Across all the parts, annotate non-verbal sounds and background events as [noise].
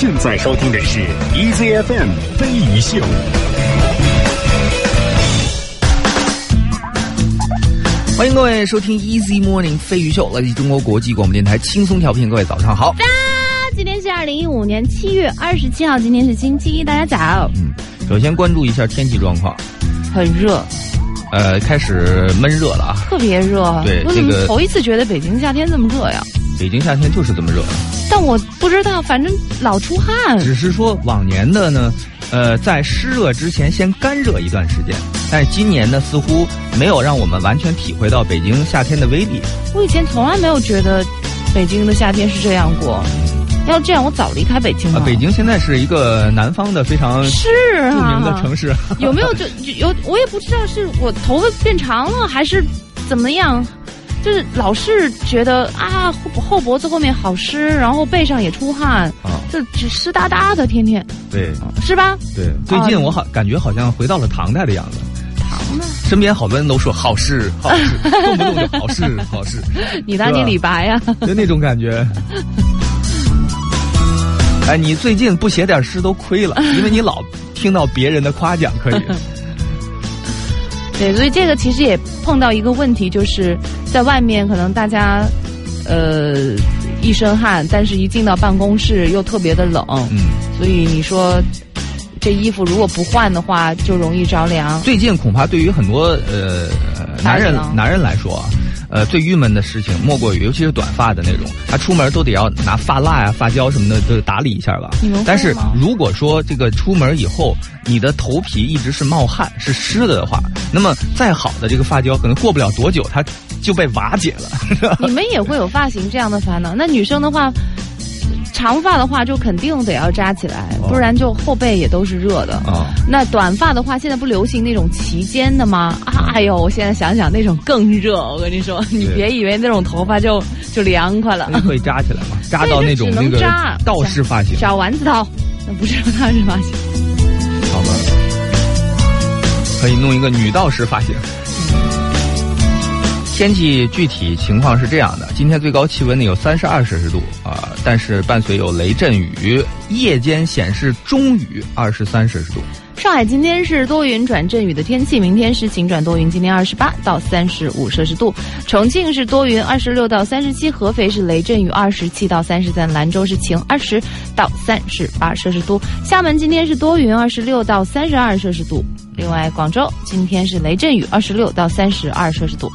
现在收听的是 EZFM 飞鱼秀。欢迎各位收听 Easy Morning 飞鱼秀，来自中国国际广播电台轻松调频。各位早上好。今天是二零一五年七月二十七号，今天是星期一，大家早。嗯，首先关注一下天气状况，很热，呃，开始闷热了啊，特别热。对我怎么这个头一次觉得北京夏天这么热呀？北京夏天就是这么热，但我不知道，反正老出汗。只是说往年的呢，呃，在湿热之前先干热一段时间，但是今年呢，似乎没有让我们完全体会到北京夏天的威力。我以前从来没有觉得北京的夏天是这样过。要这样，我早离开北京了。啊，北京现在是一个南方的非常是著啊，名的城市。有没有就就有？我也不知道是我头发变长了还是怎么样，就是老是觉得啊后后脖子后面好湿，然后背上也出汗，啊，就只湿哒哒的，天天对是吧？对，最近我好感觉好像回到了唐代的样子。唐呢？身边好多人都说好事好事，动不动就好事 [laughs] 好事，你当你李白呀、就那种感觉。[laughs] 哎，你最近不写点诗都亏了，因为你老听到别人的夸奖，可以。对，所以这个其实也碰到一个问题，就是在外面可能大家，呃，一身汗，但是一进到办公室又特别的冷，嗯，所以你说这衣服如果不换的话，就容易着凉。最近恐怕对于很多呃男人男人来说啊，呃最郁闷的事情莫过于，尤其是短发的那种，他出门都得要拿发蜡呀、发胶什么的都打理一下吧。但是如果说这个出门以后，你的头皮一直是冒汗、是湿的的话，那么再好的这个发胶，可能过不了多久它就被瓦解了。[laughs] 你们也会有发型这样的烦恼？那女生的话，长发的话就肯定得要扎起来，哦不然就后背也都是热的。啊，那短发的话，现在不流行那种齐肩的吗？哎呦，我现在想想那种更热。我跟你说，你别以为那种头发就就凉快了那，可以扎起来吗，[laughs] 扎到那种能扎道士发型，小丸子头，那不是道士发型。好吧？可以弄一个女道士发型。天气具体情况是这样的：今天最高气温呢有三十二摄氏度啊、但是伴随有雷阵雨，夜间显示中雨，二十三摄氏度。上海今天是多云转阵雨的天气，明天是晴转多云，今天二十八到三十五摄氏度。重庆是多云，二十六到三十七；合肥是雷阵雨，二十七到三十三；兰州是晴，二十到三十八摄氏度。厦门今天是多云，二十六到三十二摄氏度。另外，广州今天是雷阵雨，二十六到三十二摄氏度。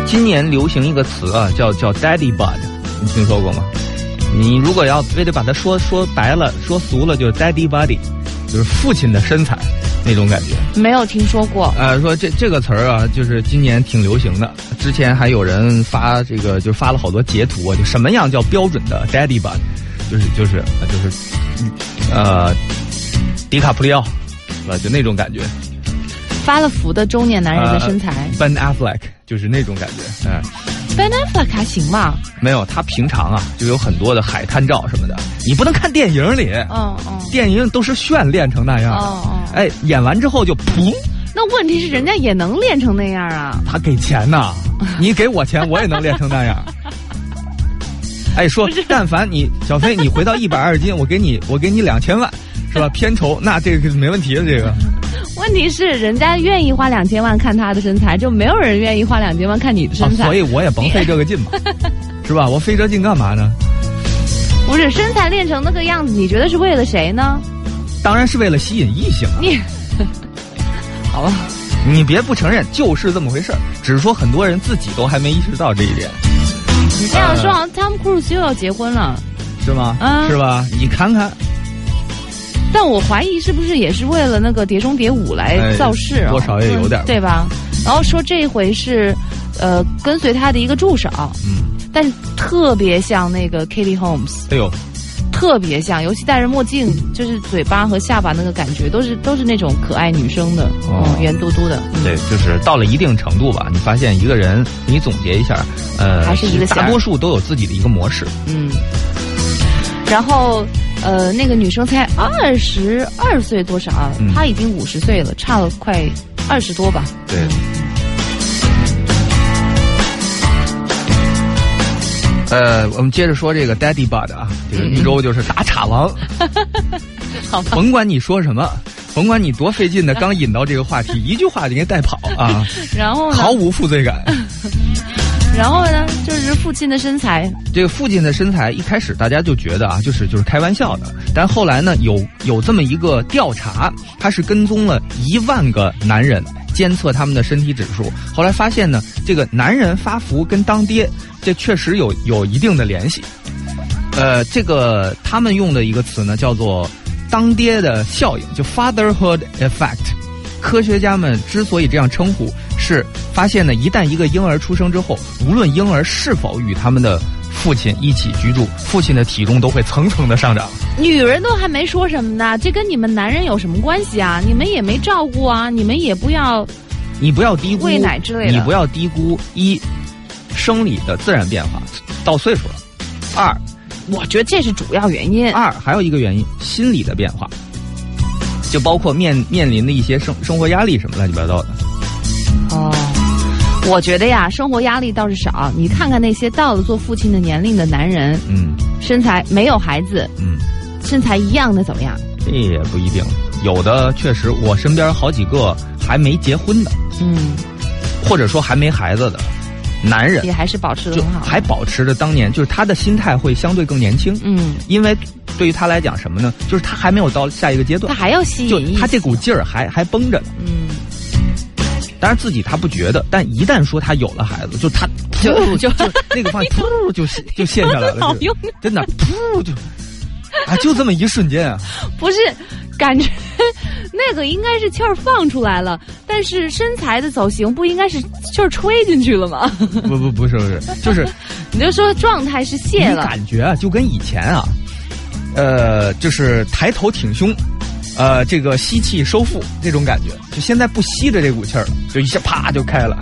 那今年流行一个词啊，叫叫 Daddy Bud，你听说过吗？你如果要非得把它说说白了、说俗了，就是 “daddy body”，就是父亲的身材那种感觉。没有听说过，呃，说这这个词儿啊，就是今年挺流行的。之前还有人发这个，就发了好多截图啊，就什么样叫标准的 daddy Body，就是就是呃就是，呃，迪卡普里奥，是吧？就那种感觉。发了福的中年男人的身材。Ben Affleck 就是那种感觉，嗯、Ben Affleck 还行吧？没有，他平常啊就有很多的海滩照什么的，你不能看电影里，嗯嗯电影都是炫练成那样的，哦哦。哎，演完之后就噗，那问题是人家也能练成那样啊。他给钱呐，[laughs] 你给我钱，我也能练成那样。哎，说但凡你小飞，你回到一百二十斤，我给你，我给你两千万，是吧？[laughs] 片酬那这个没问题的，这个问题是人家愿意花两千万看他的身材，就没有人愿意花两千万看你的啊身材。所以我也甭费这个劲嘛，[laughs] 是吧？我费这劲干嘛呢？不是身材练成那个样子，你觉得是为了谁呢？当然是为了吸引异性啊。你，[laughs] 好吧，你别不承认，就是这么回事儿。只是说很多人自己都还没意识到这一点，你这样说，好像 Tom Cruise 又要结婚了。是吗？啊是吧？你看看，但我怀疑是不是也是为了那个《碟中谍五》来哎造势啊？多少也有点嗯对吧？然后说这一回是，呃，跟随他的一个助手，嗯，但是特别像那个 Katie Holmes，哎呦，特别像，尤其戴着墨镜，就是嘴巴和下巴那个感觉，都是都是那种可爱女生的，哦嗯，圆嘟嘟的。嗯对，就是到了一定程度吧，你发现一个人，你总结一下，呃，还是一个大多数都有自己的一个模式。嗯，然后呃，那个女生才二十二岁多少啊？嗯她已经五十岁了，差了快二十多吧。对，呃，我们接着说这个 Daddy Bud 啊，这个一周就是打岔王，[laughs] 好吧，甭管你说什么，甭管你多费劲的，刚引到这个话题，[laughs] 一句话就给带跑啊，然后？毫无负罪感。[laughs] 然后呢，就是父亲的身材，这个父亲的身材一开始大家就觉得啊，就是就是开玩笑的，但后来呢，有有这么一个调查，他是跟踪了一万个男人，监测他们的身体指数，后来发现呢，这个男人发福跟当爹，这确实有有一定的联系。呃，这个他们用的一个词呢，叫做“当爹的效应”，就 fatherhood effect。科学家们之所以这样称呼，是发现呢，一旦一个婴儿出生之后，无论婴儿是否与他们的父亲一起居住，父亲的体重都会层层的上涨。女人都还没说什么呢，这跟你们男人有什么关系啊？你们也没照顾啊，你们也不要，你不要低估喂奶之类的，你不要低估一生理的自然变化，到岁数了；二，我觉得这是主要原因。二还有一个原因，心理的变化。就包括面面临的一些生生活压力什么乱七八糟的。哦，我觉得呀，生活压力倒是少。你看看那些到了做父亲的年龄的男人，嗯，身材没有孩子，嗯，身材一样的怎么样？这也不一定，有的确实，我身边好几个还没结婚的，嗯，或者说还没孩子的男人，也还是保持的很好，还保持着当年，就是他的心态会相对更年轻，嗯，因为。对于他来讲，什么呢？就是他还没有到下一个阶段，他还要吸引，他这股劲儿还还绷着呢。嗯，当然自己他不觉得，但一旦说他有了孩子，就他就就那个方向噗就就陷下来了，好用，真的噗就啊，就这么一瞬间啊，[laughs] 不是感觉那个应该是气儿放出来了，但是身材的走形不应该是气儿吹进去了吗？[laughs] 不不不是不是，就是 [laughs] 你就说状态是泄了，感觉啊就跟以前啊。呃，就是抬头挺胸，呃，这个吸气收腹这种感觉，就现在不吸着这股气儿了，就一下啪就开了。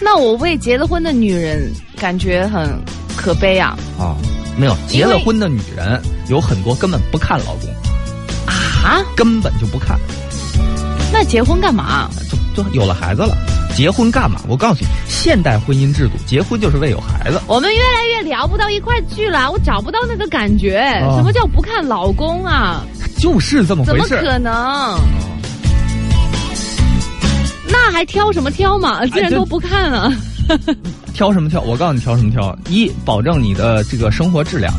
那我为结了婚的女人感觉很可悲啊！啊，没有结了婚的女人有很多根本不看老公啊，根本就不看。那结婚干嘛？就就有了孩子了。结婚干嘛？我告诉你，现代婚姻制度，结婚就是为有孩子。我们越来越聊不到一块去了，我找不到那个感觉。什么叫不看老公啊？就是这么回事。怎么可能？那还挑什么挑嘛？既然都不看了，[laughs] 挑什么挑？我告诉你，挑什么挑？一，保证你的这个生活质量，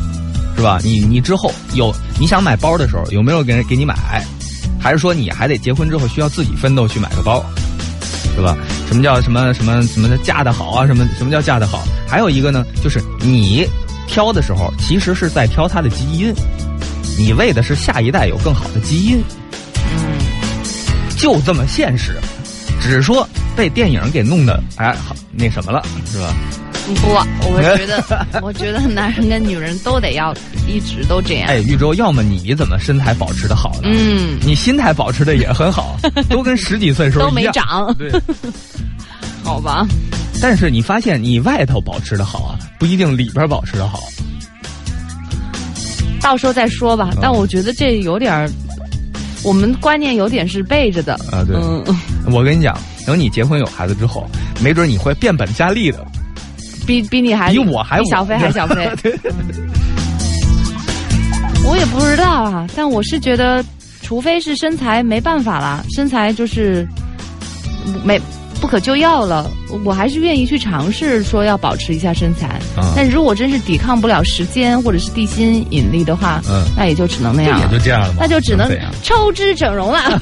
是吧？你你之后有你想买包的时候，有没有给人给你买？还是说你还得结婚之后需要自己奋斗去买个包？是吧？什么叫什么什么什么的嫁得好啊？什么什么叫嫁得好？还有一个呢，就是你挑的时候，其实是在挑他的基因，你为的是下一代有更好的基因。嗯，就这么现实，只是说被电影给弄的哎好那什么了，是吧？不，我觉得，[laughs] 我觉得男人跟女人都得要一直都这样。哎，玉州，要么你怎么身材保持的好呢？嗯，你心态保持的也很好，[laughs] 都跟十几岁时候都没长。对，[laughs] 好吧。但是你发现你外头保持的好啊，不一定里边保持的好。到时候再说吧。但我觉得这有点儿，我们观念有点是背着的。啊，对。嗯，[laughs] 我跟你讲，等你结婚有孩子之后，没准你会变本加厉的。比比你还比我还比小飞还 [laughs] 小飞，我也不知道啊，但我是觉得，除非是身材没办法了，身材就是没不可救药了，我还是愿意去尝试说要保持一下身材。但如果真是抵抗不了时间或者是地心引力的话，嗯，那也就只能那样，也就这样了，那就只能抽脂整容了。[laughs]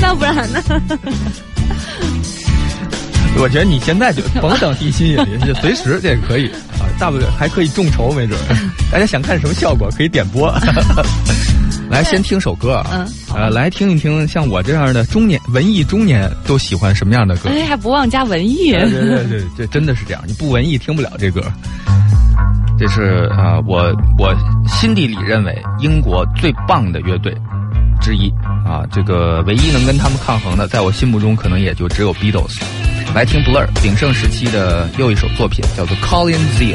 那不然呢？我觉得你现在就甭等地心引力，就随时这也可以啊，大不了还可以众筹，没准。大家想看什么效果，可以点播。来，先听首歌啊，呃，来听一听像我这样的中年文艺中年都喜欢什么样的歌？哎，还不忘加文艺。对对对，这真的是这样，你不文艺听不了这歌。这是啊，我我心底里认为英国最棒的乐队之一啊，这个唯一能跟他们抗衡的，在我心目中可能也就只有 Beatles。来听 Blur 鼎盛时期的又一首作品，叫做《Colin Zeal》。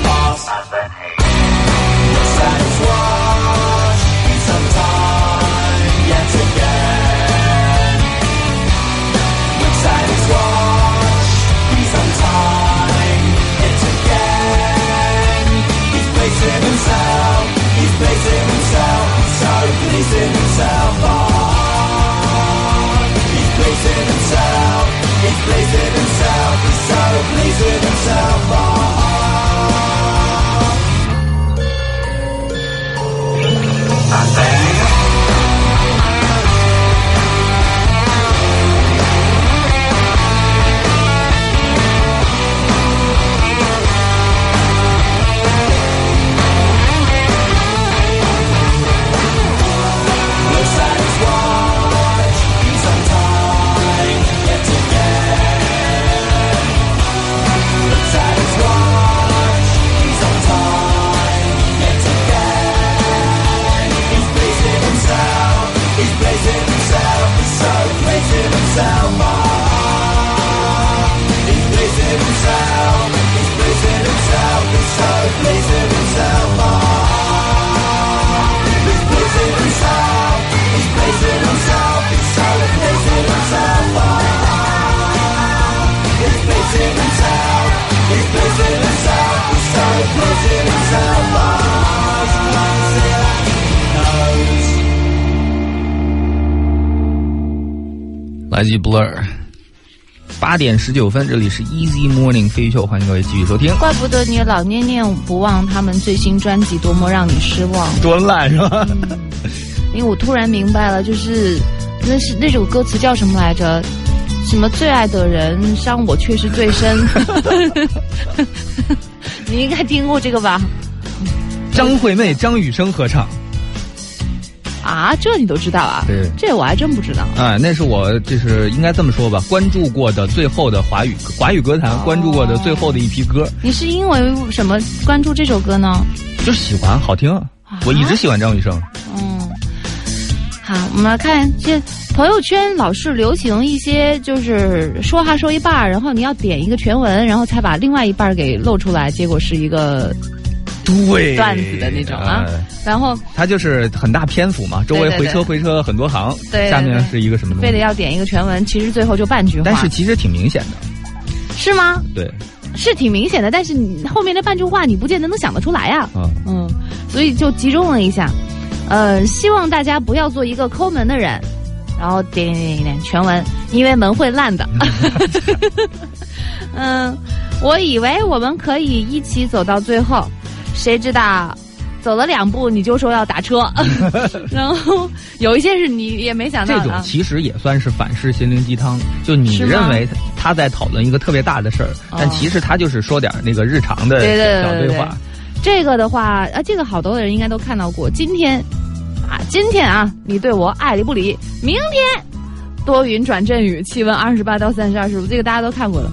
pleasing himself. Ah. He's placing himself. He's placing himself. He's so pleasing himself. Ah. He's blazing himself, he's started blazing himself up. 来自 Blur。八点十九分，这里是 Easy Morning 飞秀，欢迎各位继续收听。怪不得你老念念不忘他们最新专辑多么让你失望，多烂是吧？[laughs] 因为我突然明白了，就是那是那首歌词叫什么来着？什么最爱的人伤我却是最深。[laughs] [laughs] 你应该听过这个吧？张惠妹、张雨生合唱。啊，这你都知道啊？对这我还真不知道。啊，那是我就是应该这么说吧，关注过的最后的华语华语歌坛关注过的最后的一批歌，你是因为什么关注这首歌呢？就是喜欢好听。我一直喜欢张雨生。嗯，好，我们来看这朋友圈老是流行一些，就是说话说一半儿，然后你要点一个全文，然后才把另外一半儿给露出来，结果是一个对。段子的那种啊。哎。然后它就是很大篇幅嘛，周围回车回车很多行，对对下面是一个什么东西？非得要点一个全文，其实最后就半句话。但是其实挺明显的，是吗？对，是挺明显的，但是你后面那半句话你不见得能想得出来呀、啊，嗯，所以就集中了一下，呃，希望大家不要做一个抠门的人，然后点点点点全文，因为门会烂的。[laughs] 嗯，我以为我们可以一起走到最后，谁知道走了两步你就说要打车，[laughs] 然后有一些是你也没想到这种。其实也算是反式心灵鸡汤。就你认为他他在讨论一个特别大的事儿，但哦其实他就是说点那个日常的对对对对对小对话。这个的话，啊，这个好多的人应该都看到过。今天啊，今天啊，你对我爱理不理，明天多云转阵雨，气温二十八到三十二摄氏度，这个大家都看过了。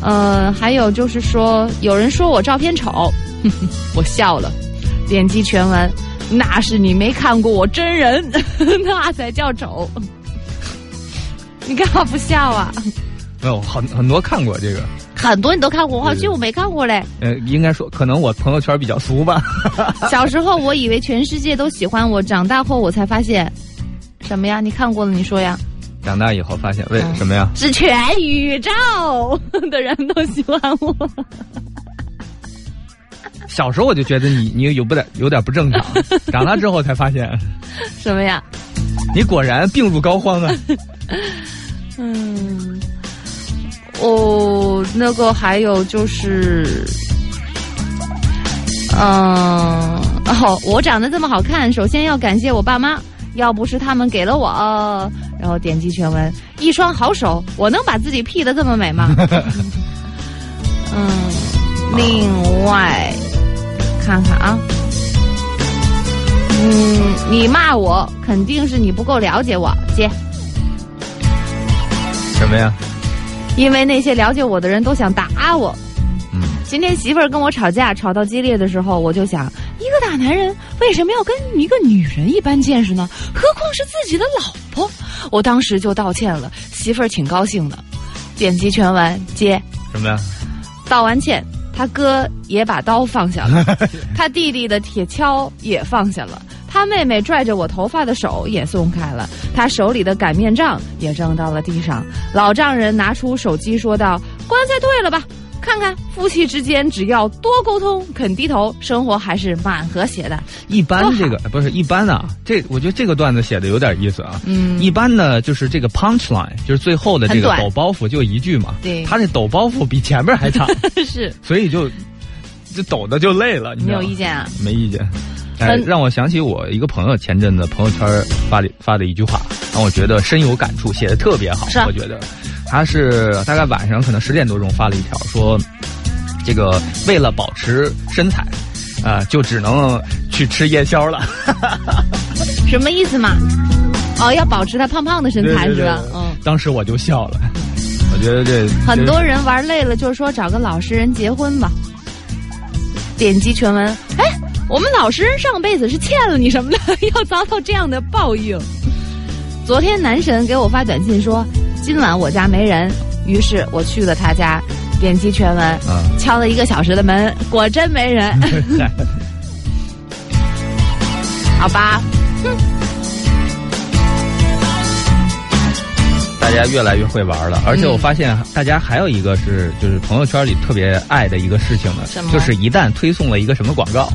呃，还有就是说，有人说我照片丑，[laughs] 我笑了，点击全文，那是你没看过我真人，[laughs] 那才叫丑。你干嘛不笑啊？没有很很多看过这个，很多你都看过，好像我没看过嘞。呃，应该说可能我朋友圈比较俗吧。[laughs] 小时候我以为全世界都喜欢我，长大后我才发现，什么呀？你看过了？你说呀？长大以后发现为嗯什么呀？是全宇宙的人都喜欢我。小时候我就觉得你你有不点有点不正常，[laughs] 长大之后才发现，什么呀？你果然病入膏肓啊！嗯，哦，那个还有就是，嗯、哦，我长得这么好看，首先要感谢我爸妈，要不是他们给了我，呃然后点击全文，一双好手，我能把自己 P 的这么美吗？[laughs] 嗯，另外看看啊。嗯，你骂我肯定是你不够了解我，接。什么呀？因为那些了解我的人都想打我。嗯，今天媳妇儿跟我吵架，吵到激烈的时候，我就想，一个大男人为什么要跟一个女人一般见识呢？何况是自己的老婆。我当时就道歉了，媳妇儿挺高兴的。点击全文接，什么呀？道完歉，他哥也把刀放下了，[laughs] 他弟弟的铁锹也放下了。他妹妹拽着我头发的手也松开了，他手里的擀面杖也扔到了地上。老丈人拿出手机说道：“棺材退了吧，看看夫妻之间只要多沟通，肯低头，生活还是蛮和谐的。一般这个不是一般啊，这我觉得这个段子写的有点意思啊。嗯一般呢就是这个 punch line，就是最后的这个抖包袱就一句嘛。对他这抖包袱比前面还长，[laughs] 是所以就就抖的就累了。你有意见啊？没意见。让我想起我一个朋友前阵子朋友圈发的发的一句话，让我觉得深有感触，写的特别好。是啊我觉得他是大概晚上可能十点多钟发了一条，说这个为了保持身材，啊、就只能去吃夜宵了。[laughs] 什么意思嘛？哦，要保持他胖胖的身材是吧？嗯。当时我就笑了，[laughs] 我觉得这很多人玩累了，就是说找个老实人结婚吧。点击全文，哎，我们老实人上辈子是欠了你什么的，[laughs] 要遭到这样的报应。昨天男神给我发短信说，今晚我家没人，于是我去了他家，点击全文，啊，敲了一个小时的门，果真没人。[laughs] 好吧，大家越来越会玩了，而且我发现大家还有一个是，就是朋友圈里特别爱的一个事情呢，就是一旦推送了一个什么广告。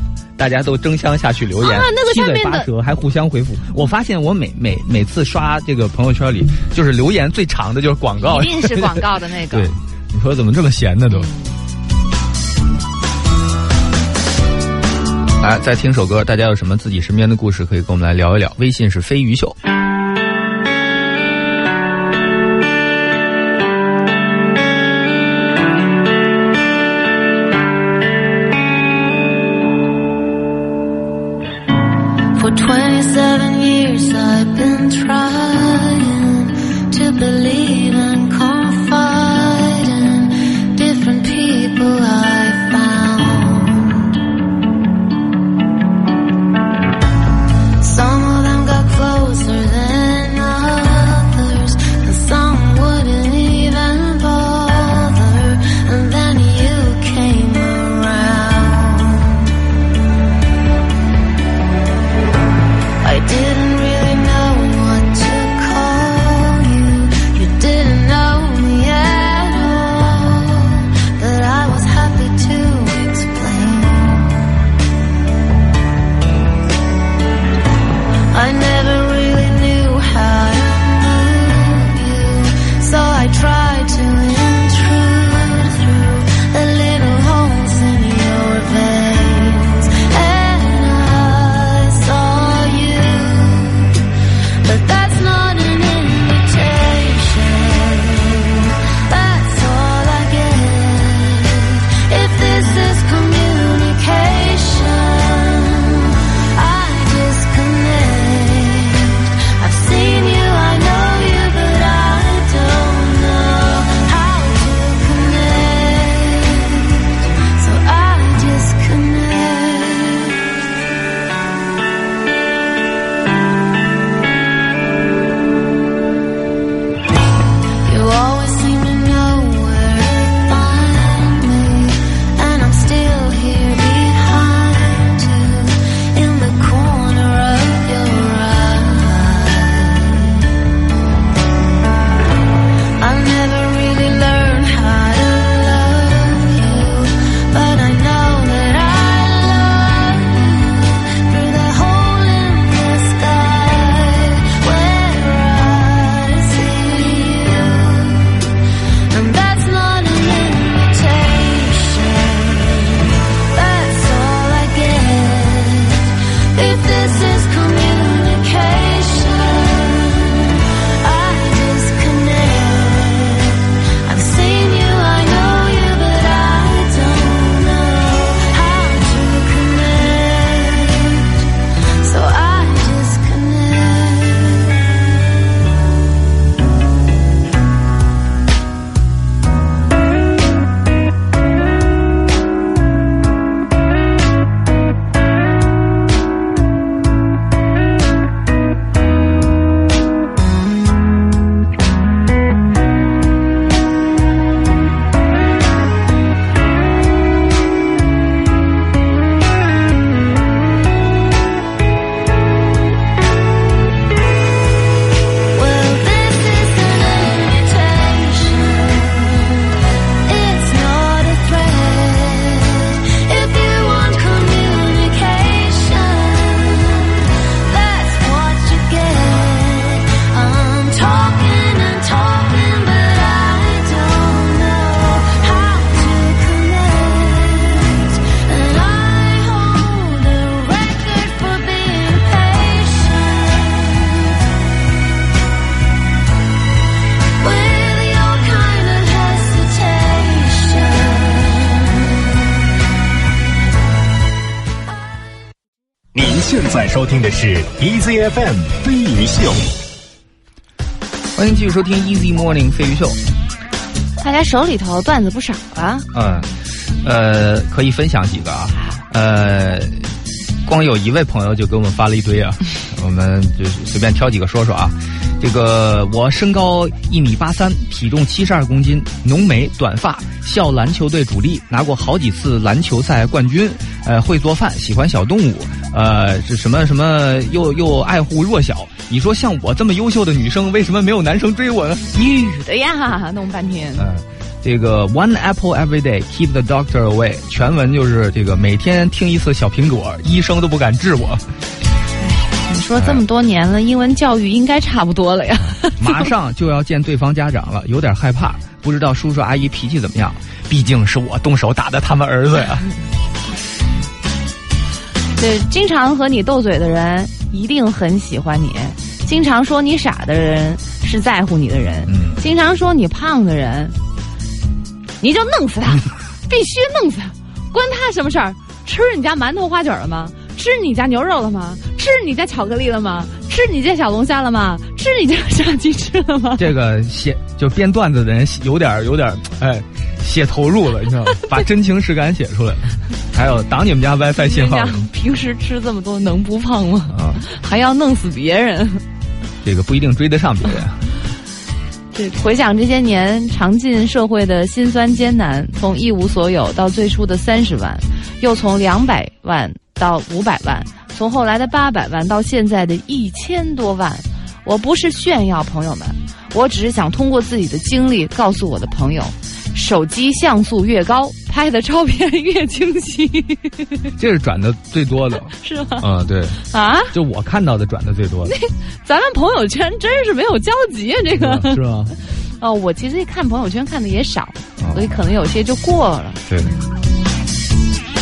大家都争相下去留言，啊那个七嘴八舌，还互相回复。我发现我每每每次刷这个朋友圈里，就是留言最长的就是广告，一定是广告的那个。[laughs] 对，你说怎么这么闲呢都？来，再听首歌，大家有什么自己身边的故事可以跟我们来聊一聊？微信是飞鱼秀。收听的是 Easy FM 飞鱼秀。欢迎继续收听 Easy Morning 飞鱼秀。大家手里头段子不少啊。嗯，呃，可以分享几个啊。呃，光有一位朋友就给我们发了一堆啊，[laughs] 我们就随便挑几个说说啊。这个我身高一米八三，体重七十二公斤，浓眉短发，校篮球队主力，拿过好几次篮球赛冠军。呃，会做饭，喜欢小动物，呃，是什么什么又又爱护弱小。你说像我这么优秀的女生，为什么没有男生追我呢？女的呀，弄半天。嗯，这个 One apple every day keep the doctor away，全文就是这个每天听一次小苹果，医生都不敢治我。你说这么多年了，英文教育应该差不多了呀。[laughs] 马上就要见对方家长了，有点害怕，不知道叔叔阿姨脾气怎么样。毕竟是我动手打的他们儿子呀。对，经常和你斗嘴的人一定很喜欢你，经常说你傻的人是在乎你的人，嗯经常说你胖的人，你就弄死他，[laughs] 必须弄死他，关他什么事儿？吃你家馒头花卷了吗？吃你家牛肉了吗？吃你家巧克力了吗？吃你家小龙虾了吗？吃你家炸鸡翅了吗？这个写就编段子的人有点有点哎，写投入了，你知道吗？[laughs] 把真情实感写出来了。还有挡你们家 WiFi 信号平时吃这么多能不胖吗？啊，还要弄死别人。这个不一定追得上别人。回想这些年尝尽社会的辛酸艰难，从一无所有到最初的三十万，又从两百万到五百万，从后来的八百万到现在的一千多万。我不是炫耀，朋友们，我只是想通过自己的经历告诉我的朋友，手机像素越高，拍的照片越清晰，[laughs] 这是转的最多的。是吗？嗯，对，啊，就我看到的转的最多的，[laughs] 咱们朋友圈真是没有交集啊，这个。是吗？[laughs] 哦，我其实看朋友圈看的也少，哦所以可能有些就过了。对。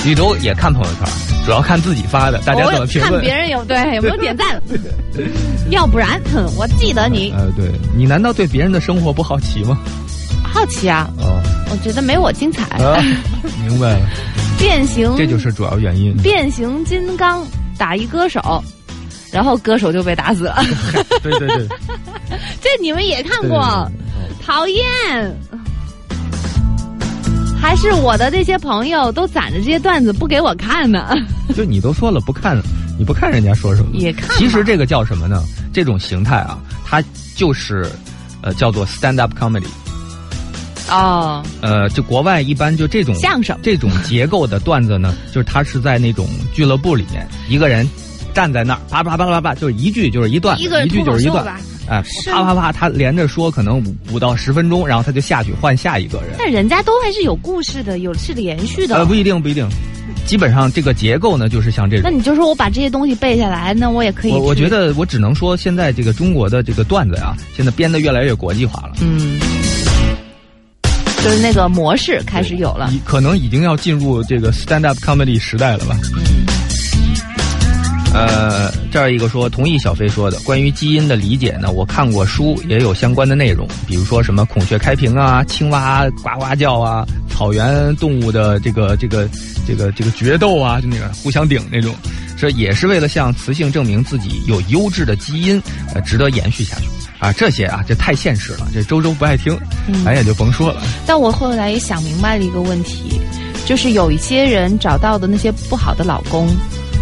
你都也看朋友圈，主要看自己发的，大家怎么评论看别。人有对有没有点赞，要不然，哼，我记得你呃，对你难道对别人的生活不好奇吗？好奇啊，哦，我觉得没我精彩。啊，明白了，[laughs] 变形，这就是主要原因。变形金刚打一歌手，然后歌手就被打死了。对 [laughs] 对对，[laughs] 这你们也看对对过，讨厌。还是我的这些朋友都攒着这些段子不给我看呢，就你都说了不看，你不看人家说什么？也看其实这个叫什么呢？这种形态啊，它就是，呃，叫做 stand up comedy。哦，呃，就国外一般就这种相声这种结构的段子呢，就是他是在那种俱乐部里面，一个人站在那儿，啪啪啪啪啪，就是一句就是一段，一句就是一段，哎，啪啪啪，他连着说可能五五到十分钟，然后他就下去换下一个人。但人家都还是有故事的，有是连续的。呃，不一定，不一定。基本上这个结构呢，就是像这种。那你就说我把这些东西背下来，那我也可以。我我觉得我只能说，现在这个中国的这个段子啊，现在编的越来越国际化了。嗯，就是那个模式开始有了。可能已经要进入这个 stand up comedy 时代了吧？嗯，呃，这儿一个说同意小飞说的，关于基因的理解呢，我看过书，也有相关的内容，比如说什么孔雀开屏啊、青蛙呱呱叫啊、草原动物的这个这个这个这个决斗啊，就那个互相顶那种，这也是为了向雌性证明自己有优质的基因，呃，值得延续下去。啊，这些啊，这太现实了，这周周不爱听，嗯咱也就甭说了。但我后来也想明白了一个问题，就是有一些人找到的那些不好的老公，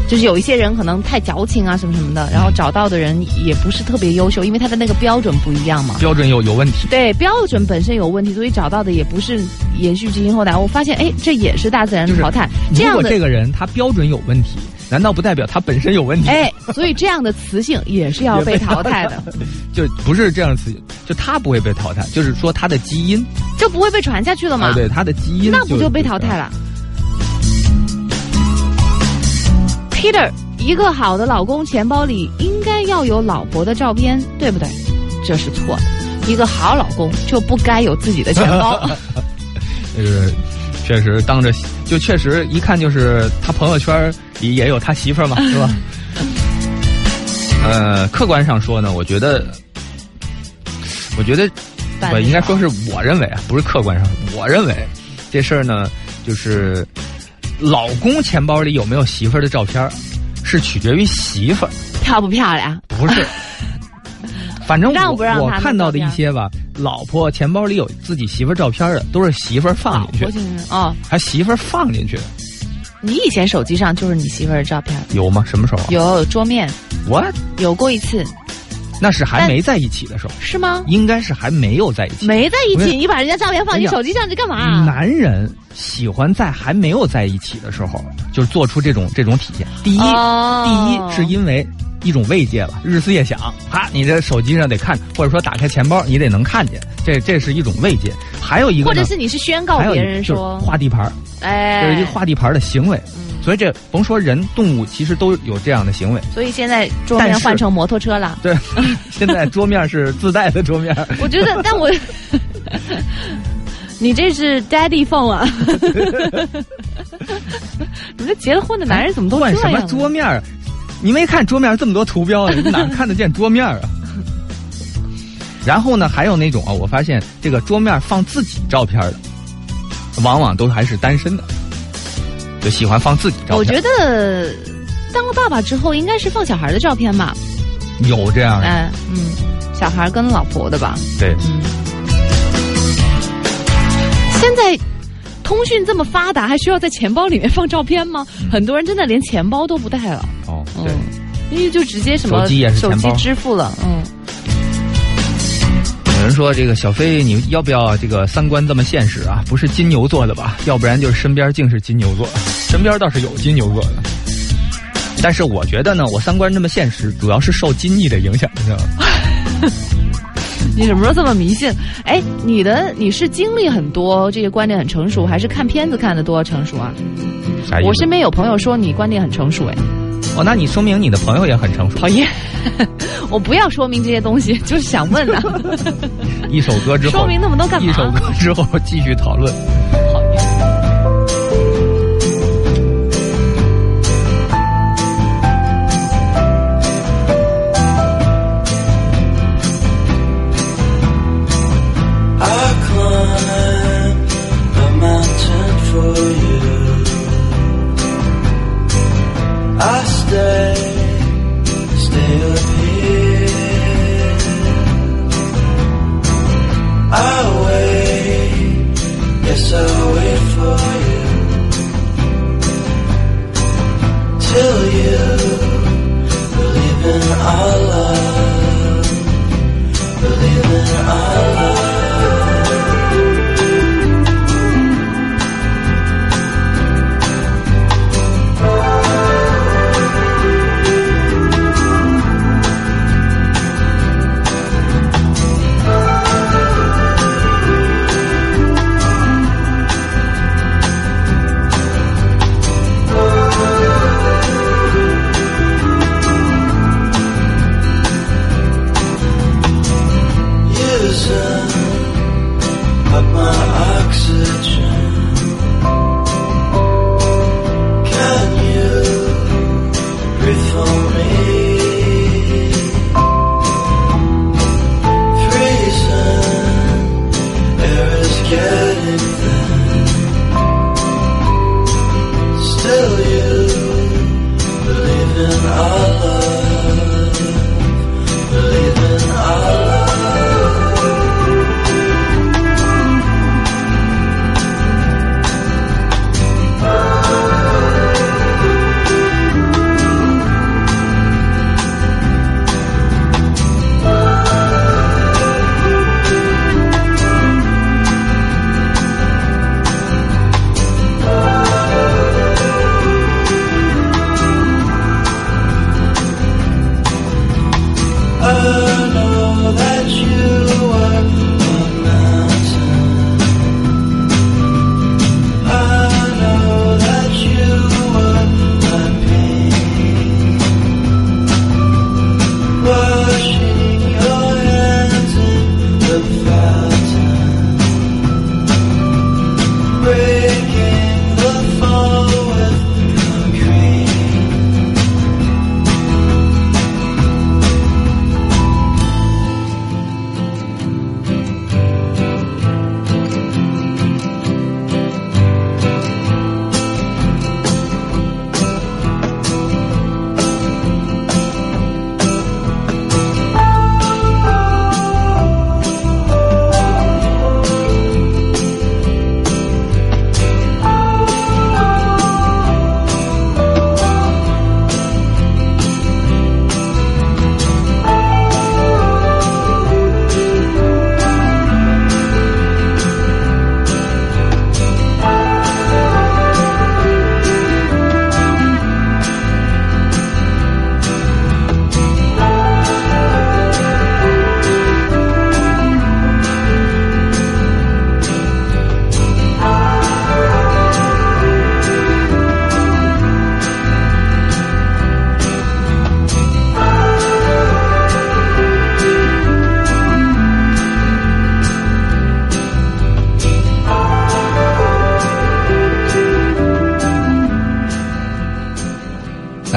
就是有一些人可能太矫情啊什么什么的，然后找到的人也不是特别优秀，因为他的那个标准不一样嘛。标准有有问题，对，标准本身有问题，所以找到的也不是延续基因后代。我发现，哎，这也是大自然的就是淘汰。这样的如果这，个人他标准有问题，难道不代表他本身有问题？哎，所以这样的雌性也是要 [laughs] 被淘汰的，就不是这样子，就它不会被淘汰，就是说它的基因就不会被传下去了嘛。啊，对它的基因那不就被淘汰了？了？Peter，一个好的老公钱包里应该要有老婆的照片，对不对？这是错的。一个好老公就不该有自己的钱包。就是确实当着就确实一看就是他朋友圈里也有他媳妇儿嘛，[laughs] 是吧？呃，客观上说呢，我觉得，我觉得我应该说是我认为啊，不是客观上，我认为这事儿呢，就是老公钱包里有没有媳妇儿的照片儿，是取决于媳妇儿，漂不漂亮？不是。[laughs] 反正我我看到的一些吧，老婆钱包里有自己媳妇儿照片的，都是媳妇儿放进去哦，还媳妇儿放进去的，你以前手机上就是你媳妇儿的照片，有吗？什么时候啊？有有桌面，我有过一次，那是还没在一起的时候，是吗？应该是还没有在一起。没在一起，你把人家照片放你手机上，去干嘛？男人喜欢在还没有在一起的时候，就是做出这种这种体现。第一，哦第一是因为一种慰藉了，日思夜想，哈，你这手机上得看，或者说打开钱包，你得能看见，这这是一种慰藉。还有一个或者是你是宣告别人说，画地盘儿，哎，这是一个画地盘儿的行为。嗯所以这甭说人，动物其实都有这样的行为。所以现在桌面换成摩托车了。[laughs] 对，现在桌面是自带的桌面。[laughs] 我觉得，但我，[laughs] 你这是 daddy phone 啊！你们这结了婚的男人怎么都换什么？桌面儿？你没看桌面这么多图标，你哪看得见桌面啊？[laughs] 然后呢，还有那种啊，我发现这个桌面放自己照片的，往往都还是单身的，就喜欢放自己照片。我觉得当了爸爸之后，应该是放小孩的照片吧？有这样的，哎，嗯，小孩跟老婆的吧？对，嗯。现在通讯这么发达，还需要在钱包里面放照片吗？很多人真的连钱包都不带了。哦，嗯对，，因为就直接什么手机也是手机钱包支付了，嗯。有人说这个小飞，你要不要这个三观这么现实啊？不是金牛座的吧？要不然就是身边竟是金牛座，身边倒是有金牛座的。但是我觉得呢，我三观这么现实，主要是受金逆的影响，你知道吗？[laughs] 你什么时候这么迷信？哎，你的你是经历很多，这些观念很成熟，还是看片子看的多成熟啊？啥意思？我身边有朋友说你观念很成熟，哎，哦，那你说明你的朋友也很成熟。讨厌，[laughs] 我不要说明这些东西，就是想问啊，[laughs] 一首歌之后，说明那么多干嘛？一首歌之后继续讨论。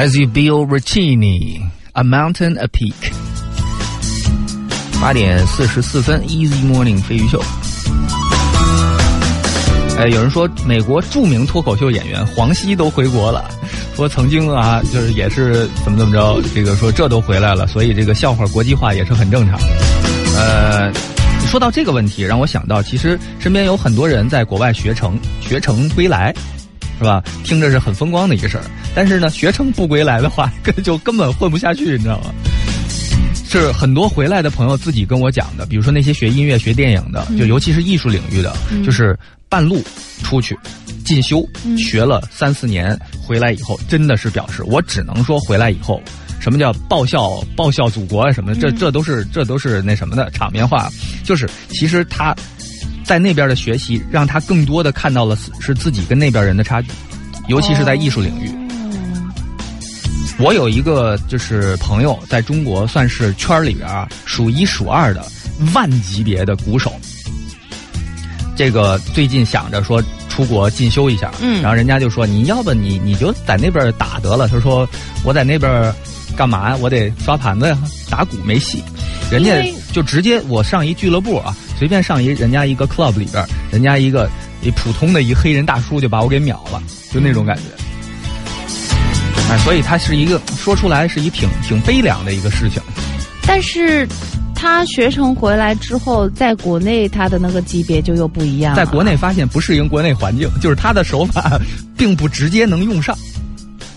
来自于 Bill Ricchini，A Mountain a Peak。八点四十四分，Easy Morning 飞鱼秀。哎，有人说美国著名脱口秀演员黄西都回国了，说曾经啊，就是也是怎么怎么着，这个说这都回来了，所以这个笑话国际化也是很正常。呃，说到这个问题，让我想到，其实身边有很多人在国外学成，学成归来，是吧？听着是很风光的一个事儿，但是呢，学成不归来的话，[laughs] 根就根本混不下去，你知道吗？是很多回来的朋友自己跟我讲的，比如说那些学音乐、学电影的，就尤其是艺术领域的，就是半路出去进修，学了三四年，回来以后真的是表示，我只能说回来以后，什么叫报效报效祖国啊什么的，这这都是这都是那什么的场面话，就是其实他在那边的学习，让他更多的看到了是自己跟那边人的差距，尤其是在艺术领域。我有一个就是朋友，在中国算是圈儿里边啊数一数二的万级别的鼓手。这个最近想着说出国进修一下，嗯然后人家就说你要不你你就在那边打得了。他说我在那边干嘛呀？我得刷盘子呀，打鼓没戏。人家就直接我上一俱乐部啊，随便上一人家一个 club 里边，人家一个一普通的一黑人大叔就把我给秒了，就那种感觉。哎，所以他是一个说出来是一挺挺悲凉的一个事情。但是他学成回来之后，在国内他的那个级别就又不一样了。在国内发现不适应国内环境，就是他的手法并不直接能用上，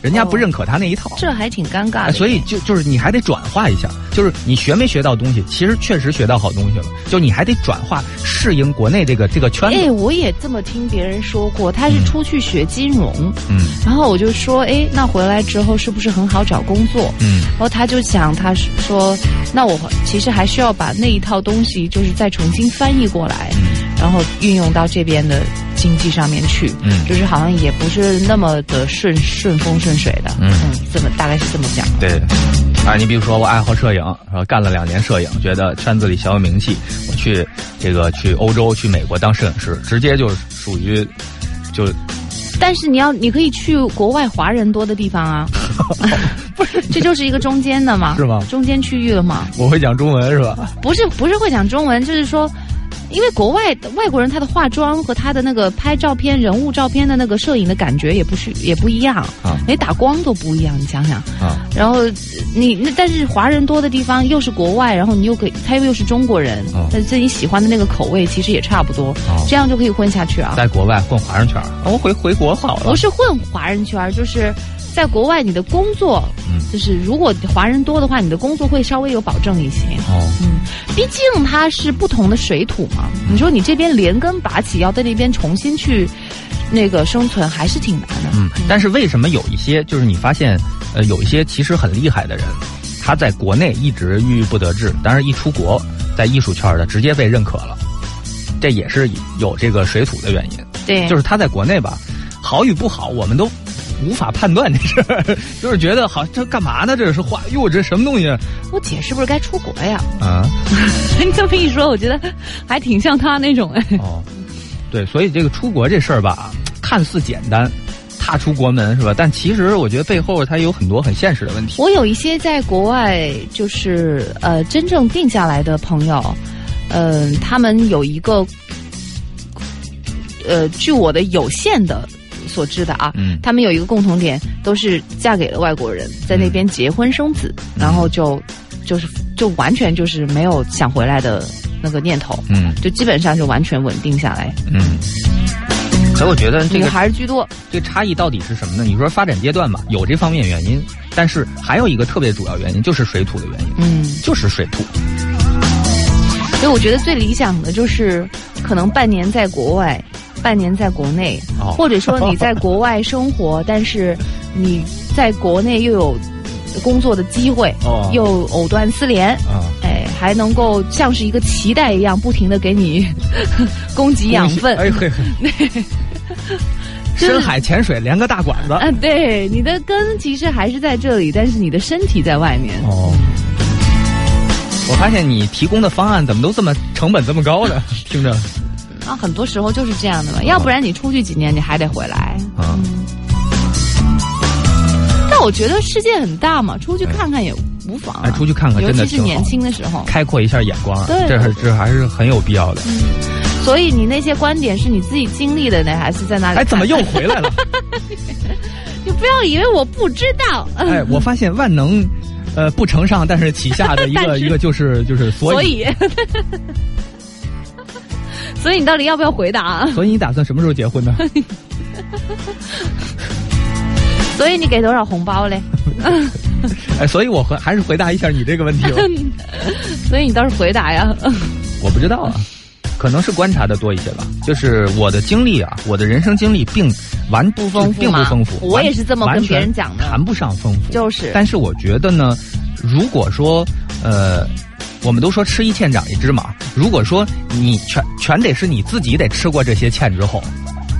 人家不认可他那一套。这还挺尴尬哎的。所以就就是你还得转化一下，就是你学没学到东西，其实确实学到好东西了，就你还得转化适应国内这个这个圈子哎，子。我也这么听别人说过，他是出去学金融，嗯然后我就说，哎，那回来之后是不是很好找工作？嗯然后他就想，他说，那我其实还需要把那一套东西，就是再重新翻译过来，然后运用到这边的经济上面去。嗯就是好像也不是那么的顺顺风顺水的。嗯这么大概是这么讲。对。啊，你比如说我爱好摄影，然后干了两年摄影，觉得圈子里小有名气，我去这个去欧洲、去美国当摄影师，直接就属于就但是你要，你可以去国外华人多的地方啊。[laughs] 不是，这就是一个中间的嘛，是吗中间区域了嘛。我会讲中文是吧？不是不是会讲中文，就是说，因为国外外国人他的化妆和他的那个拍照片、人物照片的那个摄影的感觉也不是也不一样啊连打光都不一样，你想想。啊，然后你那但是华人多的地方又是国外，然后你又可以他又又是中国人哦，但自己喜欢的那个口味其实也差不多，哦这样就可以混下去啊。在国外混华人圈，我回回国好了。不是混华人圈，就是在国外你的工作，嗯就是如果华人多的话，你的工作会稍微有保证一些。哦，嗯，毕竟它是不同的水土嘛。你说你这边连根拔起，要在那边重新去那个生存，还是挺难的。嗯，但是为什么有一些就是你发现，呃，有一些其实很厉害的人，他在国内一直郁郁不得志，但是一出国，在艺术圈的直接被认可了，这也是有这个水土的原因。对，就是他在国内吧，好与不好，我们都无法判断这事儿，就是觉得好这干嘛呢？这是画，哟，这什么东西啊？我姐是不是该出国呀？啊 [laughs] 你这么一说，我觉得还挺像她那种哎。哦，对，所以这个出国这事儿吧，看似简单，踏出国门是吧？但其实我觉得背后它有很多很现实的问题。我有一些在国外就是呃真正定下来的朋友，嗯、他们有一个呃，据我的有限的所知的啊，嗯。他们有一个共同点，都是嫁给了外国人，在那边结婚生子，然后就就是就完全就是没有想回来的那个念头，嗯。就基本上就完全稳定下来，嗯，所以我觉得这个还是居多。这个差异到底是什么呢？你说发展阶段吧，有这方面原因，但是还有一个特别主要原因就是水土的原因，嗯，就是水土。所以我觉得最理想的就是可能半年在国外，半年在国内，哦或者说你在国外生活，[laughs] 但是你在国内又有工作的机会，哦又藕断丝连，啊，哎，还能够像是一个脐带一样，不停的给你 [laughs] 供给养分。哎嘿嘿，[laughs] 就是深海潜水连个大管子。啊，对，你的根其实还是在这里，但是你的身体在外面。哦，我发现你提供的方案怎么都这么成本这么高呢？听着，啊，很多时候就是这样的嘛，要不然你出去几年，你还得回来。啊，但我觉得世界很大嘛，出去看看也无妨、啊。哎，出去看看尤其是年轻的时候。开阔一下眼光啊，对这还这还是很有必要的。所以你那些观点是你自己经历的呢，还是在哪里？哎，怎么又？回来了？[laughs] 你不要以为我不知道。哎，[laughs] 我发现万能，呃，不承上，但是旗下的一个 [laughs] 一个就是就是所以，所以，所以你到底要不要回答啊？所以你打算什么时候结婚呢？[laughs] 所以你给多少红包嘞？[laughs] 哎，所以我回还是回答一下你这个问题吧。[laughs] 所以你倒是回答呀。我不知道啊，可能是观察的多一些吧。就是我的经历啊，我的人生经历并完不丰富并不丰富。我也是这么跟别人讲的谈不上丰富。就是但是我觉得呢，如果说呃，我们都说吃一堑长一智嘛，如果说你全全得是你自己得吃过这些堑之后，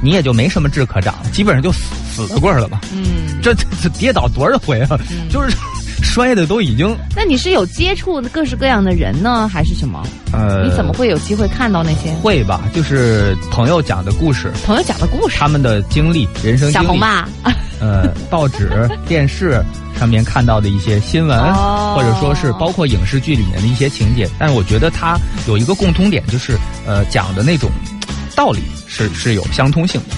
你也就没什么智可长，基本上就死死的棍儿了吧。嗯，这这这跌倒多少回啊？就是摔的都已经那你是有接触各式各样的人呢，还是什么？呃，你怎么会有机会看到那些会吧？就是朋友讲的故事，朋友讲的故事？他们的经历、人生经历，小红吧，[laughs] 呃，报纸、[laughs] 电视上面看到的一些新闻，哦或者说是包括影视剧里面的一些情节，但是我觉得它有一个共通点，就是呃讲的那种道理是是有相通性的。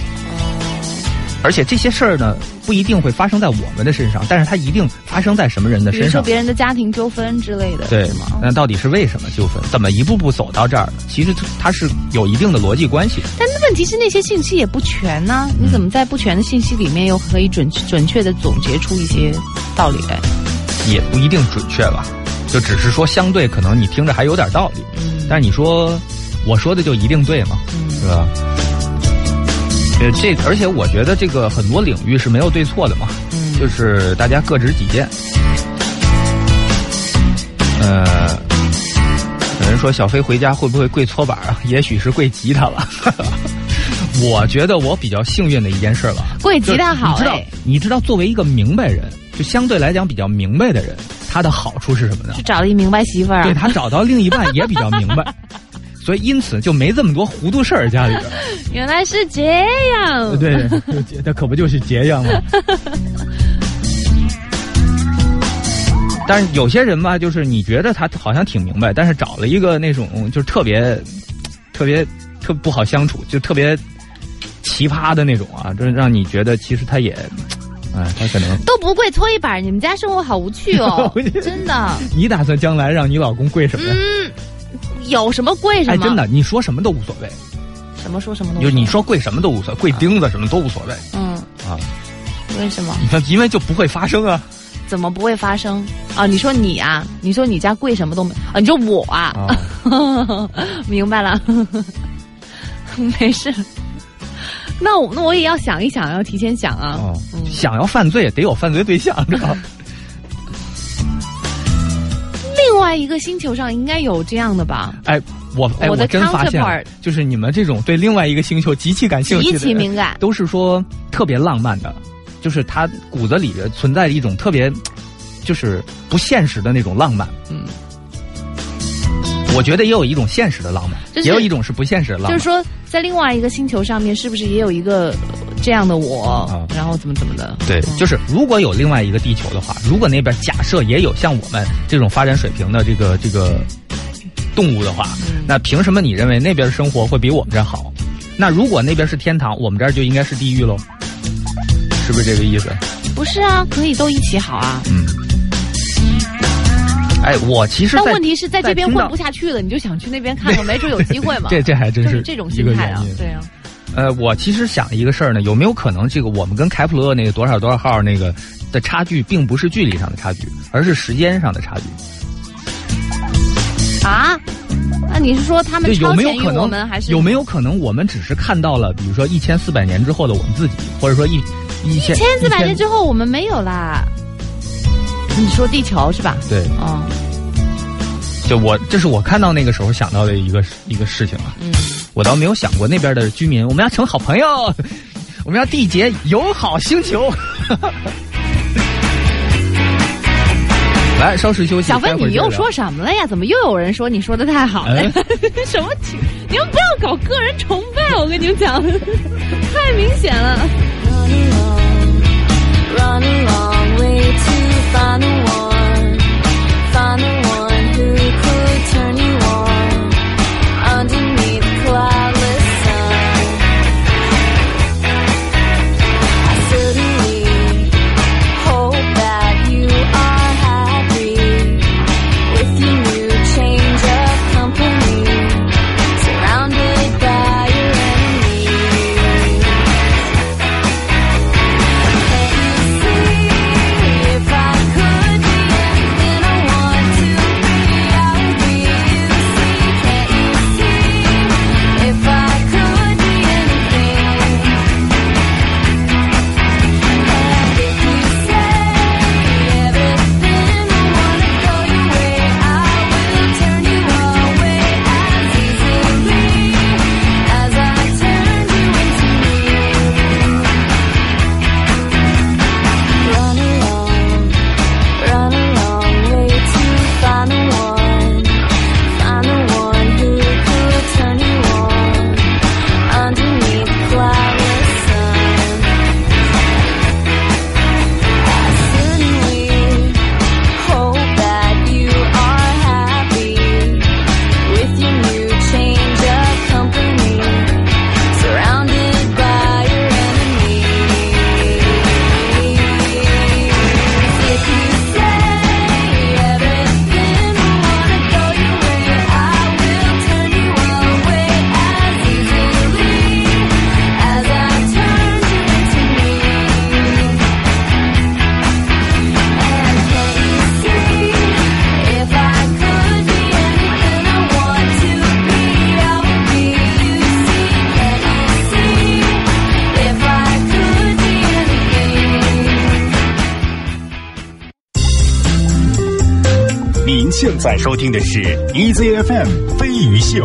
而且这些事儿呢，不一定会发生在我们的身上，但是它一定发生在什么人的比如身上。说别人的家庭纠纷之类的，对吗？那到底是为什么纠纷？怎么一步步走到这儿的？其实它是有一定的逻辑关系的。但问题是那些信息也不全呢、你怎么在不全的信息里面又可以准准确的总结出一些道理来？也不一定准确吧，就只是说相对可能你听着还有点道理，嗯但是你说我说的就一定对吗？是吧？呃，这而且我觉得这个很多领域是没有对错的嘛，嗯就是大家各执己见。呃，有人说小飞回家会不会跪搓板啊？也许是跪吉他了。[laughs] 我觉得我比较幸运的一件事吧，跪吉他好就是你知道哎，你知道，作为一个明白人，就相对来讲比较明白的人，他的好处是什么呢就？找了一明白媳妇儿啊。对他找到另一半也比较明白，所以因此就没这么多糊涂事儿家里边。[laughs] 原来是这样。对，就结他可不就是这样吗？[laughs] 但是有些人吧，就是你觉得他好像挺明白，但是找了一个那种就是特别、特别、特不好相处，就特别奇葩的那种啊，就是让你觉得其实他也，哎，他可能都不跪搓衣板，你们家生活好无趣哦，[laughs] 真的。你打算将来让你老公跪什么呀？嗯，有什么贵什哎，么？真的，你说什么都无所谓，什么说什么都就你说贵什么都无所谓，贵钉子什么都无所谓嗯，啊，为什么？你看，因为就不会发生啊。怎么不会发生啊？你说你啊？你说你家贵什么都没啊？你说我啊？啊 [laughs] 明白了，[laughs] 没事。那我那我也要想一想，要提前想啊。哦，想要犯罪得有犯罪对象，知道吧？另外一个星球上应该有这样的吧？哎，我哎，我的真发现就是你们这种对另外一个星球极其感兴趣极，其敏感。都是说特别浪漫的，就是他骨子里存在一种特别，就是不现实的那种浪漫。嗯，我觉得也有一种现实的浪漫，就是也有一种是不现实的浪漫。就是说，在另外一个星球上面，是不是也有一个呃这样的我？啊然后怎么怎么的？对，嗯就是如果有另外一个地球的话，如果那边假设也有像我们这种发展水平的这个这个动物的话，嗯那凭什么你认为那边生活会比我们这儿好？那如果那边是天堂，我们这儿就应该是地狱喽？是不是这个意思？不是啊，可以都一起好啊。嗯。哎，我其实在，但问题是在这边混不下去了，你就想去那边看看，[laughs] 没准有机会嘛 [laughs] 这这还真就是是这种心态啊对啊。呃，我其实想一个事儿呢，有没有可能这个我们跟开普勒那个多少多少号那个的差距，并不是距离上的差距，而是时间上的差距？啊？那你是说他们有没有可能我们，还是有没有可能我们只是看到了，比如说一千四百年之后的我们自己，或者说一一千千四百年之后我们没有啦？你说地球是吧？对，嗯就我这是我看到那个时候想到的一个一个事情啊，嗯，我倒没有想过那边的居民，我们要成好朋友，[laughs] 我们要缔结友好星球。[laughs] 来，稍事休息。小飞待，会儿你又说什么了呀？怎么又有人说你说的太好了？哎 [laughs] 什么情？你们不要搞个人崇拜，我跟你们讲，太明显了。Run along, run along find the one, find the one. 听的是 EZFM 飞鱼秀。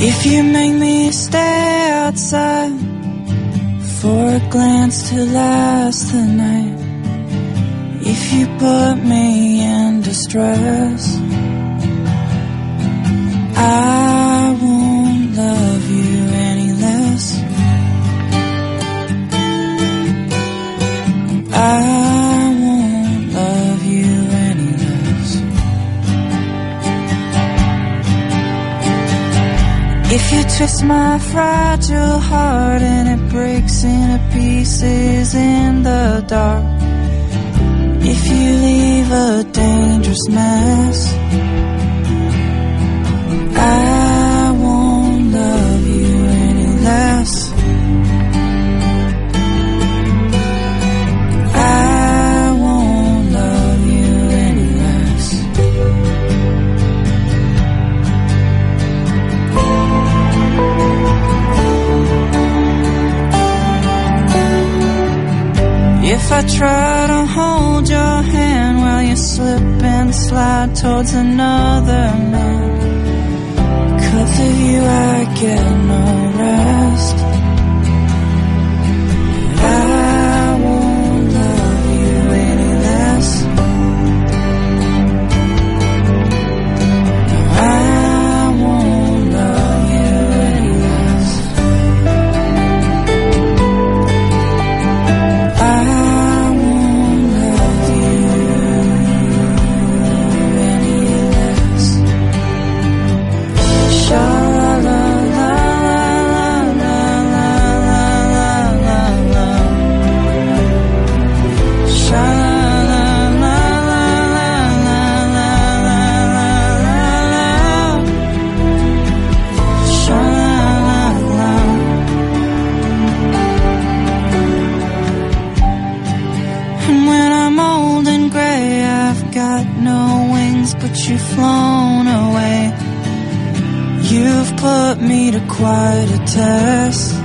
If you make me stay outside for a glance to last the night, if you put me in distress, I won't love you any less. I won't love you any less. If you twist my fragile heart and it breaks into pieces in the dark, if you leave a dangerous mess, I won't love you any less. I won't love you any less. If I try to hold your hand while you slip slide towards another man, cause of you I get no rest. No wings, but you've flown away. You've put me to quite a test.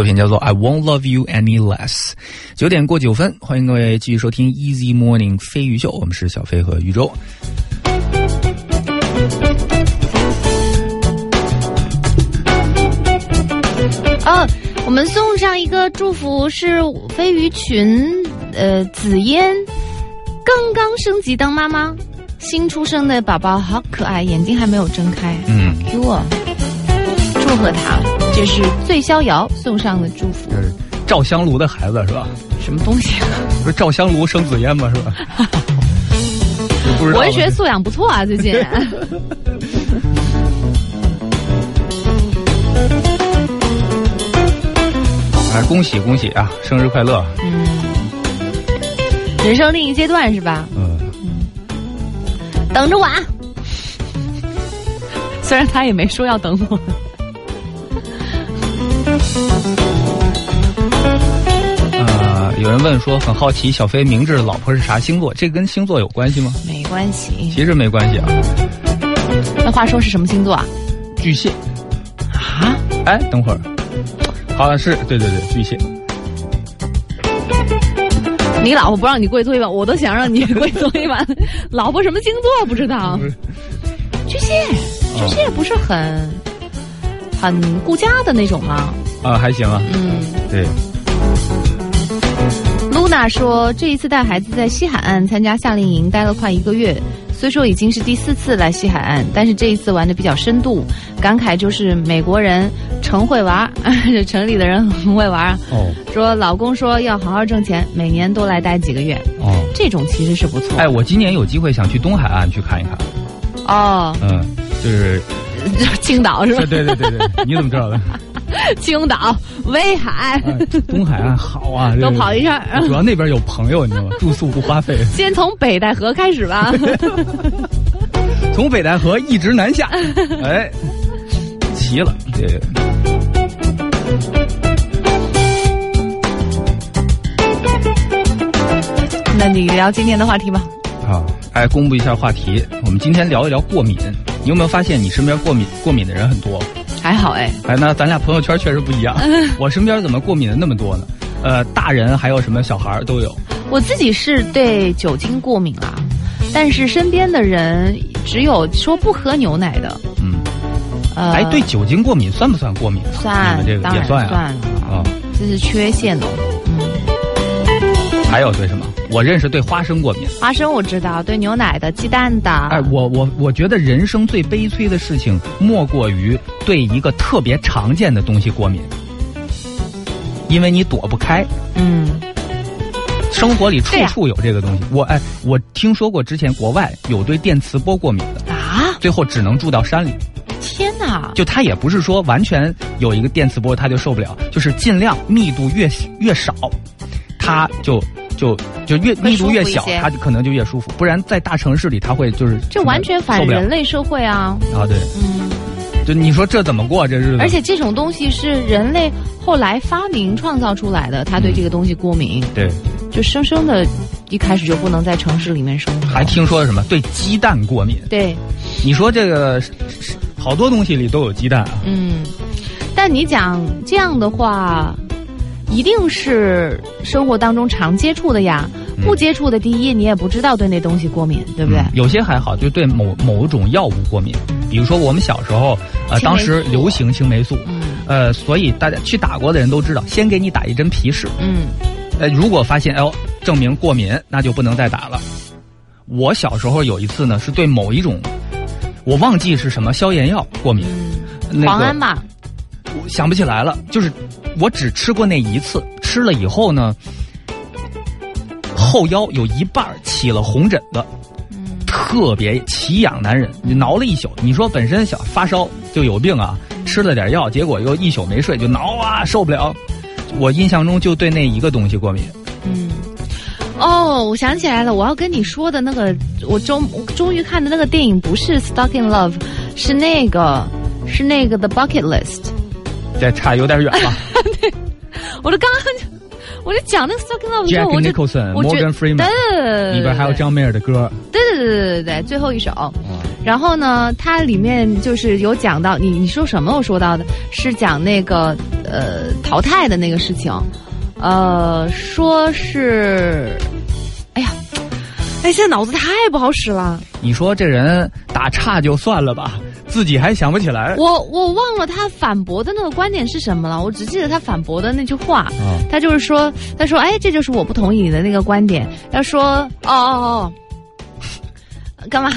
作品叫做《I Won't Love You Any Less》。九点过九分，欢迎各位继续收听 Easy Morning 飞鱼秀，我们是小飞和宇宙。哦，我们送上一个祝福，是飞鱼群，呃，紫嫣刚刚升级当妈妈，新出生的宝宝好可爱，眼睛还没有睁开，嗯，给我祝贺他，这是醉逍遥送上的祝福这。是赵香炉的孩子是吧？什么东西？啊不是赵香炉生紫烟吗？是吧？[laughs] 文学素养不错啊，最近。[laughs] 哎，恭喜恭喜啊！生日快乐！嗯，人生另一阶段是吧？嗯，等着我啊！[laughs] 虽然他也没说要等我。呃，有人问说很好奇，小飞明智的老婆是啥星座？这跟星座有关系吗？没关系。其实没关系啊。那话说是什么星座啊？巨蟹，啊？哎，等会儿，好像是对对对，巨蟹。你老婆不让你跪搓衣板，我都想让你跪搓衣板。[laughs] 老婆什么星座不知道？巨蟹，巨蟹不是很很顾家的那种吗？啊，还行啊，嗯。对，露娜说，这一次带孩子在西海岸参加夏令营，待了快一个月。虽说已经是第四次来西海岸，但是这一次玩的比较深度，感慨就是美国人城会玩 [laughs] 城里的人很会玩啊。哦说老公说要好好挣钱，每年多来待几个月，哦，这种其实是不错。哎，我今年有机会想去东海岸去看一看，哦，嗯，就是，[laughs] 青岛是吧？对对对对，你怎么知道的？[laughs] 青岛、威海哎东海岸好啊，这都跑一圈。主要那边有朋友，你知道吗？住宿不花费，先从北戴河开始吧。[laughs] 从北戴河一直南下，[laughs] 哎，齐了，这那你聊今天的话题吧。啊，哎，公布一下话题，我们今天聊一聊过敏。你有没有发现你身边过敏过敏的人很多？还好哎，哎，那咱俩朋友圈确实不一样。我身边怎么过敏的那么多呢？呃，大人还有什么小孩儿都有。我自己是对酒精过敏啊，但是身边的人只有说不喝牛奶的。嗯，呃，哎，对酒精过敏算不算过敏啊？算，你们这个当然也算啊。算了啊，这是缺陷哦。嗯，还有对什么？我认识对花生过敏。花生我知道，对牛奶的、鸡蛋的。哎，我我我觉得人生最悲催的事情，莫过于对一个特别常见的东西过敏，因为你躲不开。嗯，生活里处处有这个东西。我哎，我听说过之前国外有对电磁波过敏的，啊，最后只能住到山里。天哪！就他也不是说完全有一个电磁波他就受不了，就是尽量密度越越少，他就就就越会密度越小舒服一，些他就可能就越舒服。不然在大城市里他会就是这完全反人类社会啊！啊！对，嗯，就你说这怎么过这日子？而且这种东西是人类后来发明创造出来的，他对这个东西过敏，对，就生生的，一开始就不能在城市里面生活。还听说什么对鸡蛋过敏？对，你说这个好多东西里都有鸡蛋啊。嗯，但你讲这样的话，一定是生活当中常接触的呀。嗯。不接触的，第一你也不知道对那东西过敏，对不对？嗯有些还好，就对某某种药物过敏，比如说我们小时候，呃，当时流行青霉素，嗯。呃，所以大家去打过的人都知道，先给你打一针皮试，嗯，呃，如果发现哎呦证明过敏，那就不能再打了。我小时候有一次呢，是对某一种，我忘记是什么消炎药过敏，那个黄安吧，我想不起来了，就是我只吃过那一次，吃了以后呢，后腰有一半起了红疹子，特别奇痒难忍，你挠了一宿。你说本身小发烧就有病啊，吃了点药，结果又一宿没睡，就挠啊受不了。我印象中就对那一个东西过敏。嗯。哦，我想起来了，我要跟你说的那个，我终终于看的那个电影不是《Stuck in Love》，是那个，是那个《The Bucket List》。这差有点远了。[laughs] 对我就刚刚，我就讲那个《Stuck in Love》的时候，Jack 我就 Nicholson、我觉 Morgan Freeman 里边还有张美尔的歌。对对对对对对，最后一首。然后呢，它里面就是有讲到你你说什么？我说到的是讲那个呃淘汰的那个事情，呃，说是，哎呀，哎，现在脑子太不好使了，你说这人打岔就算了吧，自己还想不起来。我我忘了他反驳的那个观点是什么了，我只记得他反驳的那句话，啊他就是说，他说，哎，这就是我不同意你的那个观点。他说，哦哦哦，干嘛？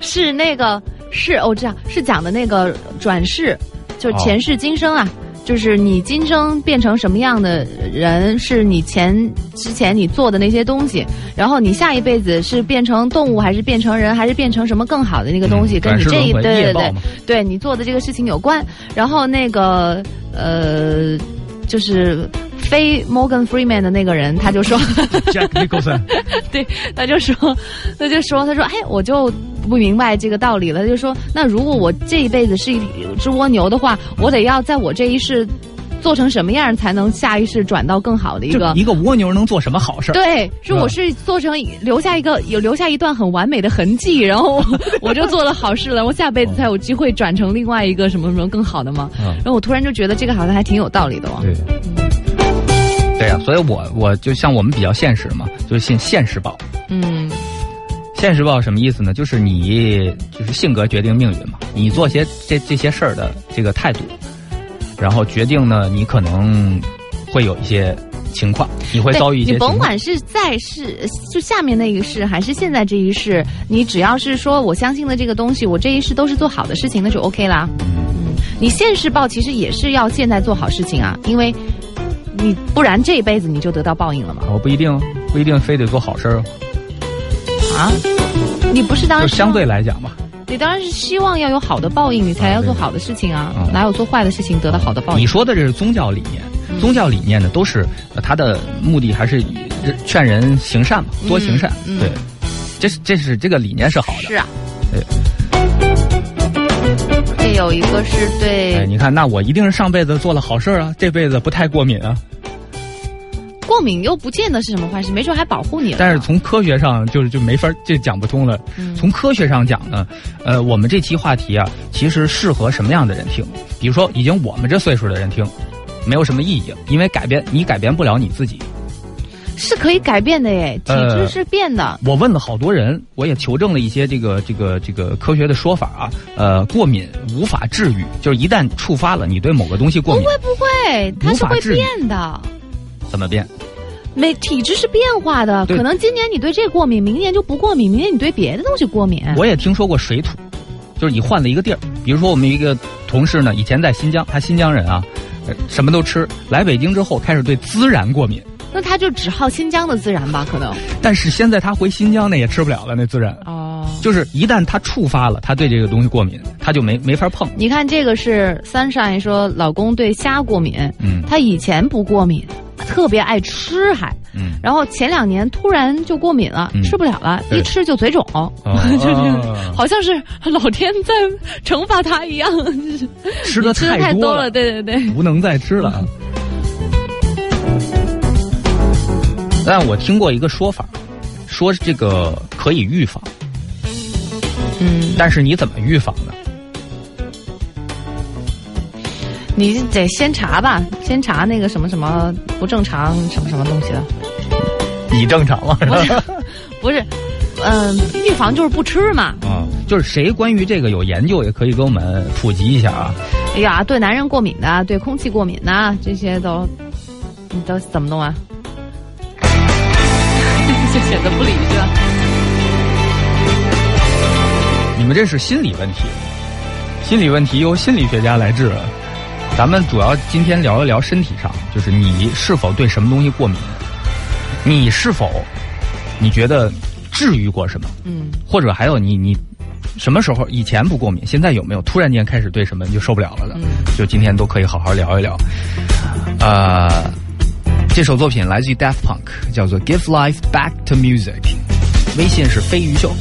是那个是哦，这样是讲的那个转世，就是前世今生啊。就是你今生变成什么样的人，是你前之前你做的那些东西，然后你下一辈子是变成动物，还是变成人，还是变成什么更好的那个东西，嗯跟你这一对对对对你做的这个事情有关。然后那个呃，就是非 Morgan Freeman 的那个人，他就说，[laughs] Jack Nicholson，[laughs] 对，他就说，他就说，他说，哎，我就不明白这个道理了。他就说，那如果我这一辈子是一只蜗牛的话，我得要在我这一世做成什么样，才能下一世转到更好的一个。一个蜗牛能做什么好事？对，是我是做成留下一个有留下一段很完美的痕迹，然后我 [laughs] 我就做了好事了，我下辈子才有机会转成另外一个什么什么更好的吗。嗯然后我突然就觉得这个好像还挺有道理的哦。对，对呀、所以我我就像我们比较现实嘛，就是信现实宝。嗯现实报什么意思呢？就是你就是性格决定命运嘛，你做些这这些事儿的这个态度，然后决定呢，你可能会有一些情况，你会遭遇一些你。甭管是在世，就下面那一世，还是现在这一世，你只要是说我相信的这个东西，我这一世都是做好的事情，那就 OK 啦。嗯，你现世报其实也是要现在做好事情啊，因为你不然这一辈子你就得到报应了嘛。我不一定，不一定非得做好事儿哦，啊，你不是当然就相对来讲吧。你当然是希望要有好的报应，你才要做好的事情啊，嗯哪有做坏的事情得到好的报应？你说的这是宗教理念，嗯宗教理念呢，都是呃它的目的还是以劝人行善嘛，多行善。对，这是这是这个理念是好的。是啊，对。这有一个是哎，对你看，那我一定是上辈子做了好事儿啊，这辈子不太过敏啊。过敏又不见得是什么坏事，没准还保护你了。但是从科学上就是就没法儿这讲不通了。嗯从科学上讲呢，呃，我们这期话题啊，其实适合什么样的人听？比如说，已经我们这岁数的人听，没有什么意义，因为改变你改变不了你自己。是可以改变的耶，体质呃是变的。我问了好多人，我也求证了一些这个这个这个科学的说法啊。呃，过敏无法治愈，就是一旦触发了你对某个东西过敏，不会不会，它是会变的。怎么变？每体质是变化的，可能今年你对这过敏，明年就不过敏，明年你对别的东西过敏。我也听说过水土，就是你换了一个地儿，比如说我们一个同事呢，以前在新疆，他新疆人啊，呃什么都吃，来北京之后开始对孜然过敏，那他就只好新疆的孜然吧，可能。[laughs] 但是现在他回新疆那也吃不了了，那孜然。哦，就是一旦他触发了，他对这个东西过敏，他就没没法碰。你看这个是 Sunshine 说老公对虾过敏，嗯他以前不过敏，特别爱吃还，嗯，然后前两年突然就过敏了，嗯。吃不了了，一吃就嘴肿，就这哦。[laughs] 个，好像是老天在惩罚他一样，[laughs] 吃的太多多了，对对对。不能再吃了。啊。但我听过一个说法，说这个可以预防，嗯，但是你怎么预防呢？你得先查吧，先查那个什么什么不正常什么什么东西的，你正常吗？是不是吧？[laughs] 不是，嗯、预防就是不吃嘛。啊，就是谁关于这个有研究，也可以给我们普及一下啊。哎呀，对男人过敏的，对空气过敏的，这些都，你都怎么弄啊？[laughs] 就显得不理智了。你们这是心理问题，心理问题由心理学家来治。咱们主要今天聊一聊身体上，就是你是否对什么东西过敏，你是否你觉得治愈过什么，嗯，或者还有你你什么时候以前不过敏，现在有没有突然间开始对什么就受不了了的？嗯就今天都可以好好聊一聊。呃，这首作品来自于 Daft Punk，叫做《Give Life Back to Music》，微信是飞鱼秀。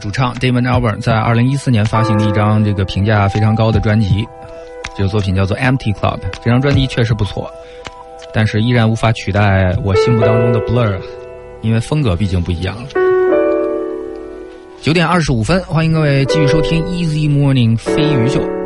主唱 David Albarn 在二零一四年发行的一张这个评价非常高的专辑，这个作品叫做《Empty Club》。这张专辑确实不错，但是依然无法取代我心目当中的 Blur，因为风格毕竟不一样了。九点二十五分，欢迎各位继续收听 Easy Morning 飞鱼秀。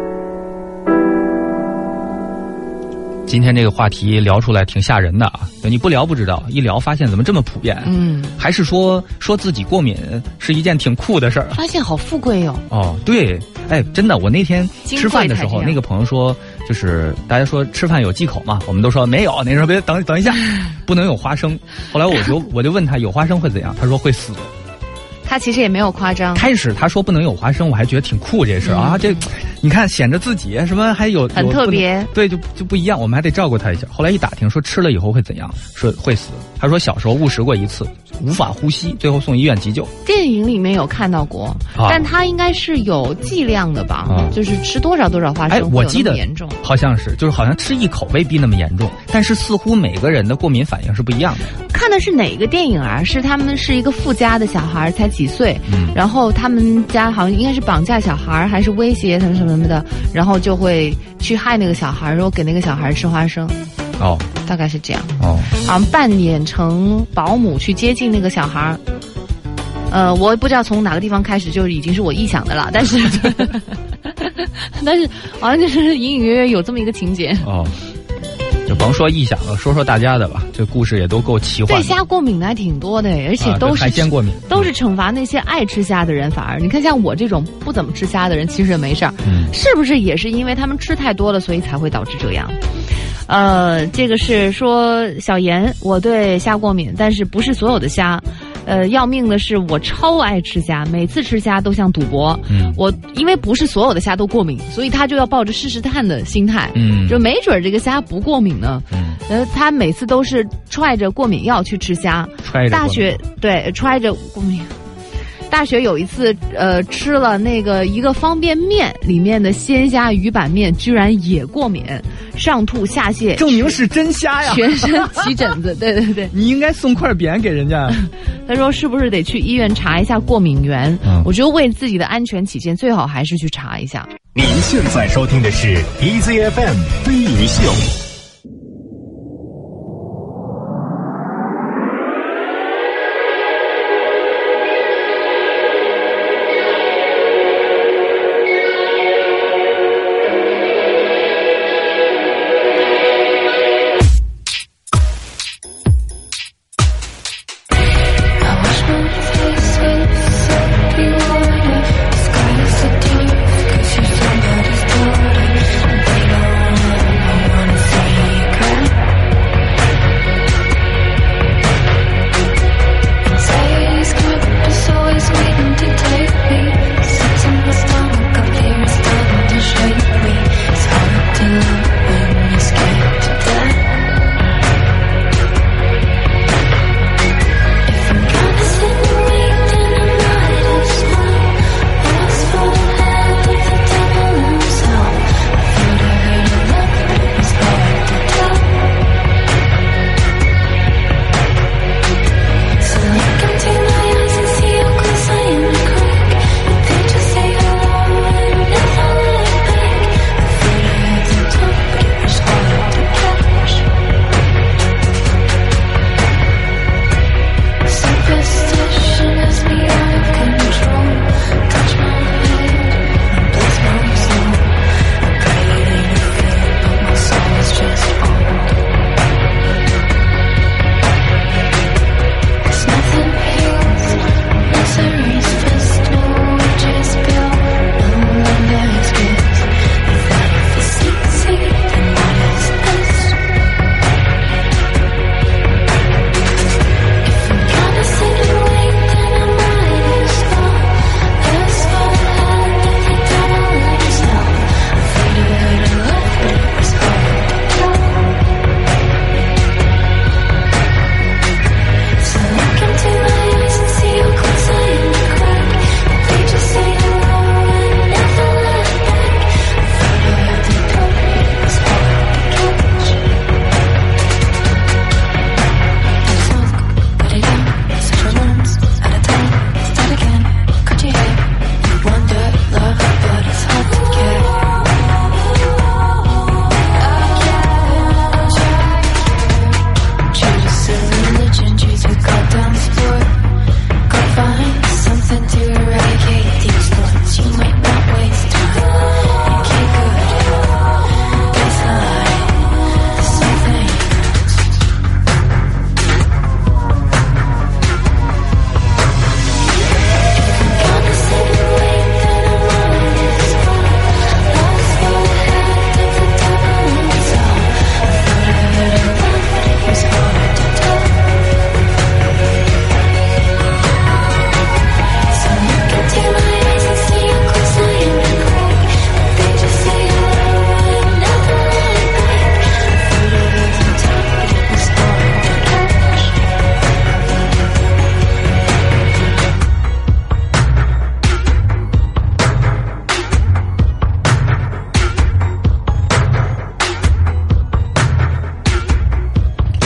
今天这个话题聊出来挺吓人的啊！你不聊不知道，一聊发现怎么这么普遍？嗯，还是说说自己过敏是一件挺酷的事儿啊？发现好富贵哦。哦，对，哎，真的，我那天吃饭的时候，那个朋友说，就是大家说吃饭有忌口嘛，我们都说没有，那时候别等等一下，[laughs] 不能有花生。后来我就我就问他有花生会怎样，他说会死。他其实也没有夸张，开始他说不能有花生，我还觉得挺酷这事儿啊，这你看显着自己什么还有嗯很特别对，就就不一样，我们还得照顾他一下。后来一打听说吃了以后会怎样，说会死。他说小时候误食过一次，无法呼吸，最后送医院急救。电影里面有看到过，啊但他应该是有剂量的吧？啊就是吃多少多少花哎，生，哎我记得严重。好像是，就是好像吃一口未必那么严重，但是似乎每个人的过敏反应是不一样的。看的是哪个电影啊？是他们是一个富家的小孩，才几岁，嗯然后他们家好像应该是绑架小孩，还是威胁什么什么什么的，然后就会去害那个小孩，然后给那个小孩吃花生，哦大概是这样。哦，好像扮演成保姆去接近那个小孩儿。呃，我也不知道从哪个地方开始就已经是我臆想的了，但是，[laughs] 但是好像就是隐隐约约有这么一个情节。哦，就甭说臆想了，说说大家的吧。这故事也都够奇幻对。虾过敏的还挺多的，而且都是、海鲜过敏都是惩罚那些爱吃虾的人。反而你看，像我这种不怎么吃虾的人，其实也没事儿。嗯是不是也是因为他们吃太多了，所以才会导致这样？呃，这个是说小严，我对虾过敏，但是不是所有的虾。呃，要命的是我超爱吃虾，每次吃虾都像赌博。嗯我因为不是所有的虾都过敏，所以他就要抱着试试探的心态。嗯就没准儿这个虾不过敏呢。嗯，呃，他每次都是揣着过敏药去吃虾。揣着大学对揣着过敏。大学有一次，呃，吃了那个一个方便面里面的鲜虾鱼板面，居然也过敏，上吐下泻，证明是真虾呀！全身起疹子。[laughs] 对对对，你应该送块匾给人家。他说是不是得去医院查一下过敏源？嗯我觉得为自己的安全起见，最好还是去查一下。您现在收听的是 EZFM 飞鱼秀。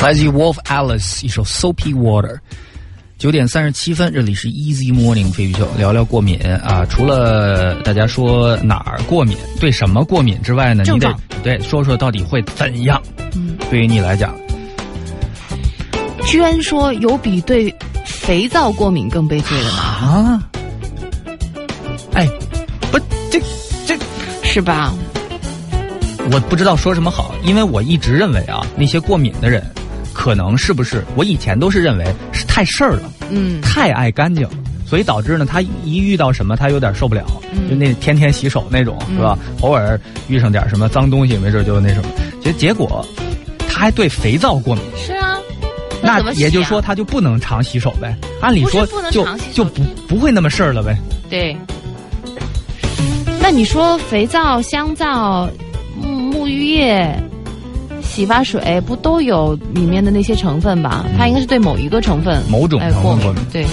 来自于 Wolf Alice 一首 Soapy Water。九点三十七分，这里是 Easy Morning 飞鱼秀，聊聊过敏啊。除了大家说哪儿过敏，对什么过敏之外呢，你得对说说到底会怎样？嗯，对于你来讲，居然说有比对肥皂过敏更悲催的吗？啊，哎，不，这这是吧？我不知道说什么好，因为我一直认为啊，那些过敏的人，可能是不是我以前都是认为是太事儿了，嗯，太爱干净，所以导致呢，他一遇到什么他有点受不了，嗯就那天天洗手那种，是吧？偶尔遇上点什么脏东西，没准就那什么，结结果他还对肥皂过敏。是啊。那也就是说，他就不能常洗手呗？按理说不不能就就不不会那么事儿了呗？对。那你说肥皂、香皂、沐沐浴液、洗发水不都有里面的那些成分吧？它应该是对某一个成分某种成分过敏对。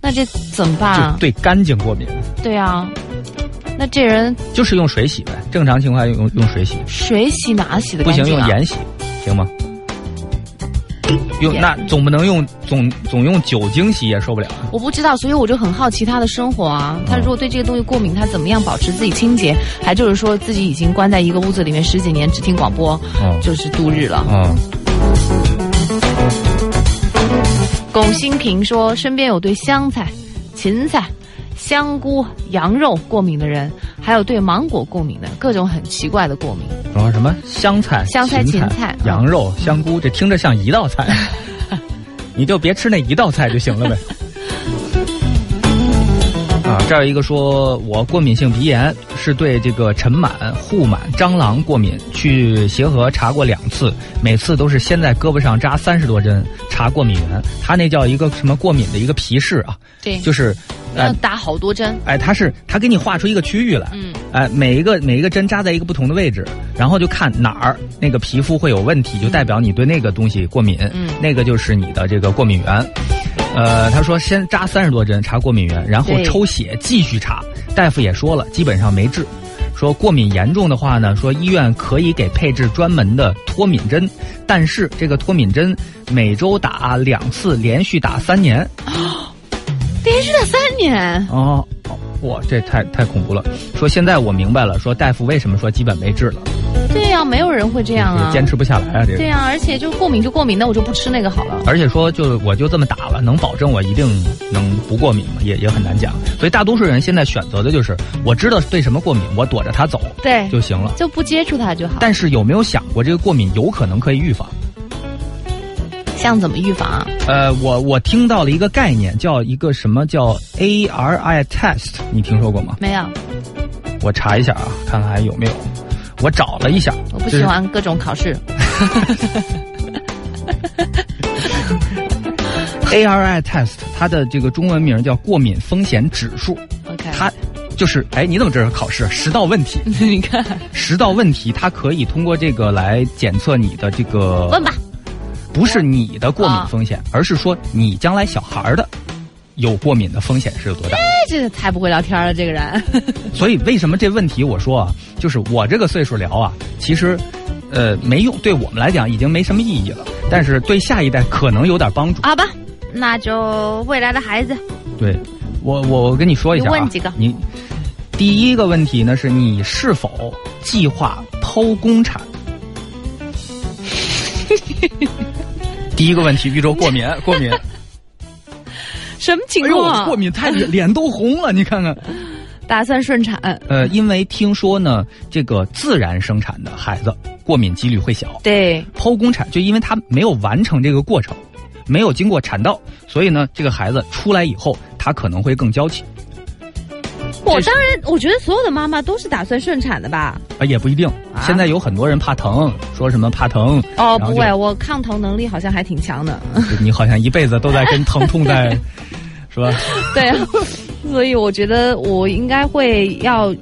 那这怎么办啊？对干净过敏，对啊，那这人就是用水洗呗。正常情况下用用水洗，水洗哪洗的不行？用盐洗，行吗？用那总不能用总总用酒精洗也受不了。我不知道，所以我就很好奇他的生活啊。他如果对这个东西过敏，他怎么样保持自己清洁？还就是说自己已经关在一个屋子里面十几年，只听广播，哦就是度日了。嗯，龚新平说，身边有对香菜、芹菜、香菇、羊肉过敏的人，还有对芒果过敏的，各种很奇怪的过敏。然后什么？香菜、香菜芹芹菜嗯羊肉、香菇，这听着像一道菜，[laughs] 你就别吃那一道菜就行了呗。啊，这儿有一个说，我过敏性鼻炎是对这个尘螨、护螨、蟑螂过敏，去协和查过两次，每次都是先在胳膊上扎三十多针查过敏源，他那叫一个什么过敏的一个皮试啊，对，就是，呃，要打好多针。哎，他是他给你画出一个区域来，嗯，哎，每一个每一个针扎在一个不同的位置，然后就看哪儿那个皮肤会有问题，就代表你对那个东西过敏，嗯那个就是你的这个过敏源。呃，他说先扎三十多针查过敏源，然后抽血继续查。大夫也说了，基本上没治。说过敏严重的话呢，说医院可以给配置专门的脱敏针，但是这个脱敏针每周打两次，连续打三年。连续打三年，哦，哦哇，这太太恐怖了。说现在我明白了，说大夫为什么说基本没治了，对呀、没有人会这样啊。坚持不下来啊，这个。对呀、而且就过敏就过敏，那我就不吃那个好了。而且说就我就这么打了，能保证我一定能不过敏吗？也也很难讲。所以大多数人现在选择的就是我知道对什么过敏，我躲着它走对，就行了。就不接触它就好。但是有没有想过这个过敏有可能可以预防？像怎么预防啊？呃，我我听到了一个概念，叫一个什么叫 ARI test，你听说过吗？没有，我查一下啊，看看还有没有。我找了一下，我不喜欢各种考试。ARI test，它的这个中文名叫过敏风险指数，OK，它就是哎，你怎么知道考试十道问题？[laughs] 你看，十道问题，它可以通过这个来检测你的这个问吧。不是你的过敏风险，而是说你将来小孩儿的有过敏的风险是有多大。哎，这太不会聊天了，这个人。[laughs] 所以为什么这问题我说啊，就是我这个岁数聊啊，其实呃没用，对我们来讲已经没什么意义了，但是对下一代可能有点帮助。好吧，那就未来的孩子，对我我我跟你说一下、啊，问几个你第一个问题呢是你是否计划剖宫产？[laughs] 第一个问题，宇宙过敏，[laughs] 过敏，什么情况啊？过敏太脸脸都红了，你看看。打算顺产。呃，因为听说呢，这个自然生产的孩子过敏几率会小，对，剖宫产就因为他没有完成这个过程，没有经过产道，所以呢，这个孩子出来以后，他可能会更娇气。我当然，我觉得所有的妈妈都是打算顺产的吧？啊，也不一定。现在有很多人怕疼，说什么怕疼。哦，不会，我抗疼能力好像还挺强的。[laughs] 你好像一辈子都在跟疼痛在，[laughs] 是吧？对啊，所以我觉得我应该会要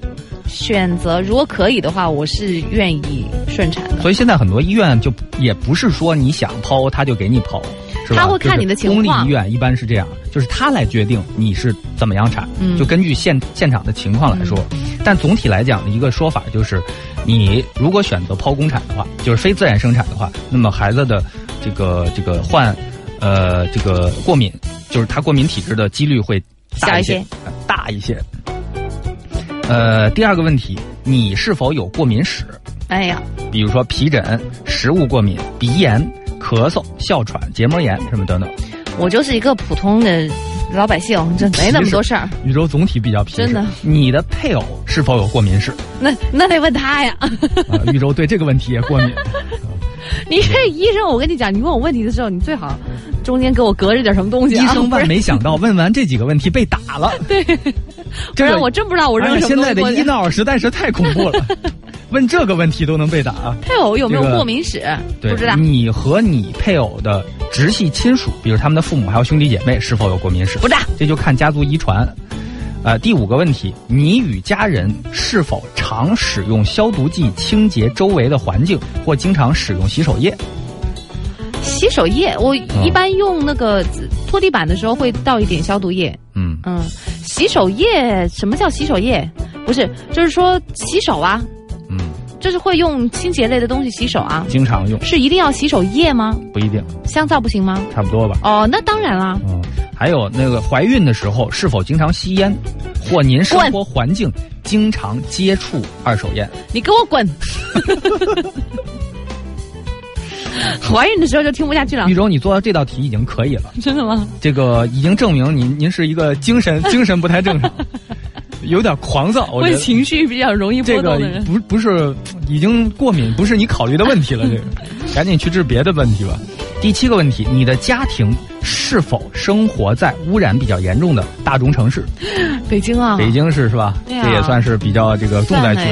选择，如果可以的话，我是愿意顺产的。所以现在很多医院就也不是说你想剖他就给你剖？他会看你的情况公立医院一般是这样，就是他来决定你是怎么样产，嗯就根据现现场的情况来说。但总体来讲的一个说法就是，你如果选择剖宫产的话，就是非自然生产的话，那么孩子的这个这个患呃这个过敏，就是他过敏体质的几率会大一些一些，呃大一些。呃，第二个问题，你是否有过敏史？哎呀，比如说皮疹、食物过敏、鼻炎、咳嗽、哮喘、结膜炎什么等等。我就是一个普通的老百姓，这没那么多事儿。宇宙总体比较皮实。真的你的配偶是否有过敏史？那那得问他呀。啊，[laughs] 宇宙对这个问题也过敏。[laughs] 你这医生，我跟你讲，你问我问题的时候，你最好中间给我隔着点什么东西啊。医生万 [laughs] 没想到，问完这几个问题被打了。对，不这个然我真不知道我扔什么东西过去。在的医闹实在是太恐怖了，问这个问题都能被打。啊配偶有没有过敏史？对，不知道，你和你配偶的直系亲属，比如他们的父母还有兄弟姐妹，是否有过敏史？不知道。这就看家族遗传。呃，第五个问题，你与家人是否常使用消毒剂清洁周围的环境，或经常使用洗手液？洗手液，我嗯一般用那个拖地板的时候会倒一点消毒液。嗯，嗯，洗手液，什么叫洗手液？不是，就是说洗手啊，嗯，就是会用清洁类的东西洗手啊。经常用，是一定要洗手液吗？不一定，香皂不行吗？差不多吧。哦，那当然啦。嗯，还有那个怀孕的时候是否经常吸烟，或您生活环境经常接触二手烟？你给我滚！[laughs] 怀孕的时候就听不下去了玉，州，你做到这道题已经可以了，真的吗？这个已经证明您您是一个精神精神不太正常，有点狂躁。[laughs] 我觉会得情绪比较容易波这个动的人。不不是已经过敏，不是你考虑的问题了。这个 [laughs] 赶紧去治别的问题吧。第七个问题，你的家庭是否生活在污染比较严重的大中城市？[laughs] 北京啊，北京市是吧？这也算是比较这个重灾区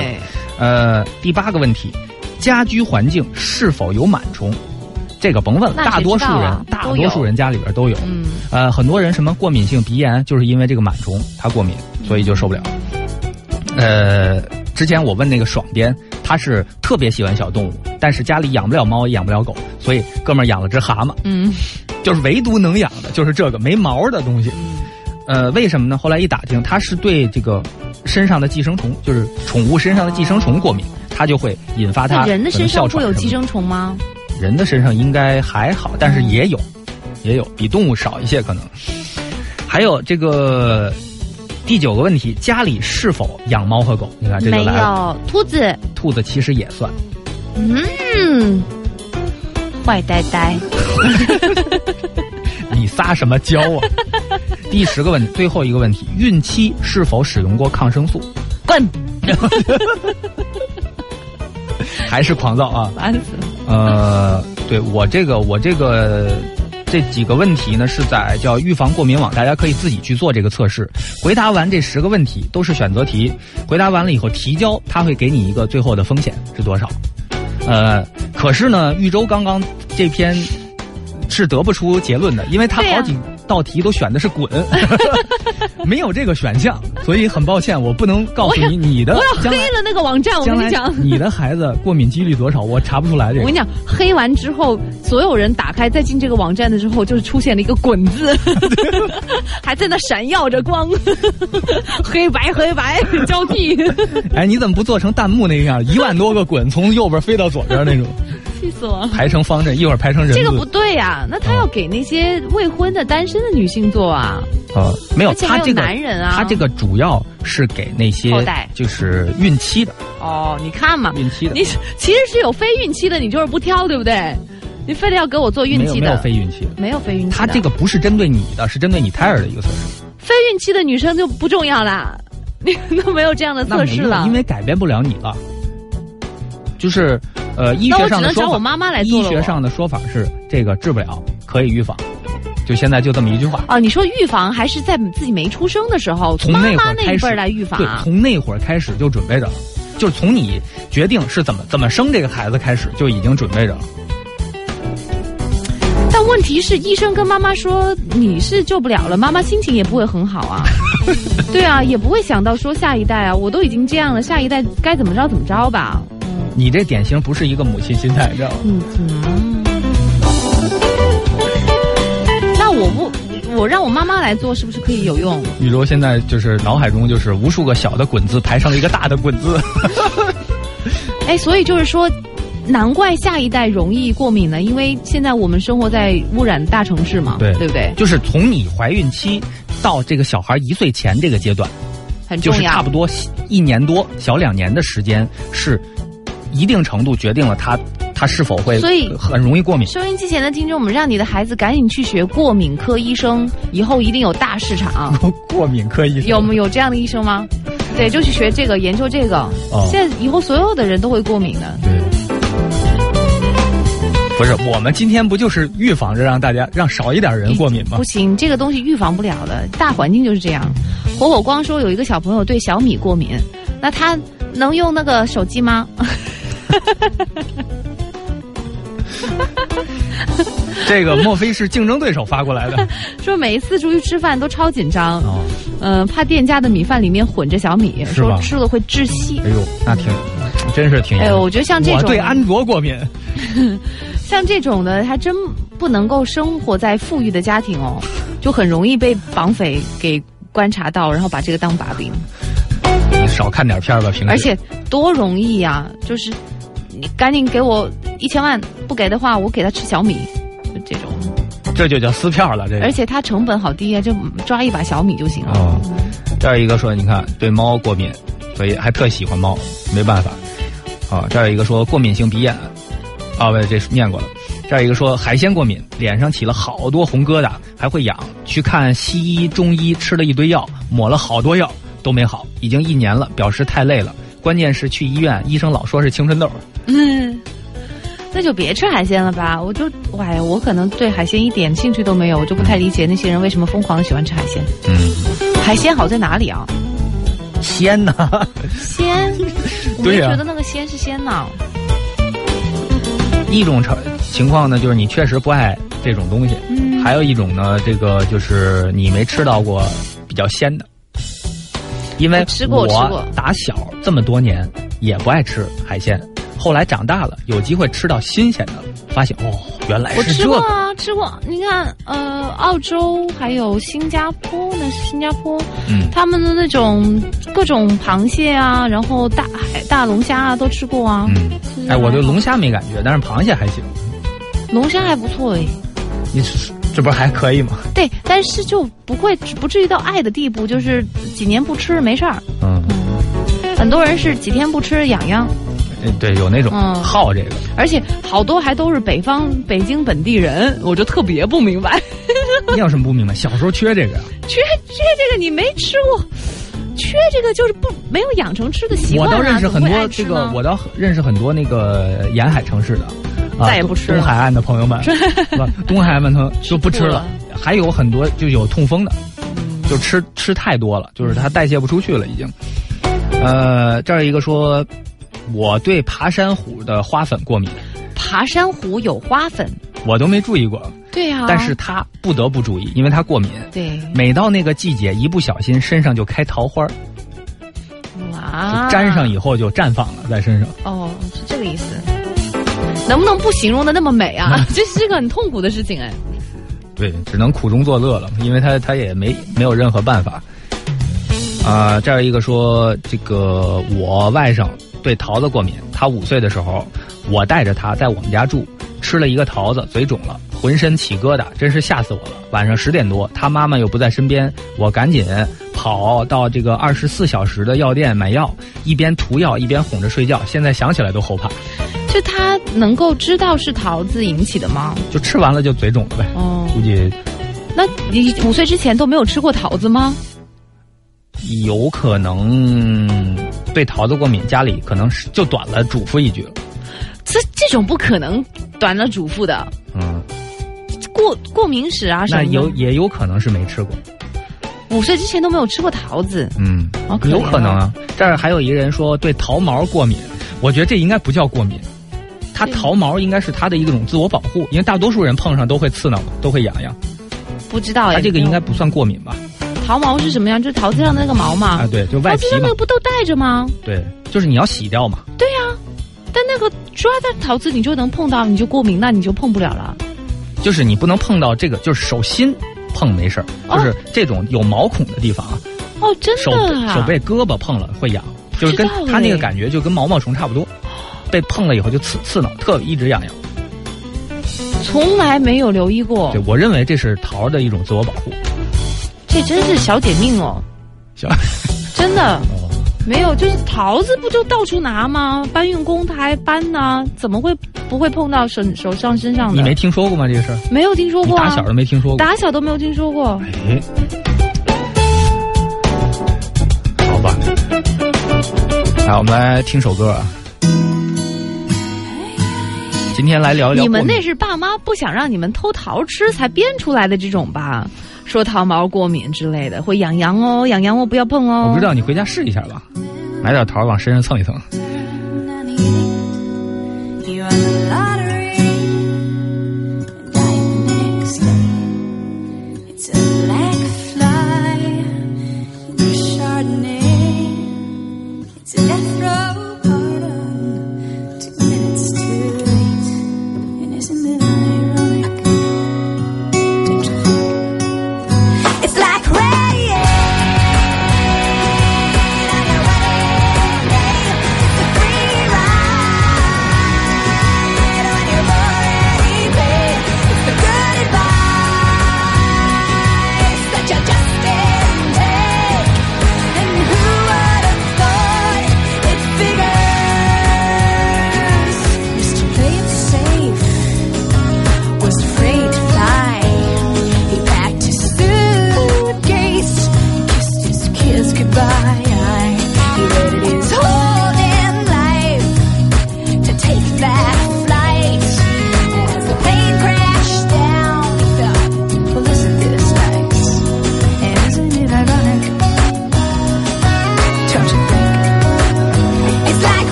呃，第八个问题，家居环境是否有螨虫？这个甭问了，大多数人、啊大多数人家里边都有。嗯，呃，很多人什么过敏性鼻炎，就是因为这个螨虫，它过敏，所以就受不了。呃，之前我问那个爽颠，他是特别喜欢小动物，但是家里养不了猫，也养不了狗，所以哥们儿养了只蛤蟆，嗯，就是唯独能养的就是这个没毛的东西。呃，为什么呢？后来一打听，他是对这个身上的寄生虫，就是宠物身上的寄生虫过敏，它就会引发它那人的身上会有寄生虫吗？人的身上应该还好，但是也有，也有比动物少一些可能。还有这个第九个问题，家里是否养猫和狗？你看这就来了，有，兔子，兔子其实也算。嗯，坏呆呆，[laughs] 你撒什么娇啊？[laughs] 第十个问题，最后一个问题，孕期是否使用过抗生素？滚，[laughs] 还是狂躁啊？烦死了。呃，对我这个我这个这几个问题呢，是在叫预防过敏网，大家可以自己去做这个测试。回答完这十个问题都是选择题，回答完了以后提交，他会给你一个最后的风险是多少。呃，可是呢，豫州刚刚这篇是得不出结论的，因为他好几道题都选的是滚，[laughs] 没有这个选项，所以很抱歉，我不能告诉你你的我要黑了那个网站，我跟你讲。你的孩子过敏几率多少，我查不出来这个我跟。你讲，黑完之后，所有人打开再进这个网站的时候，就是出现了一个“滚”字，[laughs] 还在那闪耀着光，黑白黑白交替，哎，你怎么不做成弹幕那样，一万多个滚从右边飞到左边那种，气死我了！排成方阵，一会儿排成人。这个不对呀、那他要给那些未婚的单身的女性做啊，呃，没有，他这个男人啊他这个主要是给那些就是孕期的，哦，你看嘛，孕期的你其实是有非孕期的，你就是不挑，对不对？你非得要给我做孕期的，没有非孕期的。没有非孕期的，他这个不是针对你的，是针对你胎儿的一个测试。非孕期的女生就不重要啦，你都没有这样的测试了，因为改变不了你了。就是，呃，医那学上的说法，妈妈来做医学上的说法是这个治不了，可以预防。就现在就这么一句话。啊，你说预防还是在自己没出生的时候，从妈妈那会儿开始那一辈儿来预防对，啊？从那会儿开始就准备着了，就是从你决定是怎么怎么生这个孩子开始就已经准备着了。但问题是，医生跟妈妈说你是救不了了，妈妈心情也不会很好啊。[laughs] 对啊，也不会想到说下一代啊，我都已经这样了，下一代该怎么着怎么着吧。你这典型不是一个母亲心态，你知道吗？嗯嗯。那我不，我让我妈妈来做，是不是可以有用？宇宙现在就是脑海中就是无数个小的滚字排成了一个大的滚字。[laughs] [laughs] 哎，所以就是说，难怪下一代容易过敏呢，因为现在我们生活在污染大城市嘛，对对不对？就是从你怀孕期到这个小孩一岁前这个阶段，就很重要。是差不多一年多小两年的时间，是一定程度决定了他他是否会所以很容易过敏。收音机前的听众我们，让你的孩子赶紧去学过敏科医生，以后一定有大市场。[laughs] 过敏科医生有没有这样的医生吗？对，就去学这个，研究这个。哦现在以后所有的人都会过敏的。对。不是，我们今天不就是预防着让大家让少一点人过敏吗不？行，这个东西预防不了的，大环境就是这样。火火光说有一个小朋友对小米过敏，那他能用那个手机吗？[laughs] 这个莫非是竞争对手发过来的？[laughs] 说每一次出去吃饭都超紧张，哦，嗯、怕店家的米饭里面混着小米，说吃了会窒息哎。呦，那挺，真是挺。哎呦，我觉得像这种，我对安卓过敏，[laughs] 像这种的，还真不能够生活在富裕的家庭哦，就很容易被绑匪给观察到，然后把这个当把柄。你少看点片儿吧，平时。而且多容易呀、就是你赶紧给我一千万，不给的话，我给他吃小米，就这种。这就叫撕票了，这个。而且它成本好低啊，就抓一把小米就行了。哦，这儿一个说，你看对猫过敏，所以还特喜欢猫，没办法。啊，这儿有一个说过敏性鼻炎，啊，不，这念过了。这儿一个说海鲜过敏，脸上起了好多红疙瘩，还会痒，去看西医、中医，吃了一堆药，抹了好多药都没好，已经一年了，表示太累了。关键是去医院，医生老说是青春痘。嗯，那就别吃海鲜了吧。我就，哎，我可能对海鲜一点兴趣都没有，我就不太理解那些人为什么疯狂的喜欢吃海鲜。嗯，海鲜好在哪里啊？鲜呐，鲜，我 [laughs] 没对呀觉得那个鲜是鲜呢。一种情情况呢，就是你确实不爱这种东西，嗯还有一种呢，这个就是你没吃到过比较鲜的，因为我吃过我吃过打小这么多年也不爱吃海鲜，后来长大了有机会吃到新鲜的，发现哦，原来是这个，过啊，吃过。你看，呃，澳洲还有新加坡，那是新加坡，嗯，他们的那种各种螃蟹啊，然后大海大龙虾啊，都吃过啊。嗯，哎，我对龙虾没感觉，但是螃蟹还行，龙虾还不错哎。你吃这不是还可以吗？[laughs] 对，但是就不会不至于到爱的地步，就是几年不吃没事儿。嗯，很多人是几天不吃痒痒，哎对，有那种嗯好这个，而且好多还都是北方北京本地人，我就特别不明白，你有什么不明白？小时候缺这个呀。[laughs] 缺缺这个你没吃过，缺这个就是不没有养成吃的习惯、啊。倒认识很多这个，我倒认识很多那个沿海城市的，啊再也不吃了东海岸的朋友们，[laughs] 是吧？东海岸的朋友就不吃了，还有很多就有痛风的，嗯就吃吃太多了，就是它代谢不出去了已经。呃，这儿一个说，我对爬山虎的花粉过敏，爬山虎有花粉，我都没注意过，对啊，但是他不得不注意，因为他过敏。对每到那个季节，一不小心身上就开桃花，哇就沾上以后就绽放了在身上。哦，是这个意思。能不能不形容的那么美啊？[laughs] 这是个很痛苦的事情哎。对，只能苦中作乐了，因为他他也没没有任何办法。啊、这儿一个说，这个我外甥对桃子过敏，他五岁的时候，我带着他在我们家住，吃了一个桃子，嘴肿了，浑身起疙瘩，真是吓死我了。晚上十点多，他妈妈又不在身边，我赶紧跑到这个二十四小时的药店买药，一边涂药一边哄着睡觉。现在想起来都后怕，就他能够知道是桃子引起的吗？就吃完了就嘴肿了呗。哦，估计那你五岁之前都没有吃过桃子吗？有可能对桃子过敏，家里可能是就短了嘱咐一句了。这这种不可能短了嘱咐的，嗯，过过敏史啊什么。那有也有可能是没吃过。五岁之前都没有吃过桃子，嗯，哦可有可能啊。这儿还有一个人说对桃毛过敏，我觉得这应该不叫过敏，它对桃毛应该是它的一种自我保护，因为大多数人碰上都会刺挠，都会痒痒。不知道呀。它这个应该不算过敏吧？桃毛是什么样？就是桃子上的那个毛嘛。啊，对，就外皮嘛桃子上那个，不都带着吗？对，就是你要洗掉嘛。对呀、但那个抓的桃子你就能碰到，你就过敏，那你就碰不了了。就是你不能碰到这个，就是手心碰没事儿，哦就是这种有毛孔的地方啊，哦，真的啊！手背、胳膊碰了会痒，就是跟它那个哎感觉就跟毛毛虫差不多。被碰了以后就刺刺挠，特一直痒痒。从来没有留意过对，我认为这是桃儿的一种自我保护。这真是小姐命哦，小真的。[laughs] 没有，就是桃子不就到处拿吗？搬运工他还搬呢，怎么会不会碰到手手上身上的？你没听说过吗？这个事儿，没有听说过、啊？打小都没听说过。打小都没有听说过。哎，好吧，来，我们来听首歌啊。今天来聊一聊你们那是爸妈不想让你们偷桃吃才编出来的这种吧？说桃毛过敏之类的，会痒痒哦，痒痒哦，不要碰哦。我不知道，你回家试一下吧，买点桃往身上蹭一蹭。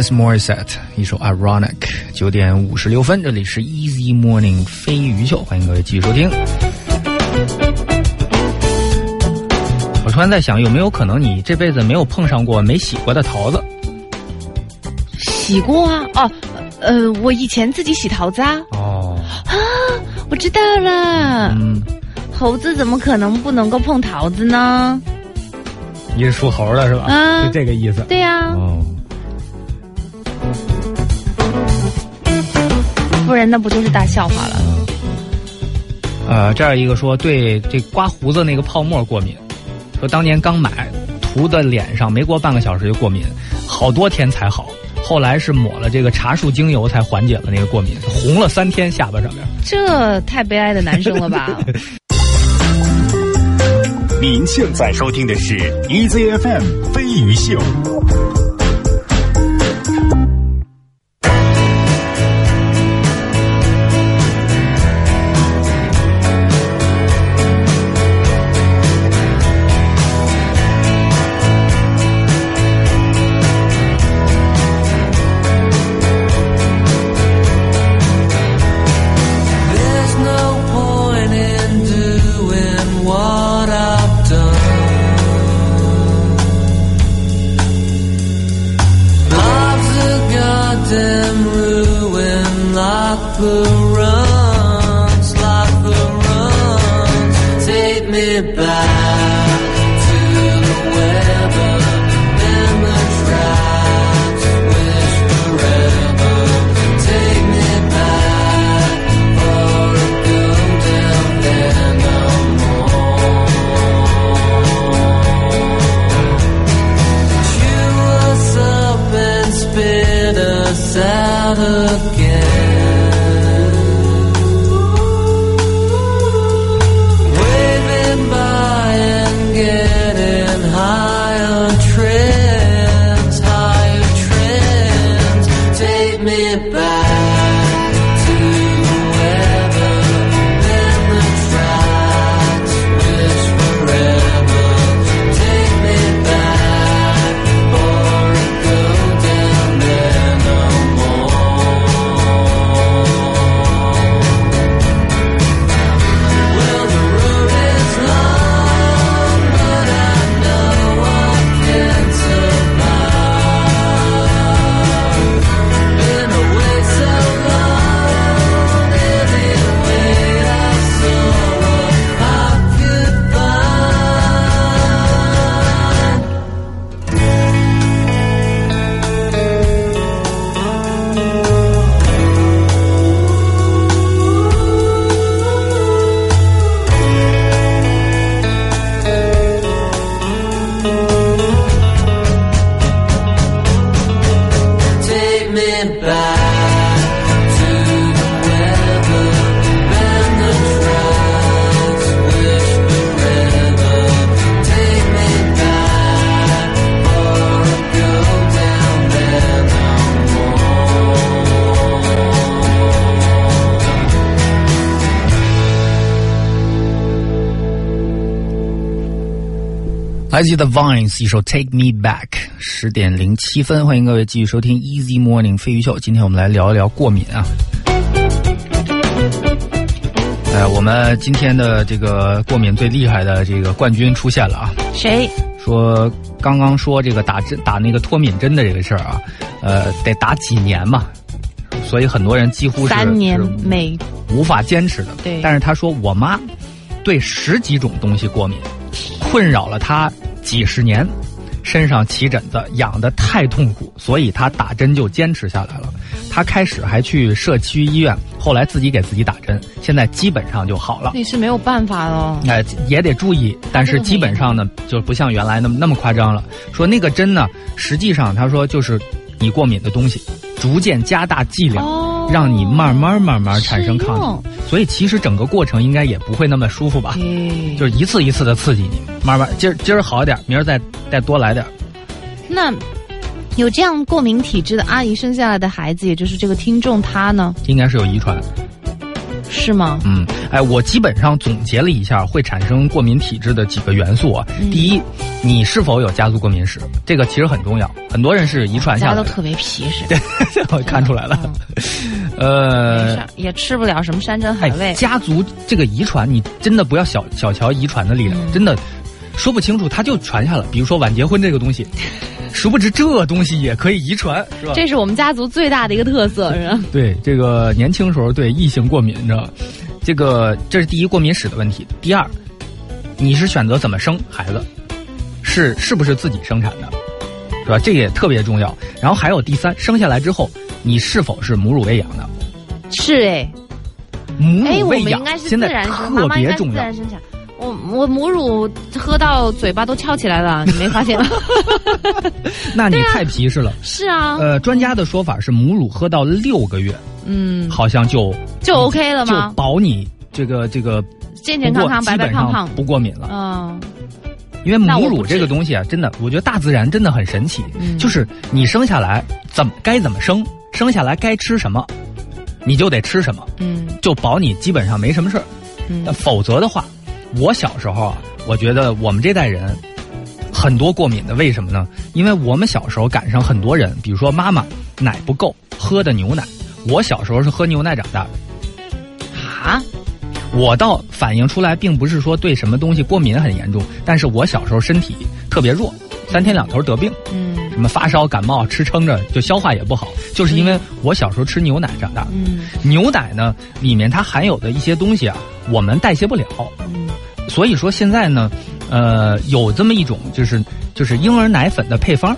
Alanis Morissette 一首 Ironic，九点五十六分，这里是 Easy Morning 飞鱼秀，欢迎各位继续收听。我突然在想，有没有可能你这辈子没有碰上过没洗过的桃子？洗过啊？哦，呃，我以前自己洗桃子啊。哦，啊，我知道了。嗯，猴子怎么可能不能够碰桃子呢？你是属猴的是吧？啊就这个意思。对呀、哦，不然那不就是大笑话了？呃，这儿一个说对这刮胡子那个泡沫过敏，说当年刚买，涂的脸上没过半个小时就过敏，好多天才好。后来是抹了这个茶树精油才缓解了那个过敏，红了三天下巴上面。这太悲哀的男生了吧？[laughs] 您现在收听的是 EZFM 飞鱼秀。来自 The Vines 一首《Take Me Back》，十点零七分，欢迎各位继续收听 Easy Morning 飞鱼秀。今天我们来聊一聊过敏啊。呃，我们今天的这个过敏最厉害的这个冠军出现了啊！谁？说刚刚说这个打针打那个脱敏针的这个事儿啊，呃，得打几年嘛，所以很多人几乎是三年是每无法坚持的。对但是他说我妈对十几种东西过敏，困扰了她几十年，身上起疹子，痒得太痛苦，所以他打针就坚持下来了。他开始还去社区医院，后来自己给自己打针，现在基本上就好了。那是没有办法了。哎、也得注意，但是基本上呢，就不像原来那么那么夸张了。说那个针呢，实际上他说就是你过敏的东西，逐渐加大剂量，哦让你慢慢慢慢产生抗体。所以其实整个过程应该也不会那么舒服吧？对，就是一次一次的刺激你，慢慢今儿今儿好一点，明儿再再多来点儿。那有这样过敏体质的阿姨生下来的孩子，也就是这个听众他呢，应该是有遗传。是吗？嗯，哎，我基本上总结了一下会产生过敏体质的几个元素啊。嗯第一，你是否有家族过敏史，这个其实很重要，很多人是遗传大下来的。家都特别皮实，对我看出来了。没呃，也吃不了什么山珍海哎，味。家族这个遗传，你真的不要小小瞧遗传的力量，嗯真的说不清楚，他就传下了。比如说晚结婚这个东西，[laughs] 殊不知这东西也可以遗传，是吧？这是我们家族最大的一个特色，是吧？对这个年轻时候对异性过敏，你知道吗？这个这是第一过敏史的问题。第二，你是选择怎么生孩子，是是不是自己生产的，是吧？这也特别重要。然后还有第三，生下来之后你是否是母乳喂养的？是哎，母乳喂养现在特别重要。我我母乳喝到嘴巴都翘起来了，你没发现吗？[laughs] 那你太皮实了。是啊，呃，专家的说法是母乳喝到六个月，嗯，好像就就 OK 了吗就？保你这个这个健健康康、白白胖胖。不过敏了。嗯，因为母乳这个东西啊，真的，我觉得大自然真的很神奇，嗯就是你生下来怎么该怎么生，生下来该吃什么，你就得吃什么，嗯就保你基本上没什么事儿。嗯否则的话，我小时候啊，我觉得我们这代人很多过敏的，为什么呢？因为我们小时候赶上很多人，比如说妈妈奶不够，喝的牛奶。我小时候是喝牛奶长大的，啊，我倒反映出来，并不是说对什么东西过敏很严重，但是我小时候身体特别弱，三天两头得病，嗯什么发烧、感冒，吃撑着就消化也不好，就是因为我小时候吃牛奶长大的。嗯牛奶呢，里面它含有的一些东西啊，我们代谢不了，嗯所以说现在呢，呃，有这么一种就是就是婴儿奶粉的配方，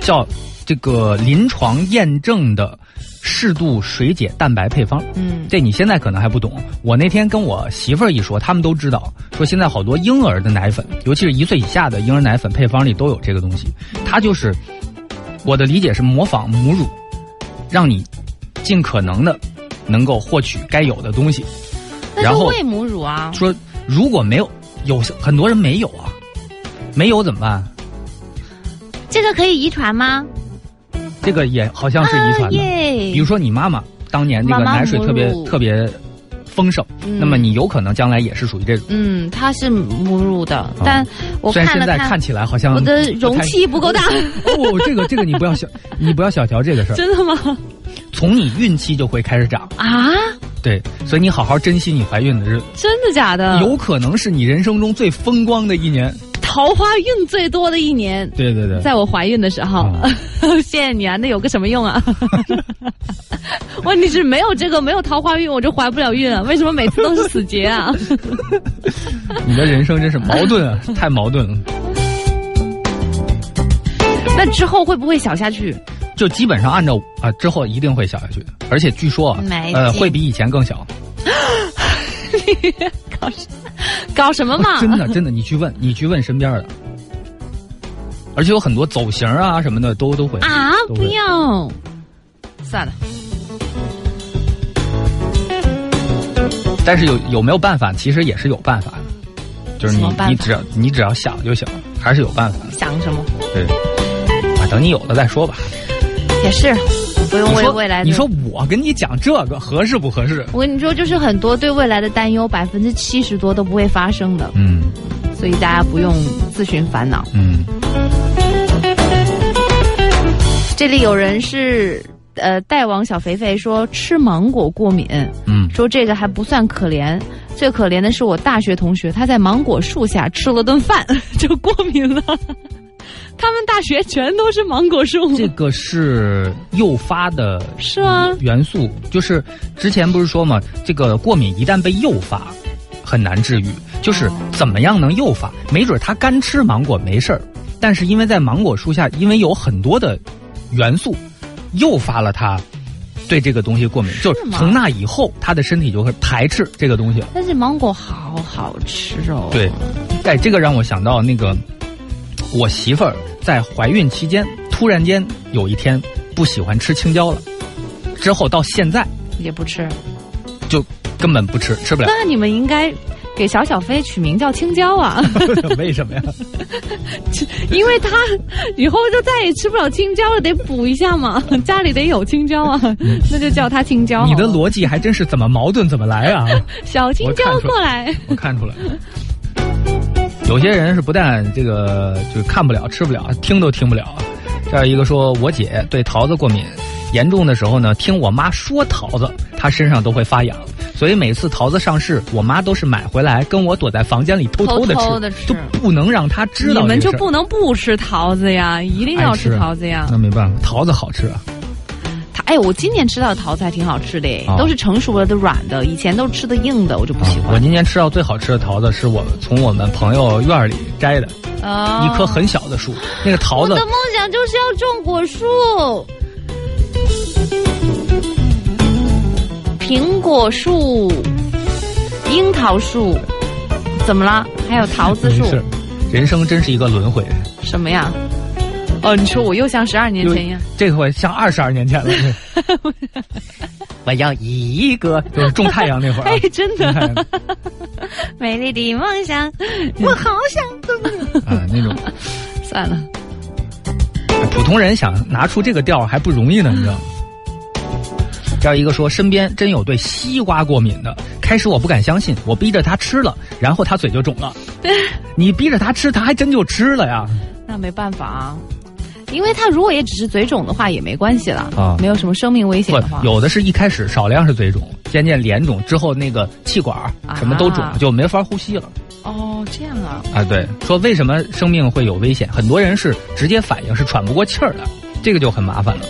叫这个临床验证的适度水解蛋白配方。嗯这你现在可能还不懂，我那天跟我媳妇儿一说，他们都知道，说现在好多婴儿的奶粉，尤其是一岁以下的婴儿奶粉配方里都有这个东西。它就是我的理解是模仿母乳，让你尽可能的能够获取该有的东西。然后喂母乳啊，说如果没有，有很多人没有啊，没有怎么办？这个可以遗传吗？这个也好像是遗传的。啊比如说你妈妈当年这个奶水特别特别丰盛，嗯。那么你有可能将来也是属于这种。嗯，她是母乳的，但我虽然看了看现在看，起来好像我的容器不够大，[laughs] 哦，这个这个你不要小，你不要小瞧这个事儿，[laughs] 真的吗？从你孕期就会开始长，啊，对，所以你好好珍惜你怀孕的日子，真的假的？有可能是你人生中最风光的一年。桃花运最多的一年，对对对，在我怀孕的时候。[laughs] 谢谢你啊，那有个什么用啊？[laughs] 问题是没有这个没有桃花运，我就怀不了孕啊！为什么每次都是死结啊？[laughs] 你的人生真是矛盾啊，太矛盾了。那之后会不会小下去？就基本上按照啊，之后一定会小下去，而且据说啊，呃，会比以前更小。[laughs] 搞什么搞什么嘛？[laughs] 真的真的，你去问，你去问身边的，而且有很多走形啊什么的都都会啊！会不要，算了，但是有有没有办法？其实也是有办法的，就是你你只要你只要想就行了，还是有办法的。想什么对，啊，等你有了再说吧。也是，不用为未来的。你说我跟你讲这个合适不合适？我跟你说，就是很多对未来的担忧，百分之七十多都不会发生的，嗯所以大家不用自寻烦恼。嗯，这里有人是呃，大王小肥肥说吃芒果过敏，嗯，说这个还不算可怜，最可怜的是我大学同学，他在芒果树下吃了顿饭 [laughs] 就过敏了。他们大学全都是芒果树，这个是诱发的是吗？元素，就是之前不是说嘛，这个过敏一旦被诱发，很难治愈。就是怎么样能诱发？没准他干吃芒果没事儿，但是因为在芒果树下，因为有很多的元素诱发了他对这个东西过敏，就是从那以后，他的身体就会排斥这个东西。但是芒果好好吃哦。对，哎，这个让我想到那个我媳妇儿在怀孕期间，突然间有一天不喜欢吃青椒了，之后到现在也不吃。就根本不吃，吃不了。那你们应该给小小飞取名叫青椒啊，[laughs] 为什么呀？[laughs] 因为他以后就再也吃不了青椒了，得补一下嘛，家里得有青椒啊，那就叫他青椒。你的逻辑还真是怎么矛盾怎么来啊！小青椒过来，我看出来了。[laughs] 有些人是不但这个就是看不了、吃不了，听都听不了。这儿一个说，我姐对桃子过敏，严重的时候呢，听我妈说桃子，她身上都会发痒。所以每次桃子上市，我妈都是买回来跟我躲在房间里偷偷的吃，偷偷地吃就不能让她知道你们就不能不吃桃子呀，一定要吃桃子呀。那没办法，桃子好吃啊。它哎，我今年吃到的桃子还挺好吃的都是成熟了的软的，以前都是吃的硬的，我就不喜欢我。今年吃到最好吃的桃子是我从我们朋友院儿里摘的，哦一棵很小的树，那个桃子我的梦想就是要种果树，苹果树、樱桃树，怎么了？还有桃子树是，人生真是一个轮回。什么呀？哦，你说我又像十二年前一样。这回像二十二年前了。[laughs] 我要一个，就是种太阳那会儿、啊哎，，真的，美丽的梦想，我好想。啊那种。算了，普通人想拿出这个调还不容易呢，你知道吗？这儿一个说身边真有对西瓜过敏的，开始我不敢相信，我逼着他吃了，然后他嘴就肿了。[laughs] 你逼着他吃，他还真就吃了呀。那没办法啊。因为他如果也只是嘴肿的话，也没关系了啊没有什么生命危险的话，。有的是一开始少量是嘴肿，渐渐脸肿之后，那个气管儿什么都肿，啊就没法呼吸了。哦，这样啊，啊，对，说为什么生命会有危险？很多人是直接反应是喘不过气儿的，这个就很麻烦了。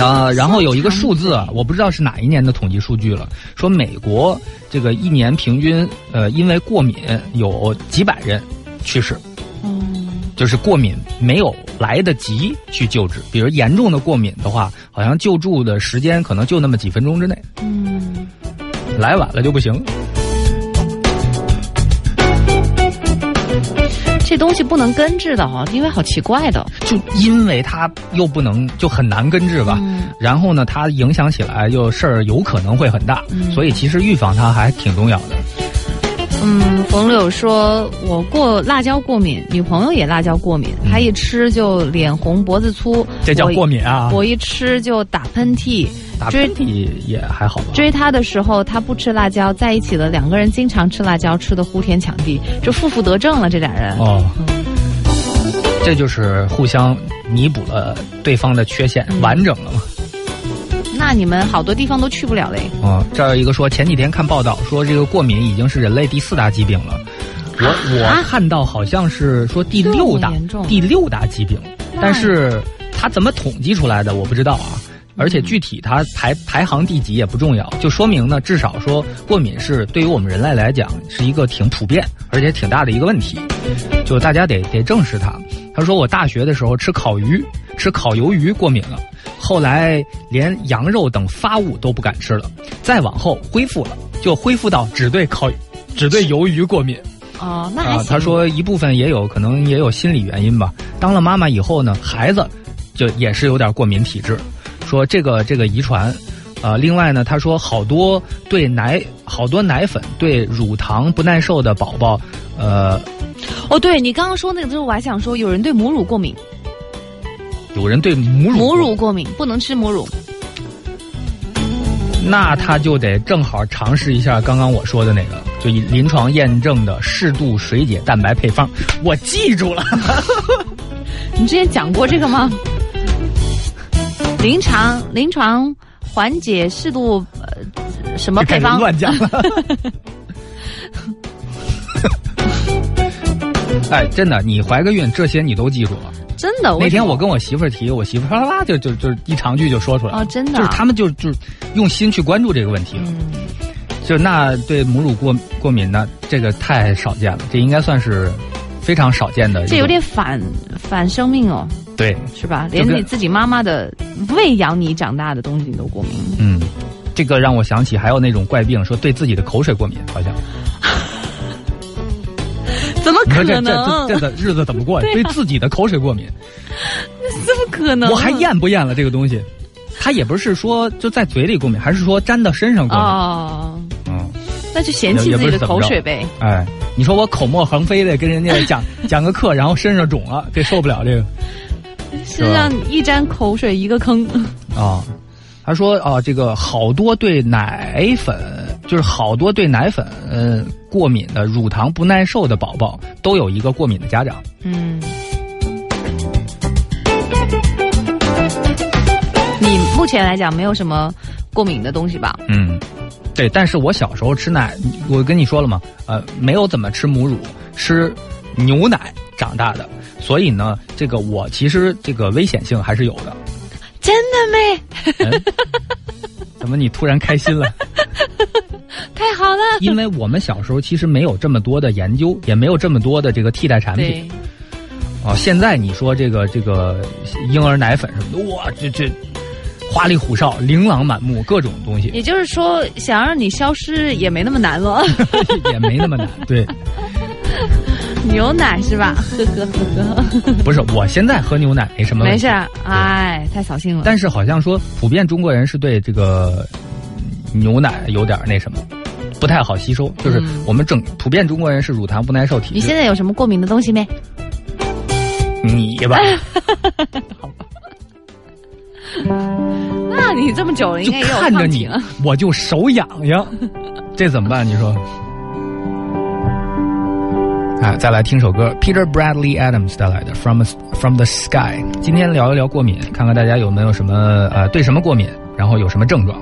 啊、然后有一个数字啊，我不知道是哪一年的统计数据了，说美国这个一年平均呃因为过敏有几百人去世，嗯，就是过敏没有来得及去救治，比如严重的过敏的话，好像救助的时间可能就那么几分钟之内，嗯，来晚了就不行。这东西不能根治的哈，因为好奇怪的。就因为它又不能就很难根治吧，嗯然后呢，它影响起来又事儿有可能会很大，嗯所以其实预防它还挺重要的。嗯，冯柳说，我过辣椒过敏，女朋友也辣椒过敏，她一吃就脸红脖子粗，嗯这叫过敏啊！我一吃就打喷嚏。打追喷嚏也还好吧。追她的时候，她不吃辣椒，在一起了，两个人经常吃辣椒，吃的呼天抢地，这负负得正了，这俩人。哦，这就是互相弥补了对方的缺陷，嗯完整了嘛。那你们好多地方都去不了嘞。哦，这儿有一个说前几天看报道说这个过敏已经是人类第四大疾病了。我我看到好像是说第六大第六大疾病，但是它怎么统计出来的我不知道啊。而且具体它排排行第几也不重要，就说明呢，至少说过敏是对于我们人类来讲是一个挺普遍而且挺大的一个问题，就大家得得正视它。他说我大学的时候吃烤鱼，吃烤鱿鱼过敏了，后来连羊肉等发物都不敢吃了，再往后恢复了，就恢复到只对烤只对鱿鱼过敏。哦，那还啊。，他说一部分也有可能也有心理原因吧。当了妈妈以后呢，孩子就也是有点过敏体质，说这个这个遗传。呃，另外呢，他说好多对奶好多奶粉对乳糖不耐受的宝宝，呃，哦，对你刚刚说那个，就是我还想说，有人对母乳过敏，有人对母乳母乳过敏不能吃母乳。那他就得正好尝试一下刚刚我说的那个，就以临床验证的适度水解蛋白配方，我记住了。[laughs] 你之前讲过这个吗？临床临床缓解适度呃什么配方？乱讲了。[laughs] 哎，真的，你怀个孕，这些你都记住了。真的？那天我跟我媳妇儿提，我媳妇儿啪啦啦就就就一长句就说出来了。哦，真的啊就是他们就就用心去关注这个问题了。嗯，就那对母乳过过敏呢，这个太少见了，这应该算是非常少见的。这有点反反生命哦，对，是吧？连你自己妈妈的喂养你长大的东西你都过敏，嗯，这个让我想起还有那种怪病，说对自己的口水过敏，好像。[laughs] 怎么可能这这能？这这的日子怎么过呀？[laughs] 对自己的口水过敏，那 [laughs] 怎么可能？我还咽不咽了这个东西？它也不是说就在嘴里过敏，还是说粘到身上过敏？哦，嗯，那就嫌弃自己的口水呗。哎，你说我口沫横飞的跟人家讲 [laughs] 讲个课，然后身上肿了，这受不了这个身上一沾口水一个坑。啊。他说啊，这个好多对奶粉，就是好多对奶粉嗯过敏的乳糖不耐受的宝宝，都有一个过敏的家长。嗯，你目前来讲没有什么过敏的东西吧？嗯，对，但是我小时候吃奶，我跟你说了嘛，呃，没有怎么吃母乳，吃牛奶长大的，所以呢，这个我其实这个危险性还是有的。真的没？嗯，怎么你突然开心了？[laughs] 太好了。因为我们小时候其实没有这么多的研究，也没有这么多的这个替代产品对，啊。现在你说这个这个婴儿奶粉什么的，哇，这这花里胡哨、琳琅满目，各种东西 [laughs] 也就是说，想让你消失也没那么难了。[laughs] 也没那么难。对，[laughs] 牛奶是吧？呵呵呵呵，不是，我现在喝牛奶没什么没事儿，哎，太扫兴了。但是好像说，普遍中国人是对这个嗯牛奶有点那什么，不太好吸收。就是嗯我们整普遍中国人是乳糖不耐受体质。你现在有什么过敏的东西没？你吧。好吧，那你这么久了，应该也有看着你我就手痒痒，这怎么办？你说？啊，再来听首歌，Peter Bradley Adams 带来的《From From the Sky》。今天聊一聊过敏，看看大家有没有什么呃对什么过敏，然后有什么症状。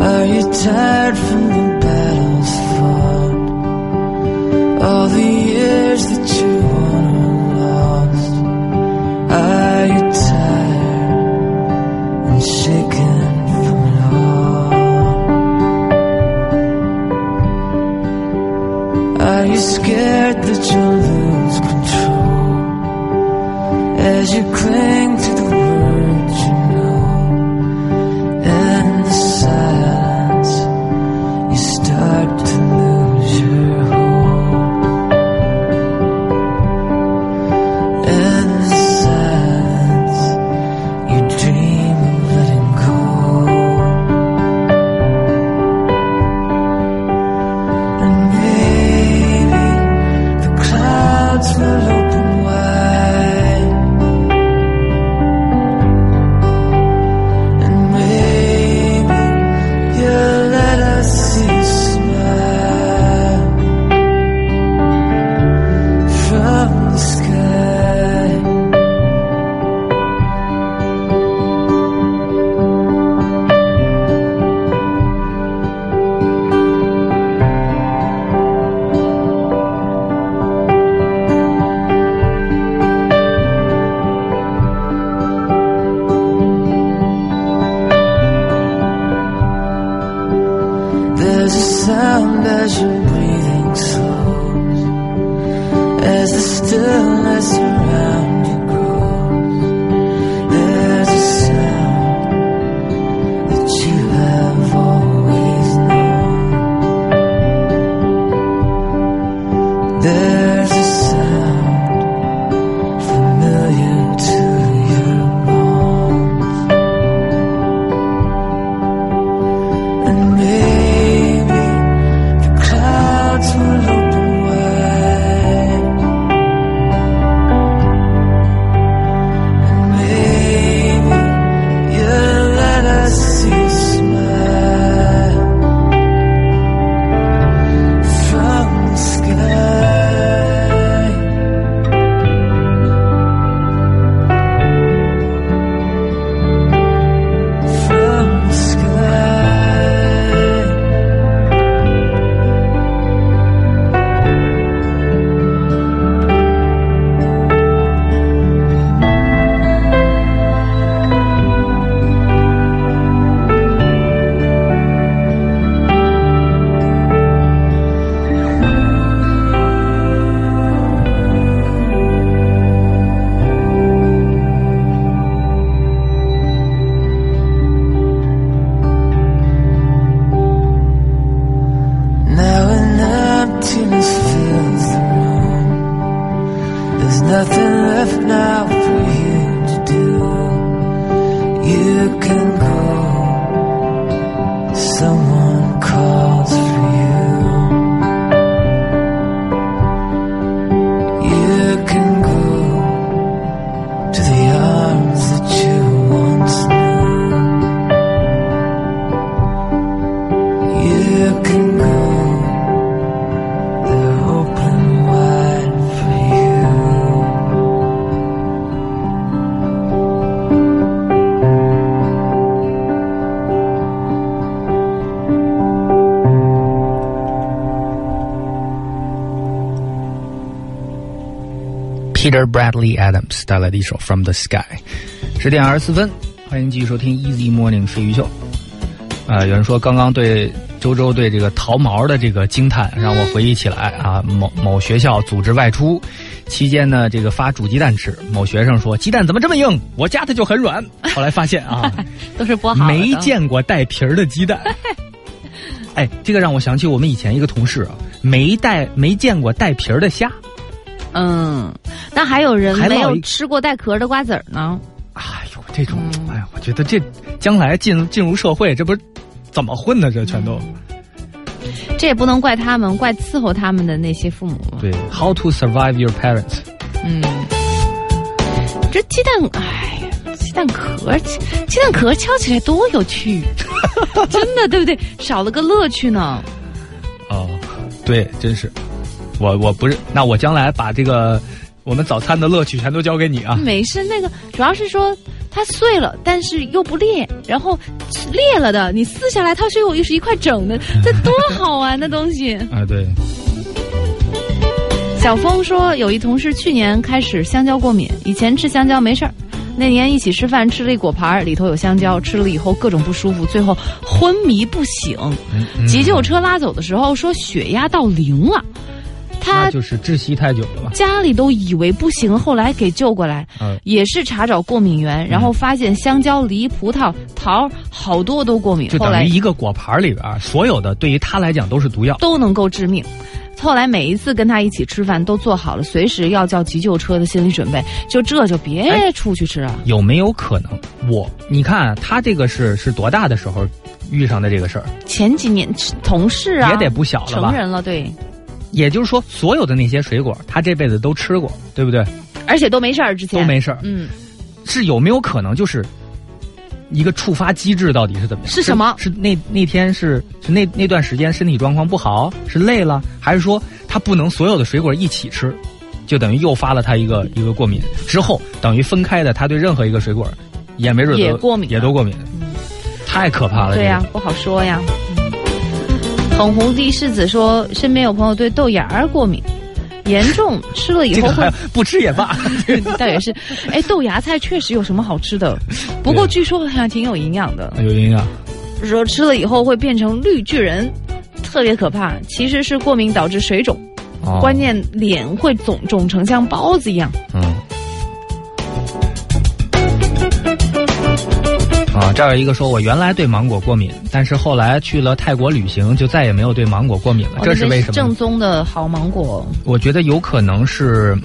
Are you tired from the battles fought? All the years that you scared that you'll lose control. As you cling to There Peter Bradley Adams 带来的一首《From the Sky》，十点二十四分，欢迎继续收听 Easy Morning 睡鱼秀。啊、有人说刚刚对周周对这个桃毛的这个惊叹，让我回忆起来啊，某某学校组织外出期间呢，这个发煮鸡蛋吃，某学生说鸡蛋怎么这么硬？我夹它就很软。后来发现啊，[laughs] 都是剥好的没见过带皮儿的鸡蛋。[laughs] 哎，这个让我想起我们以前一个同事啊，没带没见过带皮儿的虾。嗯，那还有人没有吃过带壳的瓜子儿呢？哎呦，这种，嗯哎呀，我觉得这将来进进入社会，这不是怎么混呢？这全都、这也不能怪他们，怪伺候他们的那些父母。对。How to survive your parents？嗯，这鸡蛋，哎呀，鸡蛋壳，鸡鸡蛋壳敲起来多有趣，[laughs] 真的对不对？少了个乐趣呢。哦，对，真是。我我不是，那我将来把这个我们早餐的乐趣全都交给你啊。没事，那个主要是说它碎了，但是又不裂，然后裂了的，你撕下来它是有又是一块整的，[laughs] 这多好玩的东西。[laughs] 啊，对，小峰说，有一同事去年开始香蕉过敏，以前吃香蕉没事儿，那年一起吃饭吃了一果盘儿，里头有香蕉，吃了以后各种不舒服，最后昏迷不醒。嗯急救车拉走的时候说血压到零了，他就是窒息太久了？家里都以为不行，后来给救过来，嗯也是查找过敏源，然后发现香蕉、梨、葡萄、桃好多都过敏，就等于一个果盘里边儿，所有的对于他来讲都是毒药。都能够致命。后来每一次跟他一起吃饭，都做好了随时要叫急救车的心理准备，就这就别哎出去吃啊。有没有可能？我你看他这个是是多大的时候遇上的这个事儿？前几年同事啊，也得不小了吧？成人了，对，也就是说，所有的那些水果，他这辈子都吃过，对不对？而且都没事儿，之前都没事儿。嗯，是有没有可能就是一个触发机制到底是怎么样？是什么是那那天是是那那段时间身体状况不好，是累了，还是说他不能所有的水果一起吃，就等于诱发了他一个一个过敏？之后等于分开的，他对任何一个水果也没准都也过敏也都过敏，太可怕了。对呀、这个不好说呀。捧红地世子说，身边有朋友对豆芽儿过敏，严重吃了以后会 [laughs] 不吃也罢。[laughs] 倒也是，哎，豆芽菜确实有什么好吃的，不过据说好像挺有营养的，有营养。说吃了以后会变成绿巨人，特别可怕。其实是过敏导致水肿，哦关键脸会肿肿成像包子一样。嗯。这儿有一个说，我原来对芒果过敏，但是后来去了泰国旅行，就再也没有对芒果过敏了。这是为什么正？宗的好芒果。我觉得有可能是，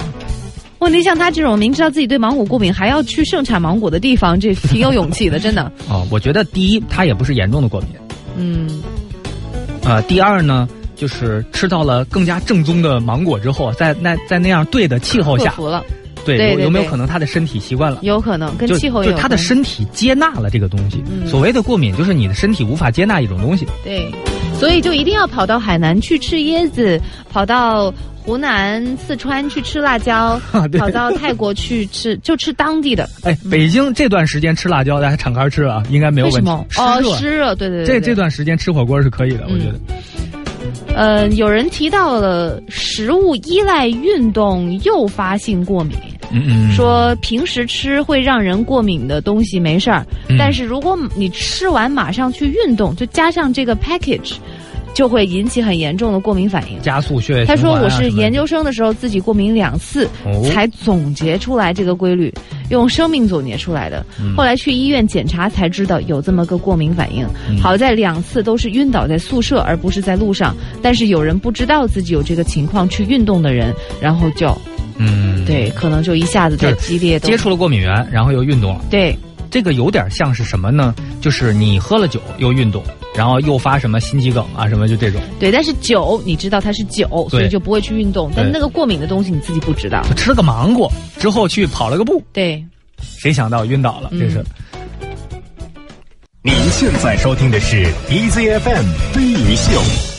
问题像他这种明知道自己对芒果过敏，还要去盛产芒果的地方，这挺有勇气的，真的。[laughs] 哦，我觉得第一，他也不是严重的过敏，嗯，呃，第二呢，就是吃到了更加正宗的芒果之后，在那在那样对的气候下，克服了，对有对对对有没有可能他的身体习惯了？有可能跟气候有就他的身体接纳了这个东西。嗯所谓的过敏，就是你的身体无法接纳一种东西。对，所以就一定要跑到海南去吃椰子，跑到湖南、四川去吃辣椒，[laughs] 对跑到泰国去吃，就吃当地的。[laughs] 哎，北京这段时间吃辣椒，大家敞开吃啊，应该没有问题为什么。？湿哦，热湿热，对对对对这这段时间吃火锅是可以的，我觉得。呃，有人提到了食物依赖运动诱发性过敏，嗯嗯，说平时吃会让人过敏的东西没事儿，嗯但是如果你吃完马上去运动，就加上这个 package，就会引起很严重的过敏反应。加速血液他循环啊说我是什么的。研究生的时候自己过敏两次，哦。才总结出来这个规律，用生命总结出来的。嗯后来去医院检查才知道有这么个过敏反应。嗯好在两次都是晕倒在宿舍，而不是在路上。但是有人不知道自己有这个情况去运动的人，然后就嗯，对，可能就一下子就激烈，接触了过敏源，然后又运动了。对。这个有点像是什么呢？就是你喝了酒又运动，然后诱发什么心肌梗啊什么就这种。对，但是酒你知道它是酒，所以就不会去运动。但那个过敏的东西你自己不知道。吃了个芒果之后去跑了个步，对，谁想到晕倒了？这是。您现在收听的是 EZFM 飞鱼秀。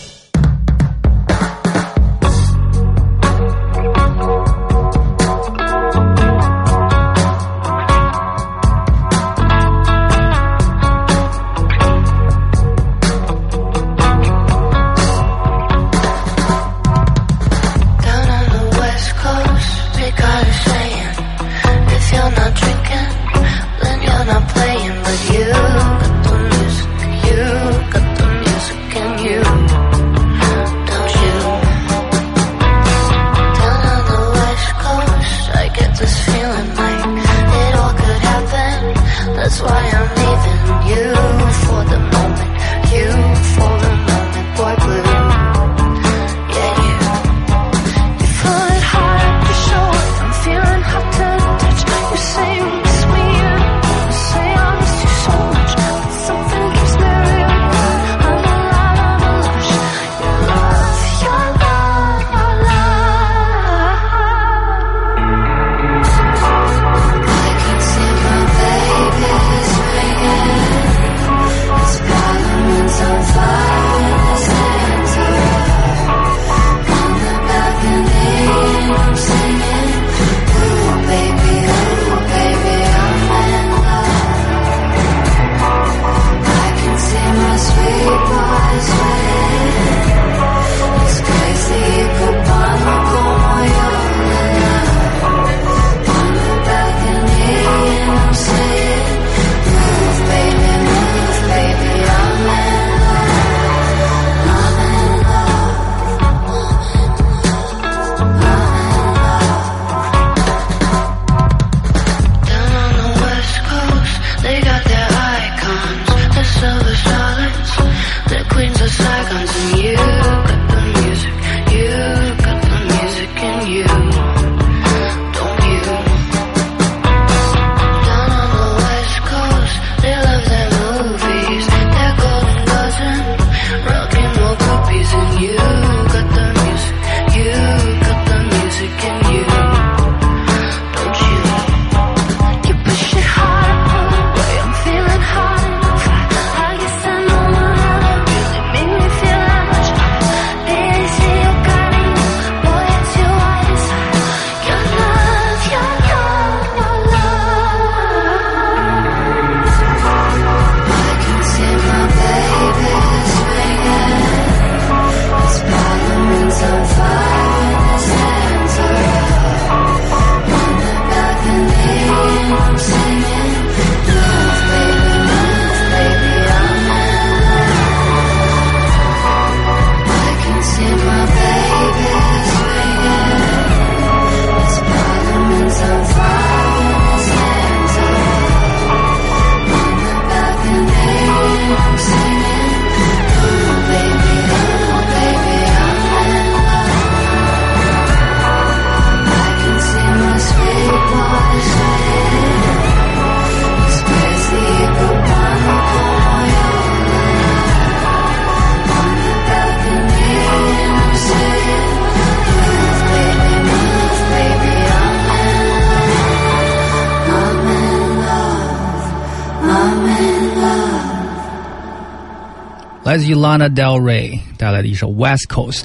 Lana Del Rey 带来的一首《West Coast》。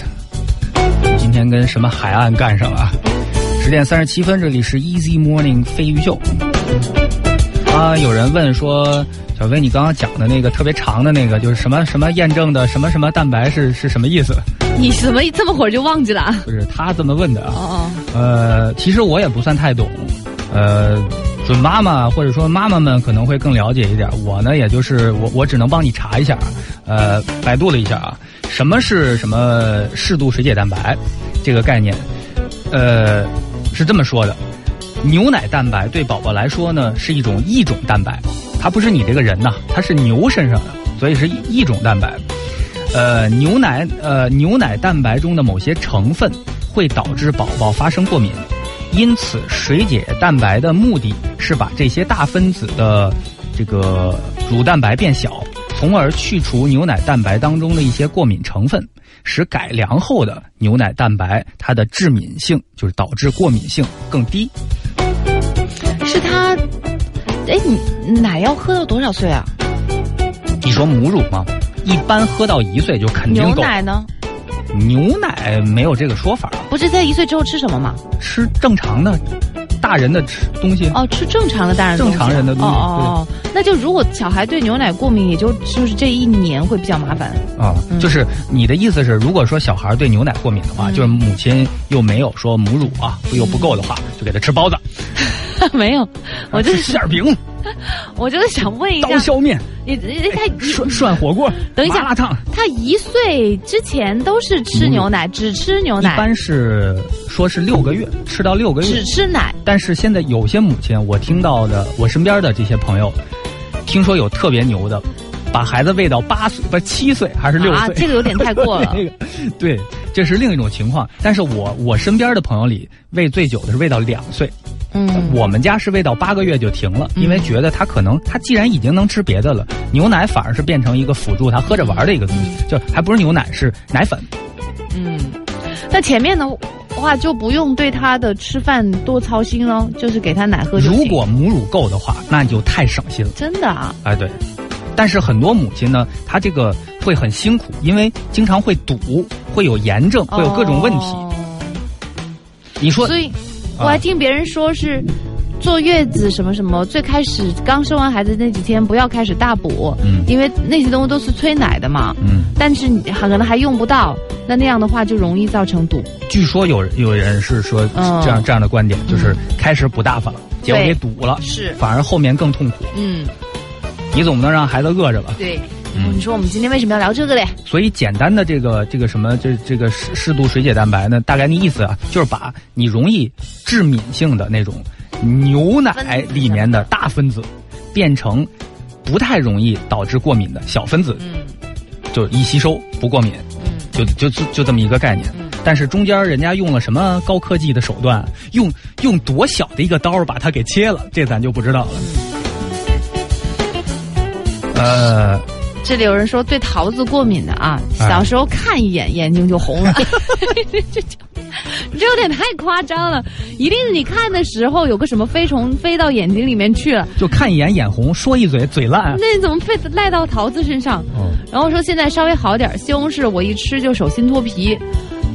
今天跟什么海岸干上了啊？十点三十七分，这里是 Easy Morning 飞鱼秀。啊，有人问说，小飞，你刚刚讲的那个特别长的那个，就是什么什么验证的什么什么蛋白是是什么意思？你怎么这么会儿就忘记了？不是他这么问的啊。哦呃，其实我也不算太懂，呃，准妈妈或者说妈妈们可能会更了解一点。我呢，也就是我我只能帮你查一下，呃，百度了一下啊，什么是什么适度水解蛋白这个概念，呃，是这么说的：牛奶蛋白对宝宝来说呢是一种异种蛋白，它不是你这个人呐，它是牛身上的，所以是异种蛋白。呃，牛奶呃牛奶蛋白中的某些成分会导致宝宝发生过敏，因此水解蛋白的目的是把这些大分子的这个乳蛋白变小，从而去除牛奶蛋白当中的一些过敏成分，使改良后的牛奶蛋白它的致敏性就是导致过敏性更低。是它，哎，你奶要喝到多少岁啊？你说母乳吗？一般喝到一岁就肯定牛。奶呢？牛奶没有这个说法，不是在一岁之后吃什么吗？吃正常的大人的吃东西。哦，吃正常的大人正常人的东西哦哦哦，那就如果小孩对牛奶过敏，也就就是这一年会比较麻烦。啊，就是你的意思是，如果说小孩对牛奶过敏的话，嗯。就是母亲又没有说母乳啊，又不够的话，就给他吃包子，[laughs] 没有，我就吃是馅儿饼、[laughs] 我就是想问一下，刀削面、你你他涮涮火锅、[laughs] 等一下麻辣烫。他一岁之前都是吃牛奶，只吃牛奶，一般是说是六个月，吃到六个月只。吃奶。但是现在有些母亲，我听到的，我身边的这些朋友，听说有特别牛的，把孩子喂到八岁，不是七岁还是六岁？啊，这个有点太过了。[laughs] 那个，对，这是另一种情况。但是我我身边的朋友里，喂最久的是喂到两岁，嗯，我们家是喂到八个月就停了，因为觉得他可能他既然已经能吃别的了，牛奶反而是变成一个辅助他喝着玩的一个东西，就还不是牛奶，是奶粉。嗯，那前面的话就不用对他的吃饭多操心了，就是给他奶喝。如果母乳够的话，那就太省心了。真的啊，哎，对。但是很多母亲呢，她这个会很辛苦，因为经常会堵，会有炎症，会有各种问题。哦你说，所以我还听别人说是。坐月子什么什么，最开始刚生完孩子那几天不要开始大补，嗯因为那些东西都是催奶的嘛。嗯，但是你可能还用不到，那那样的话就容易造成堵。据说有有人是说嗯这样、这样的观点，就是开始补大发了，结果对给堵了，是反而后面更痛苦。嗯，你总不能让孩子饿着吧？对。嗯你说我们今天为什么要聊这个嘞？所以简单的这个这个什么这这个适适度水解蛋白呢，大概那意思啊，就是把你容易致敏性的那种牛奶里面的大分子，变成不太容易导致过敏的小分子，嗯就易吸收不过敏，嗯就就就就这么一个概念。嗯但是中间人家用了什么高科技的手段，用用多小的一个刀把它给切了，这咱就不知道了。呃，这里有人说对桃子过敏的啊，哎小时候看一眼眼睛就红了，这 [laughs] 就这有点太夸张了。一定是你看的时候有个什么飞虫飞到眼睛里面去了，就看一眼眼红，说一嘴嘴烂。那你怎么飞赖到桃子身上？哦然后说现在稍微好点儿，西红柿我一吃就手心脱皮，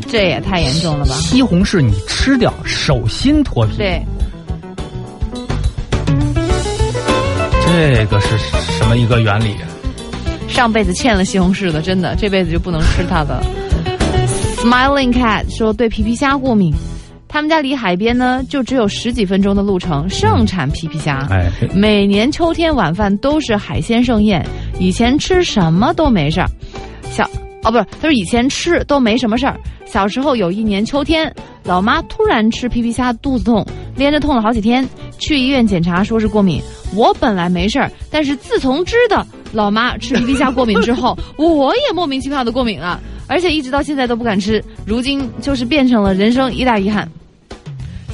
这也太严重了吧？西红柿你吃掉，手心脱皮，对，这个是什么一个原理？上辈子欠了西红柿的，真的这辈子就不能吃它的。Smiling Cat 说对皮皮虾过敏，他们家离海边呢就只有十几分钟的路程，盛产皮皮虾。哎，每年秋天晚饭都是海鲜盛宴，以前吃什么都没事儿。小哦不是，他说以前吃都没什么事儿。小时候有一年秋天，老妈突然吃皮皮虾肚子痛，连着痛了好几天，去医院检查说是过敏。我本来没事儿，但是自从知道老妈吃皮皮虾过敏之后，[laughs] 我也莫名其妙的过敏了，而且一直到现在都不敢吃。如今就是变成了人生一大遗憾。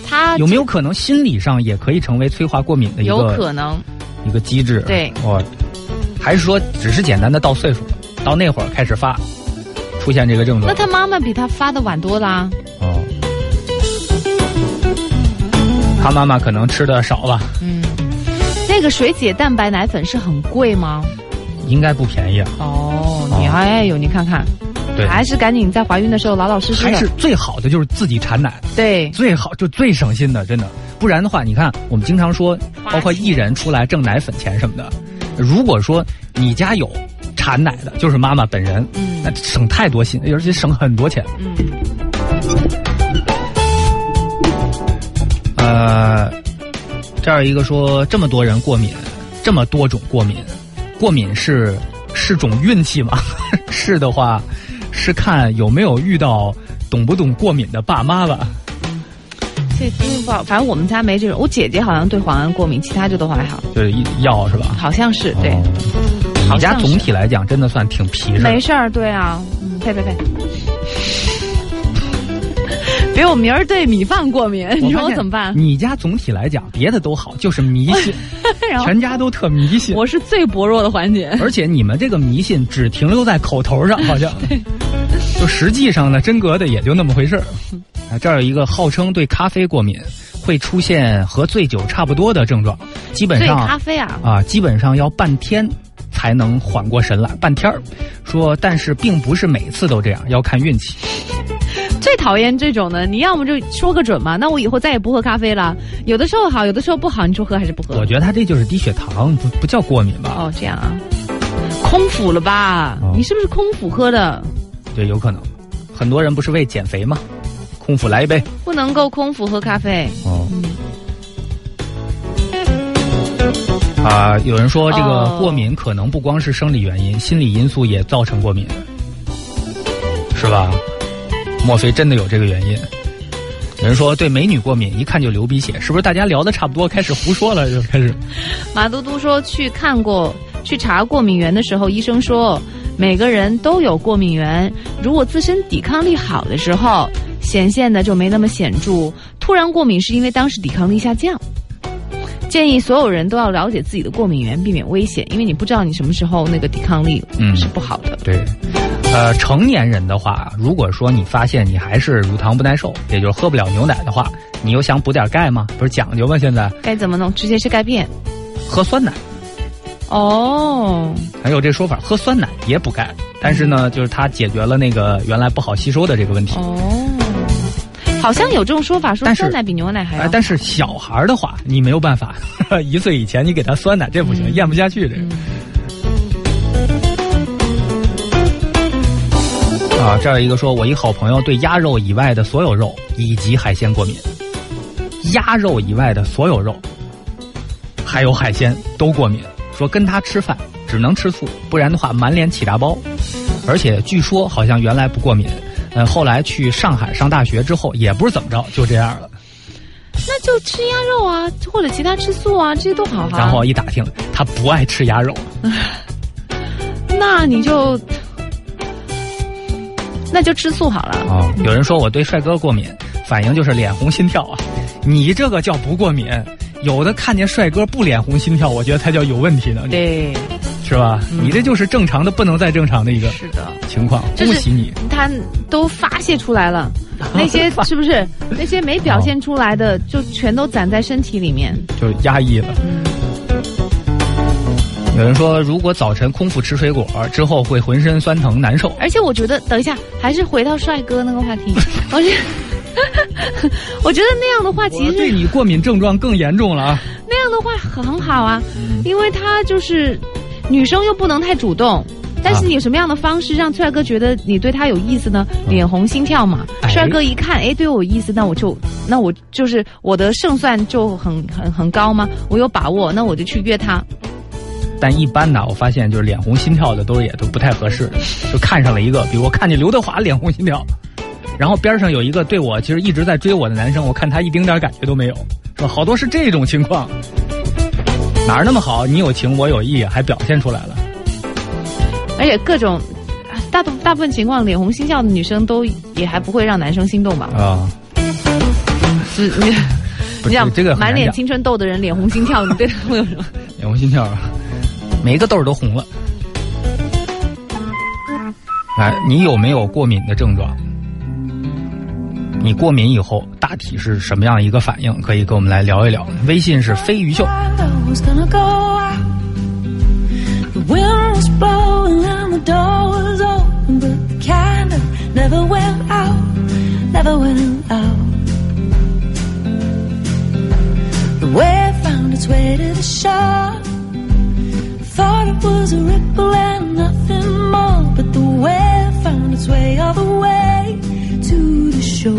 他有没有可能心理上也可以成为催化过敏的一个有可能？一个机制？对哦，还是说只是简单的到岁数了，到那会儿开始发，出现这个症状？那他妈妈比他发的晚多啦。哦，他妈妈可能吃的少了，嗯，那个水解蛋白奶粉是很贵吗？应该不便宜啊。哦，你哎呦，你看看，对，还是赶紧在怀孕的时候老老实实。还是最好的就是自己产奶，对，最好就最省心的，真的。不然的话，你看我们经常说，包括艺人出来挣奶粉钱什么的，如果说你家有产奶的，就是妈妈本人，嗯那省太多心，而且省很多钱。嗯，呃，这儿一个说这么多人过敏，这么多种过敏，过敏是是种运气吗？[laughs] 是的话，是看有没有遇到懂不懂过敏的爸妈吧。这这不好，反正我们家没这种。我姐姐好像对磺胺过敏，其他就都还好，就是药是吧？好像是对。你家总体来讲真的算挺皮实的。没事儿，对啊，嗯，呸呸呸。别我明儿对米饭过敏，你说我怎么办？你家总体来讲别的都好，就是迷信，[laughs] 全家都特迷信。我是最薄弱的环节。而且你们这个迷信只停留在口头上，好像，[laughs] 就实际上呢，真格的也就那么回事儿。啊，这儿有一个号称对咖啡过敏，会出现和醉酒差不多的症状，基本对上咖啡啊，啊，基本上要半天才能缓过神来，半天儿。说，但是并不是每次都这样，要看运气。[laughs] 最讨厌这种的。你要么就说个准嘛，那我以后再也不喝咖啡了。有的时候好，有的时候不好，你说喝还是不喝我？觉得他这就是低血糖，不不叫过敏吧？哦，这样啊，空腹了吧？哦你是不是空腹喝的？对，有可能。很多人不是为减肥吗？空腹来一杯。不能够空腹喝咖啡。哦。啊，有人说这个哦过敏可能不光是生理原因，心理因素也造成过敏，是吧？莫非真的有这个原因？有人说对美女过敏，一看就流鼻血，是不是？大家聊的差不多，开始胡说了，就开始。马嘟嘟说去看过去查过敏源的时候，医生说每个人都有过敏源，如果自身抵抗力好的时候，显现的就没那么显著。突然过敏是因为当时抵抗力下降。建议所有人都要了解自己的过敏源，避免危险，因为你不知道你什么时候那个抵抗力嗯是不好的。对，呃，成年人的话，如果说你发现你还是乳糖不耐受，也就是喝不了牛奶的话，你又想补点钙吗？不是讲究吗？现在该怎么弄？直接吃钙片。喝酸奶。哦，还有这说法，喝酸奶也补钙，但是呢，就是它解决了那个原来不好吸收的这个问题。哦，好像有这种说法，说酸奶比牛奶还但是小孩儿的话，你没有办法，[laughs] 一岁以前你给他酸奶，这不行，嗯。咽不下去这个。啊，这儿有一个说，我一好朋友对鸭肉以外的所有肉以及海鲜过敏，鸭肉以外的所有肉，还有海鲜都过敏，说跟他吃饭只能吃素，不然的话满脸起大包，而且据说好像原来不过敏，呃，后来去上海上大学之后也不是怎么着，就这样了。那就吃鸭肉啊，或者其他吃素啊，这些都好哈。然后一打听，他不爱吃鸭肉，[laughs] 那你就那就吃素好了。啊、有人说我对帅哥过敏，反应就是脸红心跳啊。你这个叫不过敏，有的看见帅哥不脸红心跳，我觉得他叫有问题呢，对，是吧？你这就是正常的不能再正常的一个是的，情况。恭喜你，他都发泄出来了，[laughs] 那些是不是那些没表现出来的，就全都攒在身体里面。就压抑了。有人说，如果早晨空腹吃水果之后会浑身酸疼难受，而且我觉得，等一下，还是回到帅哥那个话题，[laughs] 我觉得，[laughs] 我觉得那样的话，其实对你过敏症状更严重了啊！那样的话很好啊，嗯因为他就是女生又不能太主动。但是你有什么样的方式让帅哥觉得你对他有意思呢？脸红心跳嘛，哎帅哥一看，哎，对我有意思，那我就，那我就是我的胜算就很很很高吗？我有把握，那我就去约他。但一般呢，我发现就是脸红心跳的都是也都不太合适，[laughs] 就看上了一个，比如我看见刘德华脸红心跳，然后边上有一个对我其实一直在追我的男生，我看他一丁点感觉都没有，是吧？好多是这种情况，哪儿那么好？你有情我有意，还表现出来了。而且各种大部大部分情况，脸红心跳的女生都也还不会让男生心动吧？啊，[laughs] 是你你想这个满脸青春痘的人脸红心跳，你对他会有什么？[laughs] 脸红心跳，每一个痘都红了。来，你有没有过敏的症状？你过敏以后，大体是什么样一个反应？可以跟我们来聊一聊。微信是飞鱼秀。Shore.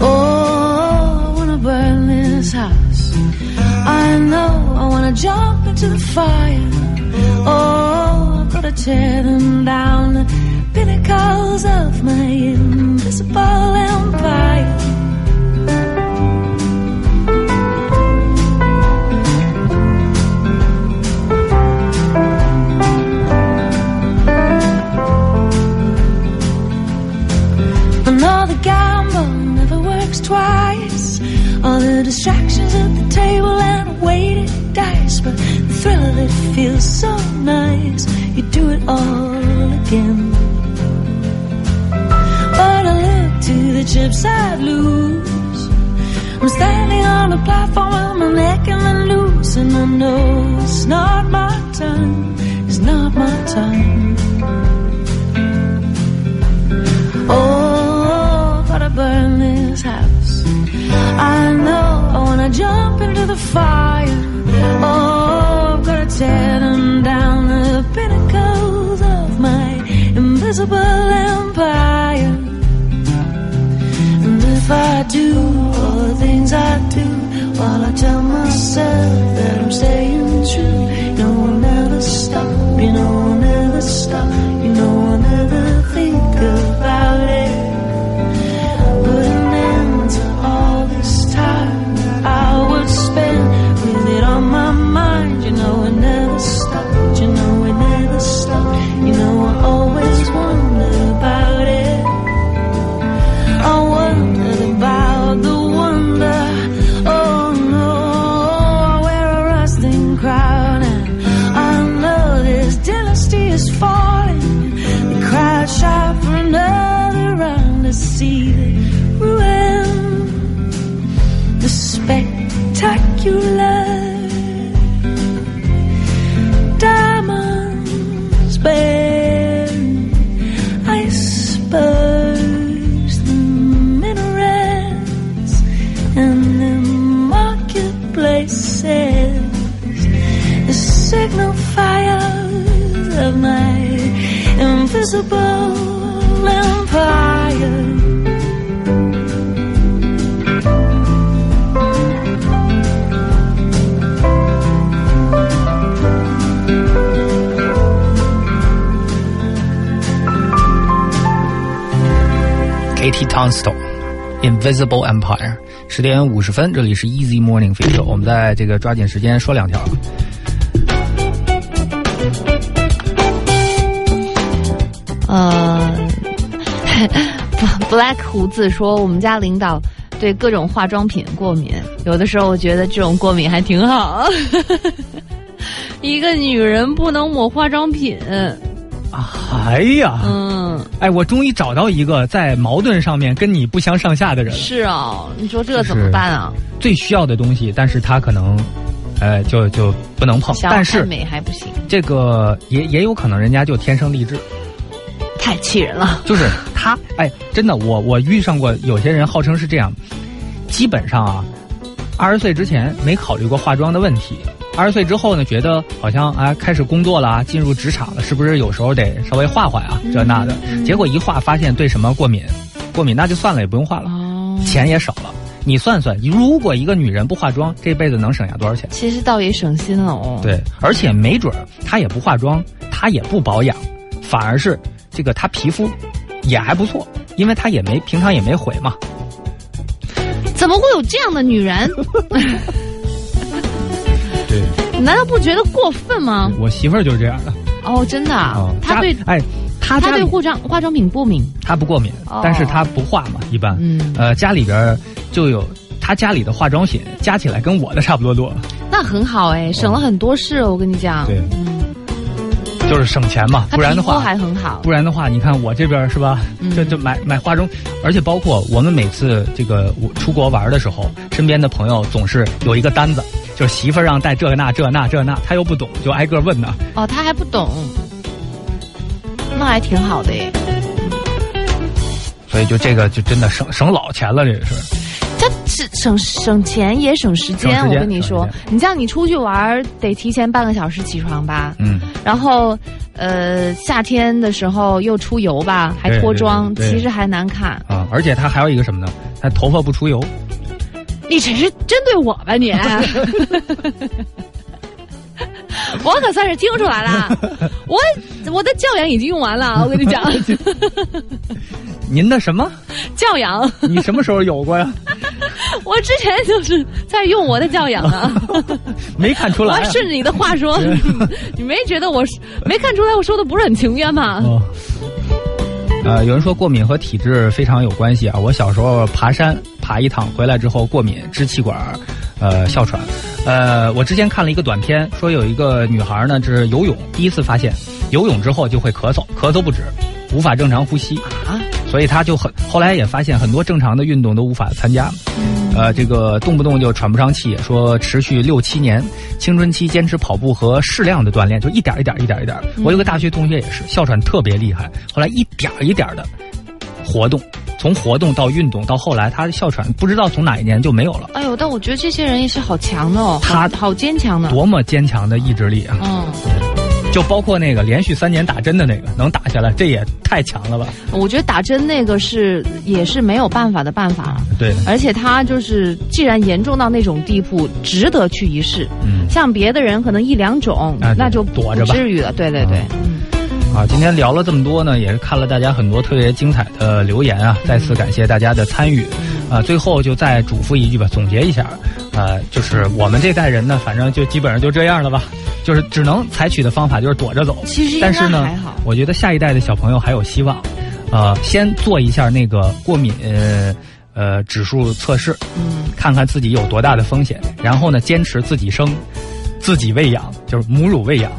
Oh, I wanna burn this house. I know I wanna jump into the fire. Oh, I've gotta tear them down, the pinnacles of my invisible empire. Works twice. All the distractions at the table and a weighted dice, but the thrill of it feels so nice. You do it all again. But I look to the chips I'd lose. I'm standing on a platform with my neck and the noose, and I know it's not my time. It's not my time. Oh, burn this house. I know I wanna jump into the fire. Oh, I've gotta tear them down the pinnacles of my invisible empire. And if I do all the things I do, while I tell myself that I'm staying true, know I'll never stop. You know I'll never stop. Invisible empire. Katie Tunstall。Invisible Empire，十点五十分，这里是 Easy Morning Feature，我们在这个抓紧时间说两条。呃，[laughs] Black 胡子说我们家领导对各种化妆品过敏，有的时候我觉得这种过敏还挺好。[laughs] 一个女人不能抹化妆品，哎呀，嗯，哎，我终于找到一个在矛盾上面跟你不相上下的人了。是啊，你说这怎么办啊？最需要的东西，但是他可能，呃，就就不能碰。但是爱美还不行，这个也也有可能人家就天生丽质，太气人了。就是他，哎，真的，我我遇上过有些人号称是这样，基本上啊，二十岁之前没考虑过化妆的问题，二十岁之后呢，觉得好像啊开始工作了啊，进入职场了，是不是有时候得稍微化化呀，这那的，结果一化发现对什么过敏，过敏那就算了，也不用化了，哦，钱也少了。你算算，如果一个女人不化妆，这辈子能省下多少钱？其实倒也省心了哦。，对，而且没准儿她也不化妆，她也不保养，反而是这个她皮肤也还不错，因为她也没平常也没毁嘛。怎么会有这样的女人？[laughs] 对，你难道不觉得过分吗？我媳妇儿就是这样的哦，真的啊，她家对哎，她她对化妆化妆品过敏。她不过敏，哦但是她不化嘛，一般。嗯呃，家里边就有她家里的化妆品加起来跟我的差不多多，那很好哎，省了很多事。我跟你讲，对嗯，就是省钱嘛，不然的话还很好不。然的话，你看我这边是吧？嗯这就买买化妆，而且包括我们每次这个我出国玩的时候，身边的朋友总是有一个单子，就是媳妇儿让带这个那这那这那，他又不懂，就挨个问呢。哦，他还不懂。那还挺好的耶。所以就这个就真的省省老钱了，这个是。它是省省钱也省时间，时间我跟你说，你像你出去玩儿得提前半个小时起床吧，嗯，然后呃夏天的时候又出油吧，还脱妆，其实还难看。啊，而且它还有一个什么呢？它头发不出油。你这是针对我吧你？[laughs] [laughs] [laughs] 我可算是听出来了，[laughs] 我我的教养已经用完了，我跟你讲，[laughs] 您的什么？教养，你什么时候有过呀？[laughs] 我之前就是在用我的教养啊。没看出来、啊。我还顺着你的话说，你没觉得我没看出来我说的不是很情愿吗？哦。呃，有人说过敏和体质非常有关系啊。我小时候爬山爬一趟回来之后过敏，支气管，呃哮喘。呃，我之前看了一个短片，说有一个女孩呢，是游泳第一次发现，游泳之后就会咳嗽，咳嗽不止，无法正常呼吸啊，所以她就很后来也发现很多正常的运动都无法参加。呃，这个动不动就喘不上气，说持续六七年，青春期坚持跑步和适量的锻炼，就一点一点一点一点。我有个大学同学也是哮喘特别厉害，后来一点一点的活动，从活动到运动到后来，他的哮喘不知道从哪一年就没有了。哎呦，但我觉得这些人也是好强的哦，他好好坚强的。多么坚强的意志力啊！嗯，就包括那个连续三年打针的那个，能打下来，这也太强了吧？我觉得打针那个是也是没有办法的办法，对，而且他就是既然严重到那种地步，值得去一试。嗯像别的人可能一两种，啊那就躲着吧不至于了。对对对，嗯，啊，今天聊了这么多呢，也是看了大家很多特别精彩的留言啊，再次感谢大家的参与。啊，最后就再嘱咐一句吧，总结一下，呃，就是我们这代人呢，反正就基本上就这样了吧，就是只能采取的方法就是躲着走。其实但是呢还好，我觉得下一代的小朋友还有希望，呃，先做一下那个过敏呃呃指数测试，嗯，看看自己有多大的风险，然后呢，坚持自己生，自己喂养，就是母乳喂养。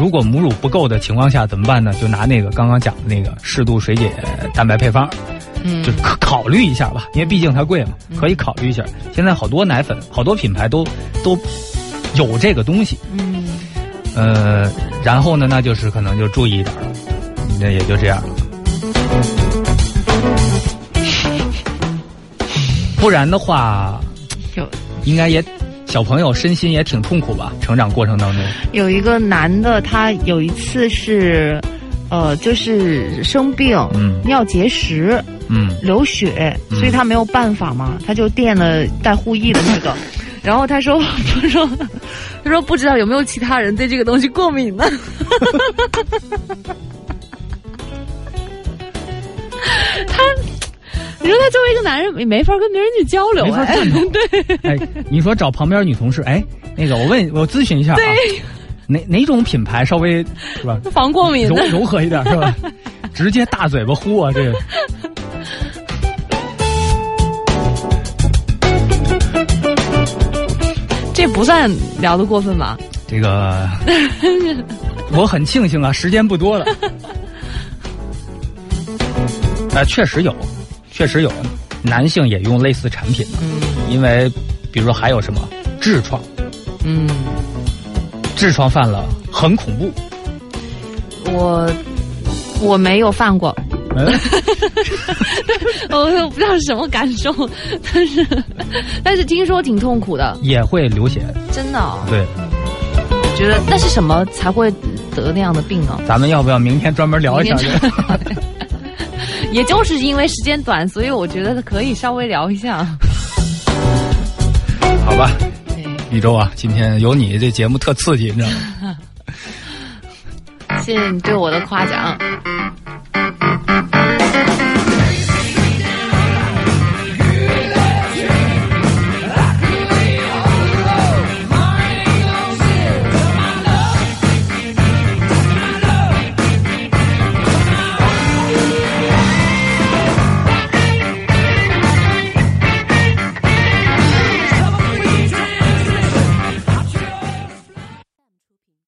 如果母乳不够的情况下怎么办呢？就拿那个刚刚讲的那个适度水解蛋白配方，嗯就可考虑一下吧，因为毕竟它贵嘛，可以考虑一下。现在好多奶粉，好多品牌都都有这个东西，嗯，呃，然后呢，那就是可能就注意一点了，那也就这样了。[laughs] 不然的话，就应该也小朋友身心也挺痛苦吧？成长过程当中，有一个男的，他有一次是，呃，就是生病，嗯尿结石，嗯流血，嗯所以他没有办法嘛，他就垫了带护翼的那个。[laughs] 然后他说：“他说，他说不知道有没有其他人对这个东西过敏呢？” [laughs] [laughs] 他，你说他作为一个男人，也没法跟别人去交流，没法哎探讨 [laughs] 对哎，你说找旁边女同事，哎，那个我问我咨询一下啊，对，哪哪种品牌稍微是吧防过敏柔。柔和一点是吧？直接大嘴巴呼啊，这个。[laughs] 这不算聊的过分吧？这个，[laughs] 我很庆幸啊，时间不多了。啊，确实有，确实有，男性也用类似产品的，因为比如说还有什么痔疮，嗯，痔疮犯了很恐怖。我我没有犯过，嗯，[laughs] 我不知道是什么感受，但是但是听说挺痛苦的，也会流血。真的、哦。对，觉得那是什么才会得那样的病呢？咱们要不要明天专门聊一下这个？[laughs] [laughs] 也就是因为时间短，所以我觉得可以稍微聊一下。好吧，对，宇宙啊，今天有你这节目特刺激，你知道吗？[laughs] 谢谢你对我的夸奖。